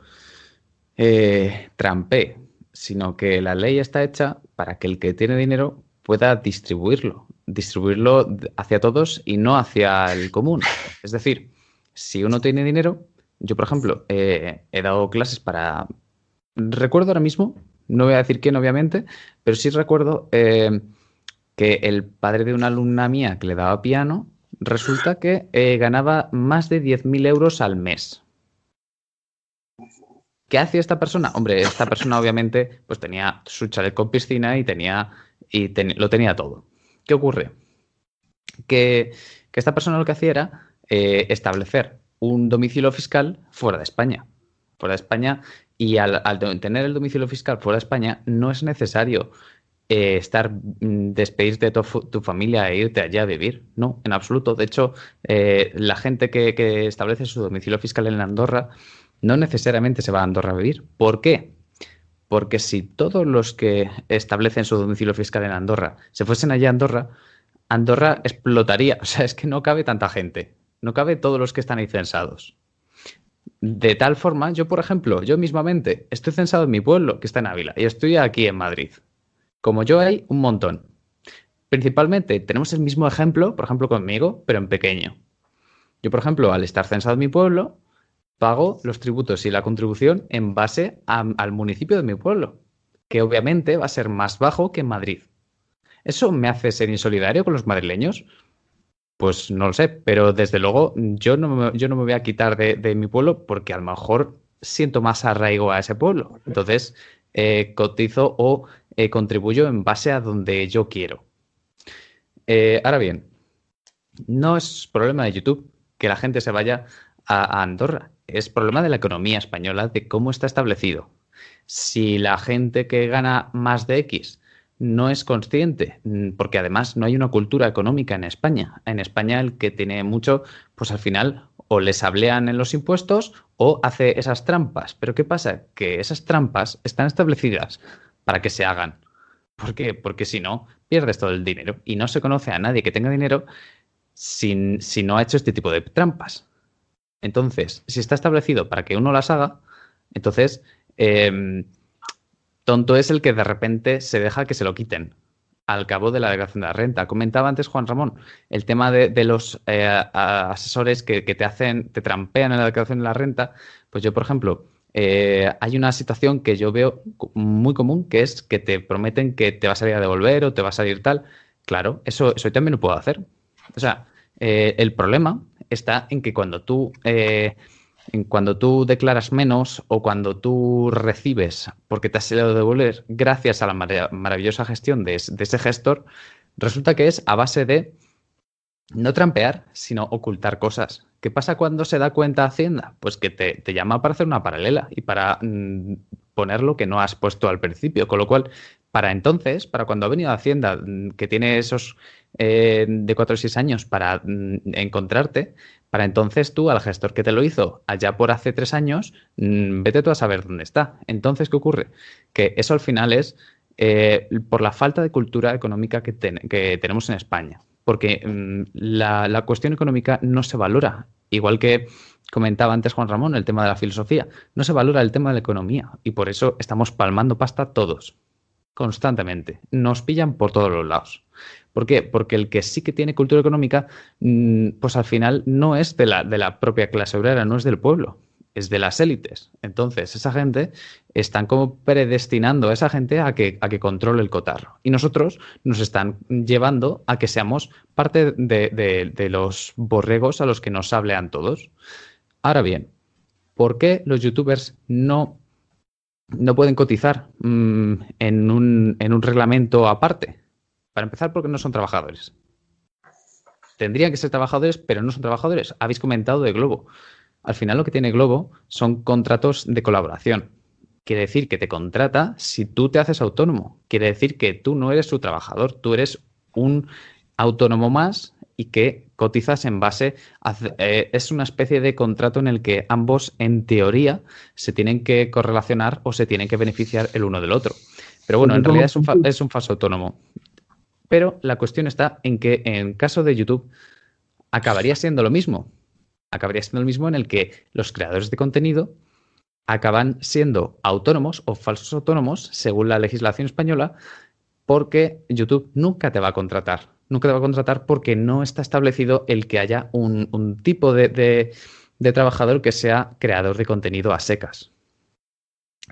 S3: eh, trampe, sino que la ley está hecha para que el que tiene dinero pueda distribuirlo, distribuirlo hacia todos y no hacia el común. Es decir, si uno tiene dinero, yo por ejemplo eh, he dado clases para... Recuerdo ahora mismo, no voy a decir quién obviamente, pero sí recuerdo eh, que el padre de una alumna mía que le daba piano resulta que eh, ganaba más de 10.000 euros al mes. ¿Qué hacía esta persona? Hombre, esta persona obviamente pues tenía su chalet con piscina y tenía y lo tenía todo. ¿Qué ocurre? Que, esta persona lo que hacía era establecer un domicilio fiscal fuera de España. Fuera de España y al, tener el domicilio fiscal fuera de España no es necesario eh, estar, mm, despedirte de tu, familia e irte allá a vivir. No, en absoluto. De hecho, eh, la gente que, establece su domicilio fiscal en Andorra no necesariamente se va a Andorra a vivir. ¿Por qué? Porque si todos los que establecen su domicilio fiscal en Andorra se fuesen allá a Andorra, Andorra explotaría. O sea, es que no cabe tanta gente. No cabe todos los que están ahí censados. De tal forma, yo, por ejemplo, yo mismamente estoy censado en mi pueblo, que está en Ávila, y estoy aquí en Madrid. Como yo hay un montón. Principalmente tenemos el mismo ejemplo, por ejemplo, conmigo, pero en pequeño. Yo, por ejemplo, al estar censado en mi pueblo, pago los tributos y la contribución en base al municipio de mi pueblo, que obviamente va a ser más bajo que en Madrid. ¿Eso me hace ser insolidario con los madrileños? Pues no lo sé, pero desde luego yo no me, yo no me voy a quitar de, mi pueblo porque a lo mejor siento más arraigo a ese pueblo. Entonces, eh, cotizo o eh, contribuyo en base a donde yo quiero. Eh, ahora bien, no es problema de YouTube que la gente se vaya a, Andorra, es problema de la economía española, de cómo está establecido. Si la gente que gana más de X no es consciente, mm, porque además no hay una cultura económica en España. En España el que tiene mucho, pues al final o les hablean en los impuestos o hace esas trampas. Pero ¿qué pasa? Que esas trampas están establecidas para que se hagan. ¿Por qué? Porque si no, pierdes todo el dinero y no se conoce a nadie que tenga dinero sin, si no ha hecho este tipo de trampas. Entonces, si está establecido para que uno las haga, entonces em, Tonto es el que de repente se deja que se lo quiten al cabo de la declaración de la renta. Comentaba antes Juan Ramón el tema de, los eh, asesores que, te hacen, te trampean en la declaración de la renta. Pues yo, por ejemplo, eh, hay una situación que yo veo muy común, que es que te prometen que te vas a ir a devolver o te va a salir tal. Claro, eso, eso también lo puedo hacer. O sea, eh, el problema está en que cuando tú cuando tú declaras menos o cuando tú recibes porque te has ido a devolver gracias a la maravillosa gestión de, ese gestor, resulta que es a base de no trampear, sino ocultar cosas. ¿Qué pasa cuando se da cuenta Hacienda? Pues que te, llama para hacer una paralela y para mm, poner lo que no has puesto al principio. Con lo cual, para entonces, para cuando ha venido Hacienda, mm, que tiene esos eh, de cuatro o seis años para mm, encontrarte, para entonces tú, al gestor que te lo hizo allá por hace tres años, mm, vete tú a saber dónde está. Entonces, ¿qué ocurre? Que eso al final es eh, por la falta de cultura económica que, tenemos en España. Porque mm, la, cuestión económica no se valora. Igual que comentaba antes Juan Ramón, el tema de la filosofía, no se valora el tema de la economía. Y por eso estamos palmando pasta todos, constantemente. Nos pillan por todos los lados. ¿Por qué? Porque el que sí que tiene cultura económica, mm, pues al final no es de la, de la propia clase obrera, no es del pueblo, es de las élites. Entonces, esa gente están como predestinando a esa gente a que, a que controle el cotarro. Y nosotros nos están llevando a que seamos parte de, los borregos a los que nos hablean todos. Ahora bien, ¿por qué los youtubers no, no pueden cotizar mm, en, un, en un reglamento aparte? Para empezar, porque no son trabajadores. Tendrían que ser trabajadores, pero no son trabajadores. Habéis comentado de Globo. Al final lo que tiene Globo son contratos de colaboración. Quiere decir que te contrata si tú te haces autónomo. Quiere decir que tú no eres su trabajador, tú eres un autónomo más y que cotizas en base a... Eh, es una especie de contrato en el que ambos, en teoría, se tienen que correlacionar o se tienen que beneficiar el uno del otro. Pero bueno, en realidad es un, es un falso autónomo. Pero la cuestión está en que en caso de YouTube acabaría siendo lo mismo. Acabaría siendo lo mismo en el que los creadores de contenido acaban siendo autónomos o falsos autónomos según la legislación española porque YouTube nunca te va a contratar. Nunca te va a contratar porque no está establecido el que haya un, tipo de trabajador que sea creador de contenido a secas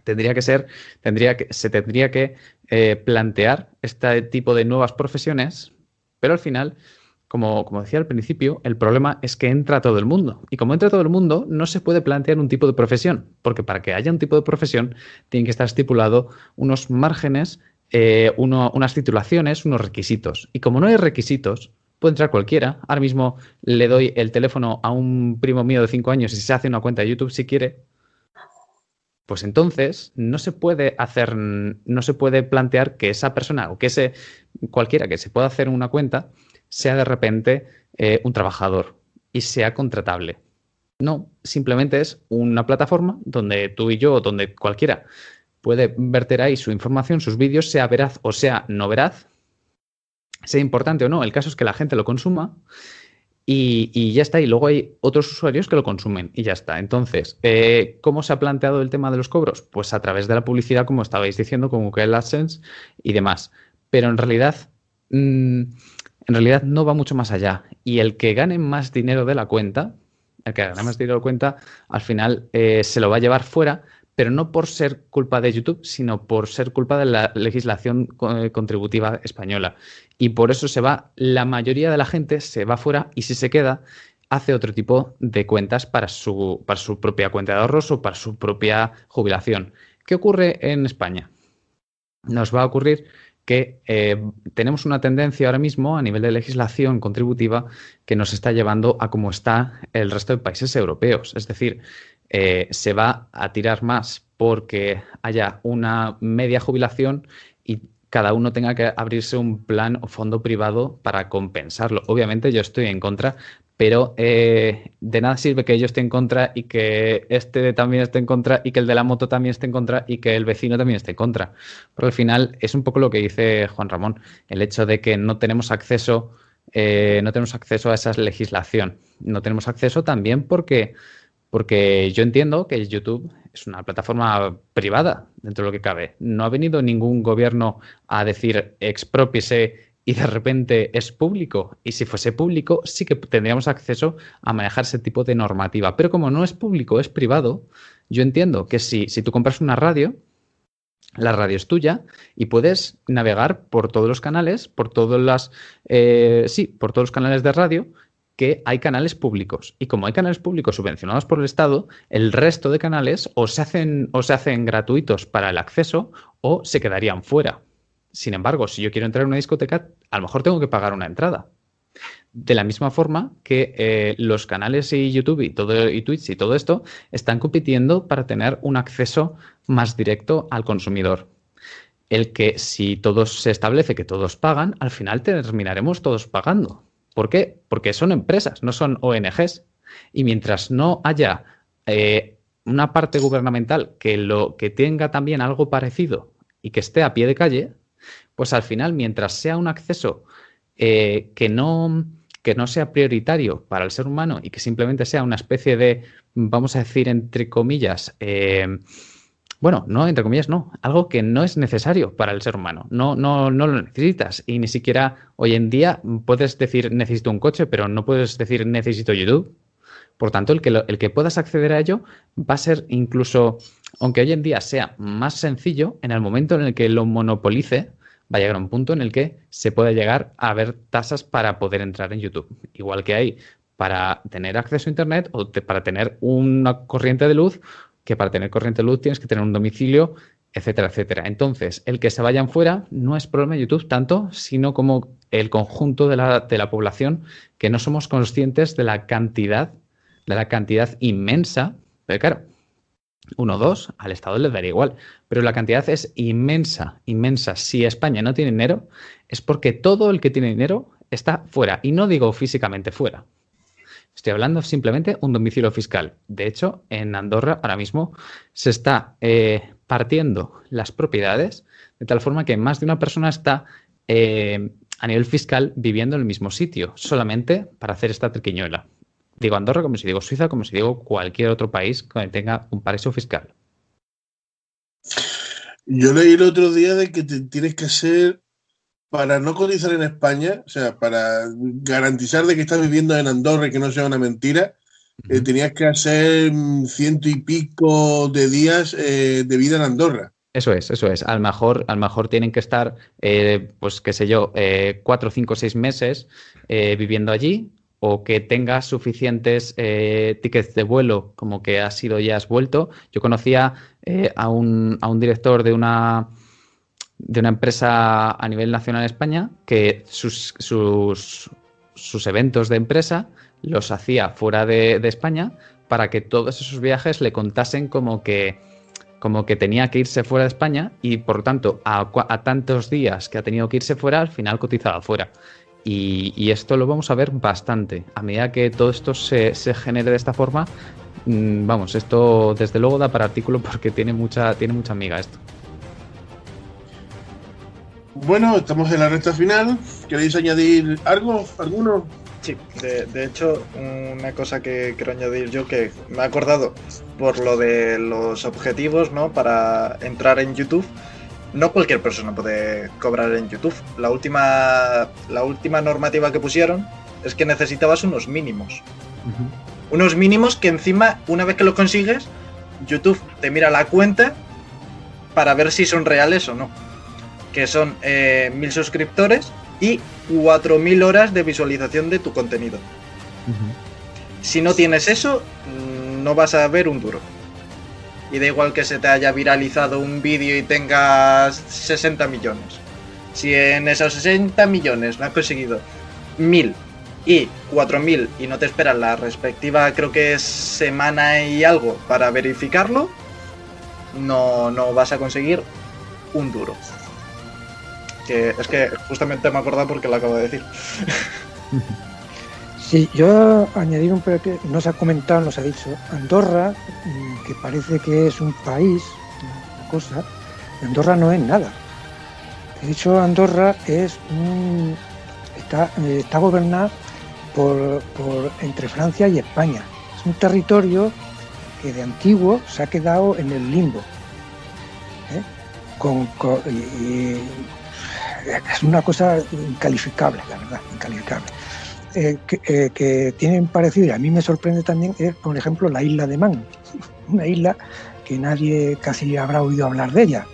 S3: tendría que ser, tendría que, se tendría que eh, plantear este tipo de nuevas profesiones, pero al final, como, como, decía al principio, el problema es que entra todo el mundo. Y como entra todo el mundo, no se puede plantear un tipo de profesión, porque para que haya un tipo de profesión tiene que estar estipulado unos márgenes, eh, unas titulaciones, unos requisitos. Y como no hay requisitos, puede entrar cualquiera. Ahora mismo le doy el teléfono a un primo mío de 5 años y se hace una cuenta de YouTube si quiere pues entonces no se puede hacer, no se puede plantear que esa persona o que ese cualquiera que se pueda hacer una cuenta sea de repente eh, un trabajador y sea contratable. No, simplemente es una plataforma donde tú y yo o donde cualquiera puede verter ahí su información, sus vídeos, sea veraz o sea no veraz, sea importante o no. El caso es que la gente lo consuma y, ya está. Y luego hay otros usuarios que lo consumen y ya está. Entonces, eh, ¿cómo se ha planteado el tema de los cobros? Pues a través de la publicidad, como estabais diciendo, que el AdSense y demás. Pero en realidad, mm, en realidad no va mucho más allá. Y el que gane más dinero de la cuenta, el que gane más dinero de la cuenta, al final eh, se lo va a llevar fuera pero no por ser culpa de YouTube, sino por ser culpa de la legislación eh, contributiva española. Y por eso se va, la mayoría de la gente se va fuera y si se queda, hace otro tipo de cuentas para su, para su propia cuenta de ahorros o para su propia jubilación. ¿Qué ocurre en España? Nos va a ocurrir que eh, tenemos una tendencia ahora mismo a nivel de legislación contributiva que nos está llevando a cómo está el resto de países europeos. Es decir, eh, se va a tirar más porque haya una media jubilación y cada uno tenga que abrirse un plan o fondo privado para compensarlo. Obviamente yo estoy en contra, pero eh, de nada sirve que yo esté en contra y que este también esté en contra y que el de la moto también esté en contra y que el vecino también esté en contra. Pero al final es un poco lo que dice Juan Ramón, el hecho de que no tenemos acceso, eh, no tenemos acceso a esa legislación. No tenemos acceso también porque porque yo entiendo que YouTube es una plataforma privada dentro de lo que cabe. No ha venido ningún gobierno a decir expropiese y de repente es público. Y si fuese público, sí que tendríamos acceso a manejar ese tipo de normativa. Pero como no es público, es privado, yo entiendo que si, si tú compras una radio, la radio es tuya y puedes navegar por todos los canales, por todas las, eh, sí, por todos los canales de radio que hay canales públicos. Y como hay canales públicos subvencionados por el Estado, el resto de canales o se hacen, o se hacen gratuitos para el acceso o se quedarían fuera. Sin embargo, si yo quiero entrar en una discoteca, a lo mejor tengo que pagar una entrada. De la misma forma que eh, los canales y YouTube y, todo, y Twitch y todo esto están compitiendo para tener un acceso más directo al consumidor. El que si todos se establece que todos pagan, al final terminaremos todos pagando. ¿Por qué? Porque son empresas, no son ONGs. Y mientras no haya eh, una parte gubernamental que, lo, que tenga también algo parecido y que esté a pie de calle, pues al final, mientras sea un acceso eh, que, no, que no sea prioritario para el ser humano y que simplemente sea una especie de, vamos a decir, entre comillas, eh, bueno, no, entre comillas, no. Algo que no es necesario para el ser humano. No, no, no lo necesitas. Y ni siquiera hoy en día puedes decir necesito un coche, pero no puedes decir necesito YouTube. Por tanto, el que, el que puedas acceder a ello va a ser incluso, aunque hoy en día sea más sencillo, en el momento en el que lo monopolice, va a llegar a un punto en el que se puede llegar a ver tasas para poder entrar en YouTube. Igual que hay para tener acceso a Internet o para tener una corriente de luz que para tener corriente luz tienes que tener un domicilio, etcétera, etcétera. Entonces, el que se vayan fuera no es problema de YouTube tanto, sino como el conjunto de la, de la población que no somos conscientes de la cantidad, de la cantidad inmensa, pero claro, uno o dos, al Estado le daría igual, pero la cantidad es inmensa, inmensa. Si España no tiene dinero, es porque todo el que tiene dinero está fuera, y no digo físicamente fuera, Estoy hablando simplemente un domicilio fiscal. De hecho, en Andorra ahora mismo se está eh, partiendo las propiedades de tal forma que más de una persona está eh, a nivel fiscal viviendo en el mismo sitio, solamente para hacer esta triquiñuela. Digo Andorra como si digo Suiza, como si digo cualquier otro país que tenga un paraíso fiscal.
S1: Yo leí el otro día de que tienes que ser para no cotizar en España, o sea, para garantizar de que estás viviendo en Andorra y que no sea una mentira, eh, tenías que hacer ciento y pico de días eh, de vida en Andorra.
S3: Eso es, eso es. A lo mejor, a lo mejor tienen que estar, eh, pues qué sé yo, cuatro, cinco, seis meses viviendo allí o que tengas suficientes tickets de vuelo como que has ido y has vuelto. Yo conocía a un, a un director de una de una empresa a nivel nacional en España que sus, sus, sus eventos de empresa los hacía fuera de, España para que todos esos viajes le contasen como que como que tenía que irse fuera de España y por lo tanto a, tantos días que ha tenido que irse fuera, al final cotizaba fuera. Y, esto lo vamos a ver bastante. A medida que todo esto se, genere de esta forma, mm, vamos, esto desde luego da para artículo porque tiene mucha, tiene mucha amiga esto.
S1: Bueno, estamos en la recta final. ¿Queréis añadir algo? ¿Alguno?
S2: Sí, de, hecho, una cosa que quiero añadir yo que me he acordado por lo de los objetivos, ¿no? Para entrar en YouTube. No cualquier persona puede cobrar en YouTube. La última, la última normativa que pusieron es que necesitabas unos mínimos. Unos mínimos que encima, una vez que lo consigues, YouTube te mira la cuenta para ver si son reales o no. Que son eh, mil suscriptores y 4.000 horas de visualización de tu contenido. Si no tienes eso, mm, no vas a ver un duro. Y da igual que se te haya viralizado un vídeo y tengas 60 millones. Si en esos 60 millones no has conseguido 1.000 y 4.000 y no te esperas la respectiva, creo que es semana y algo para verificarlo, no, no vas a conseguir un duro es que justamente me acordado porque lo acabo de decir.
S4: Sí, yo añadir un pero que no se ha comentado, no se ha dicho. Andorra, mm, que parece que es un país, una cosa, Andorra no es nada. De hecho, Andorra es un, está, eh, está gobernada por, entre Francia y España. Es un territorio que de antiguo se ha quedado en el limbo. ¿eh? Es una cosa incalificable, la verdad, incalificable. Eh, eh, que, tienen parecido, y a mí me sorprende también, es, por ejemplo, la isla de Man, una isla que nadie casi habrá oído hablar de ella.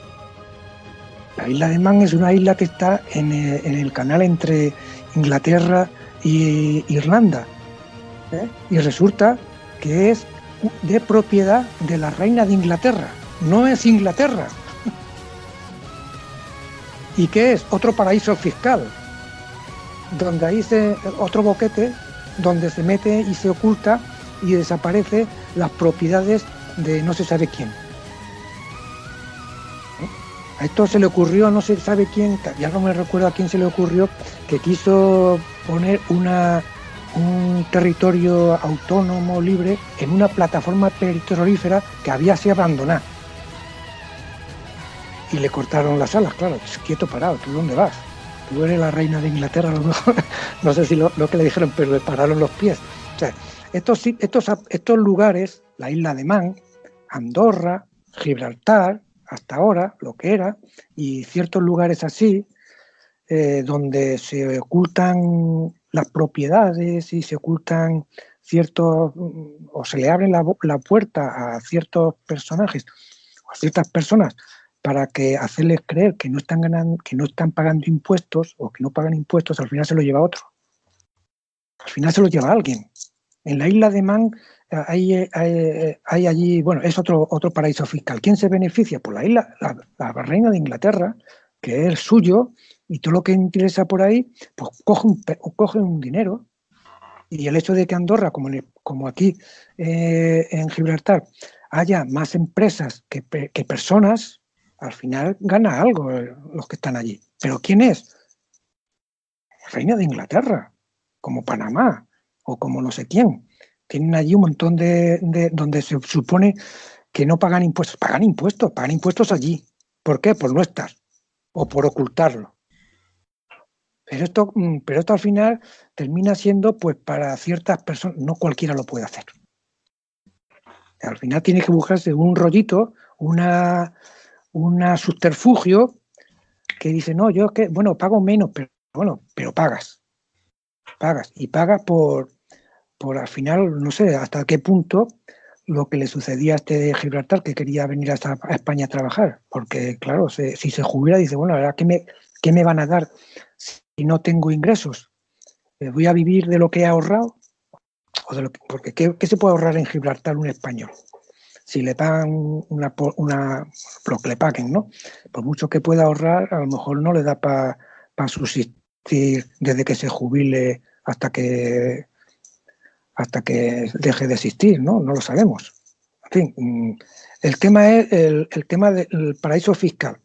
S4: La isla de Man es una isla que está en, eh, el canal entre Inglaterra e Irlanda. Y resulta que es de propiedad de la reina de Inglaterra. No es Inglaterra, ¿Y qué es? Otro paraíso fiscal, donde ahí se, otro boquete donde se mete y se oculta y desaparece las propiedades de no se sabe quién. A esto se le ocurrió, no se sabe quién, ya no me recuerdo a quién se le ocurrió, que quiso poner una, un territorio autónomo libre en una plataforma petrolífera que había sido abandonada y le cortaron las alas, claro, quieto parado, ¿tú dónde vas? Tú eres la reina de Inglaterra, a lo mejor, no sé si lo, que le dijeron, pero le pararon los pies. O sea, estos, estos, estos lugares, la isla de Man, Andorra, Gibraltar, hasta ahora, lo que era, y ciertos lugares así, eh, donde se ocultan las propiedades y se ocultan ciertos, o se le abre la, la puerta a ciertos personajes a ciertas personas para que hacerles creer que no están ganando, que no están pagando impuestos o que no pagan impuestos, al final se lo lleva otro. Al final se lo lleva alguien. En la isla de Man eh, hay, hay, allí, bueno, es otro, otro paraíso fiscal. ¿Quién se beneficia? Por la isla, la, reina de Inglaterra, que es suyo, y todo lo que interesa por ahí, pues coge un, coge un dinero. Y el hecho de que Andorra, como, como aquí eh, en Gibraltar, haya más empresas que, que personas, al final gana algo eh, los que están allí. ¿Pero quién es? Reina de Inglaterra, como Panamá o como no sé quién. Tienen allí un montón de, donde se supone que no pagan impuestos. Pagan impuestos, pagan impuestos allí. ¿Por qué? Por no estar o por ocultarlo. Pero esto, mm, pero esto al final termina siendo, pues para ciertas personas, no cualquiera lo puede hacer. Al final tiene que buscarse un rollito, una, un subterfugio que dice, no, yo que, bueno, pago menos, pero bueno, pero pagas. Pagas. Y pagas por, por al final, no sé hasta qué punto lo que le sucedía a este de Gibraltar, que quería venir a, España a trabajar. Porque, claro, si se jubila, dice, bueno, ¿verdad ¿qué me, qué me van a dar si no tengo ingresos? Eh, ¿Voy a vivir de lo que he ahorrado? O de lo porque ¿qué, ¿qué se puede ahorrar en Gibraltar un español? Si le pagan una, una, lo que le paguen, ¿no? Por mucho que pueda ahorrar, a lo mejor no le da para subsistir desde que se jubile hasta que hasta que deje de existir, ¿no? No lo sabemos. fin, mm, el tema es el, el tema del paraíso fiscal.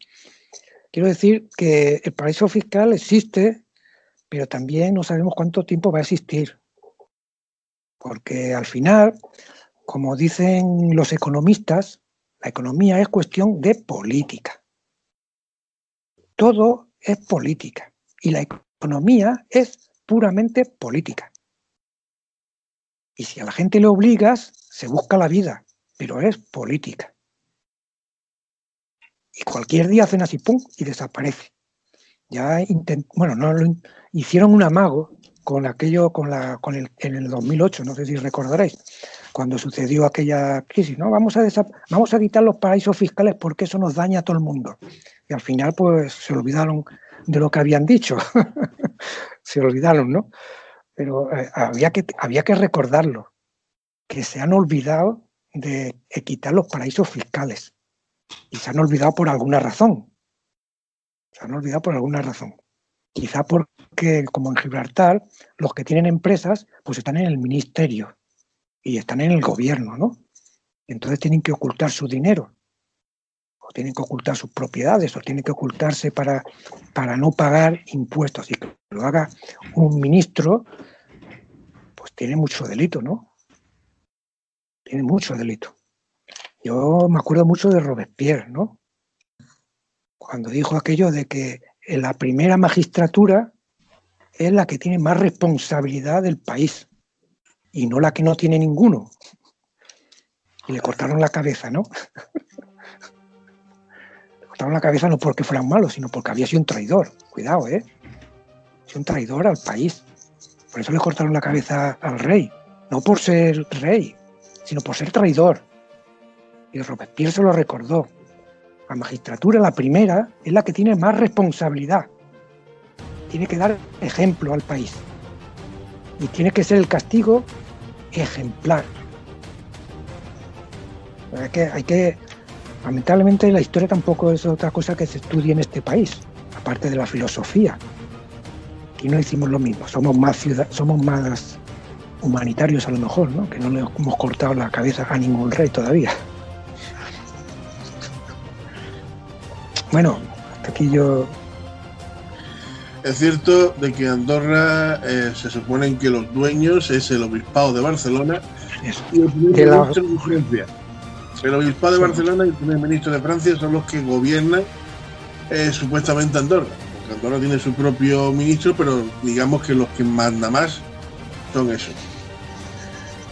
S4: Quiero decir que el paraíso fiscal existe, pero también no sabemos cuánto tiempo va a existir. Porque al final, como dicen los economistas, la economía es cuestión de política. Todo es política y la economía es puramente política. Y si a la gente le obligas, se busca la vida, pero es política. Y cualquier día hacen así, ¡pum! y desaparece. Ya bueno, no hicieron un amago con aquello, con el, en el 2008, no sé si recordaréis, cuando sucedió aquella crisis, ¿no? Vamos a, vamos a quitar los paraísos fiscales porque eso nos daña a todo el mundo. Y al final, pues, se olvidaron de lo que habían dicho. se olvidaron, ¿no? Pero eh, había, que, había que recordarlo, que se han olvidado de quitar los paraísos fiscales. Y se han olvidado por alguna razón. Se han olvidado por alguna razón. Quizá porque, como en Gibraltar, los que tienen empresas, pues están en el ministerio y están en el gobierno, ¿no? Entonces tienen que ocultar su dinero, o tienen que ocultar sus propiedades, o tienen que ocultarse para, para no pagar impuestos. Y que lo haga un ministro, pues tiene mucho delito, ¿no? Tiene mucho delito. Yo me acuerdo mucho de Robespierre, ¿no? Cuando dijo aquello de que en la primera magistratura es la que tiene más responsabilidad del país y no la que no tiene ninguno. Y le cortaron la cabeza, ¿no? le cortaron la cabeza no porque fueran malos, sino porque había sido un traidor. Cuidado, ¿eh? Un traidor al país. Por eso le cortaron la cabeza al rey. No por ser rey, sino por ser traidor. Y Robespierre se lo recordó. La magistratura, la primera, es la que tiene más responsabilidad. Tiene que dar ejemplo al país. Y tiene que ser el castigo ejemplar. Hay que, hay que, lamentablemente la historia tampoco es otra cosa que se estudie en este país, aparte de la filosofía. Aquí no hicimos lo mismo, somos más ciudad, somos más humanitarios a lo mejor, ¿no? Que no le hemos cortado la cabeza a ningún rey todavía. Bueno, hasta aquí yo.
S1: Es cierto de que Andorra eh, se supone que los dueños es el obispado de Barcelona y el primer ministro de Francia. El obispado de Barcelona y el primer ministro de Francia son los que gobiernan eh, supuestamente Andorra. Porque Andorra tiene su propio ministro, pero digamos que los que manda más son esos.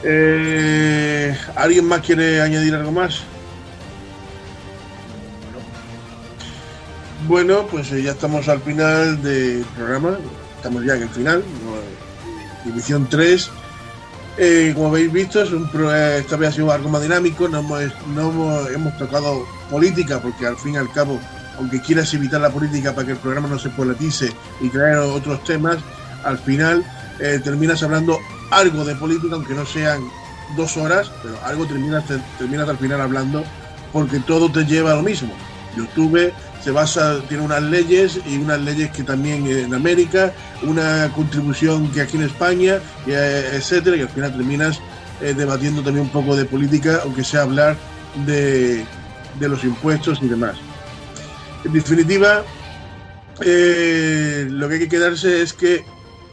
S1: Eh, ¿Alguien más quiere añadir algo más? Bueno, pues eh, ya estamos al final del programa, estamos ya en el final, división 3. Eh, como habéis visto, es un esta vez ha sido algo más dinámico, no, hemos, tocado política, porque al fin y al cabo, aunque quieras evitar la política para que el programa no se politice y crear otros temas, al final eh, terminas hablando algo de política, aunque no sean dos horas, pero algo terminas, terminas al final hablando, porque todo te lleva a lo mismo. YouTube se basa, tiene unas leyes y unas leyes que también en América, una contribución que aquí en España, etcétera, y al final terminas eh, debatiendo también un poco de política, aunque sea hablar de, los impuestos y demás. En definitiva, eh, lo que hay que quedarse es que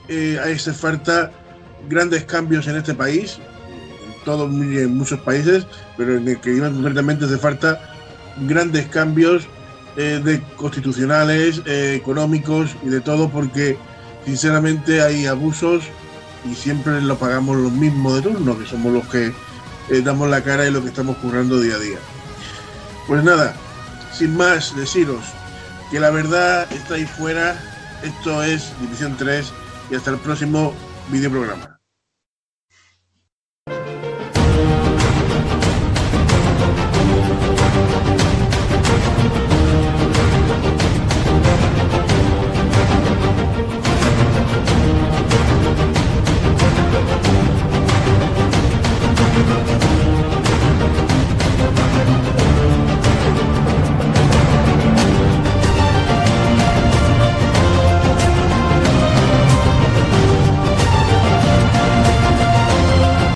S1: eh, hace falta grandes cambios en este país, en todos en muchos países, pero en el que concretamente hace falta grandes cambios eh, de constitucionales, eh, económicos y de todo, porque sinceramente hay abusos y siempre lo pagamos los mismos de turno, que somos los que eh, damos la cara y lo que estamos currando día a día. Pues nada, sin más deciros que la verdad está ahí fuera, esto es División 3 y hasta el próximo videoprograma.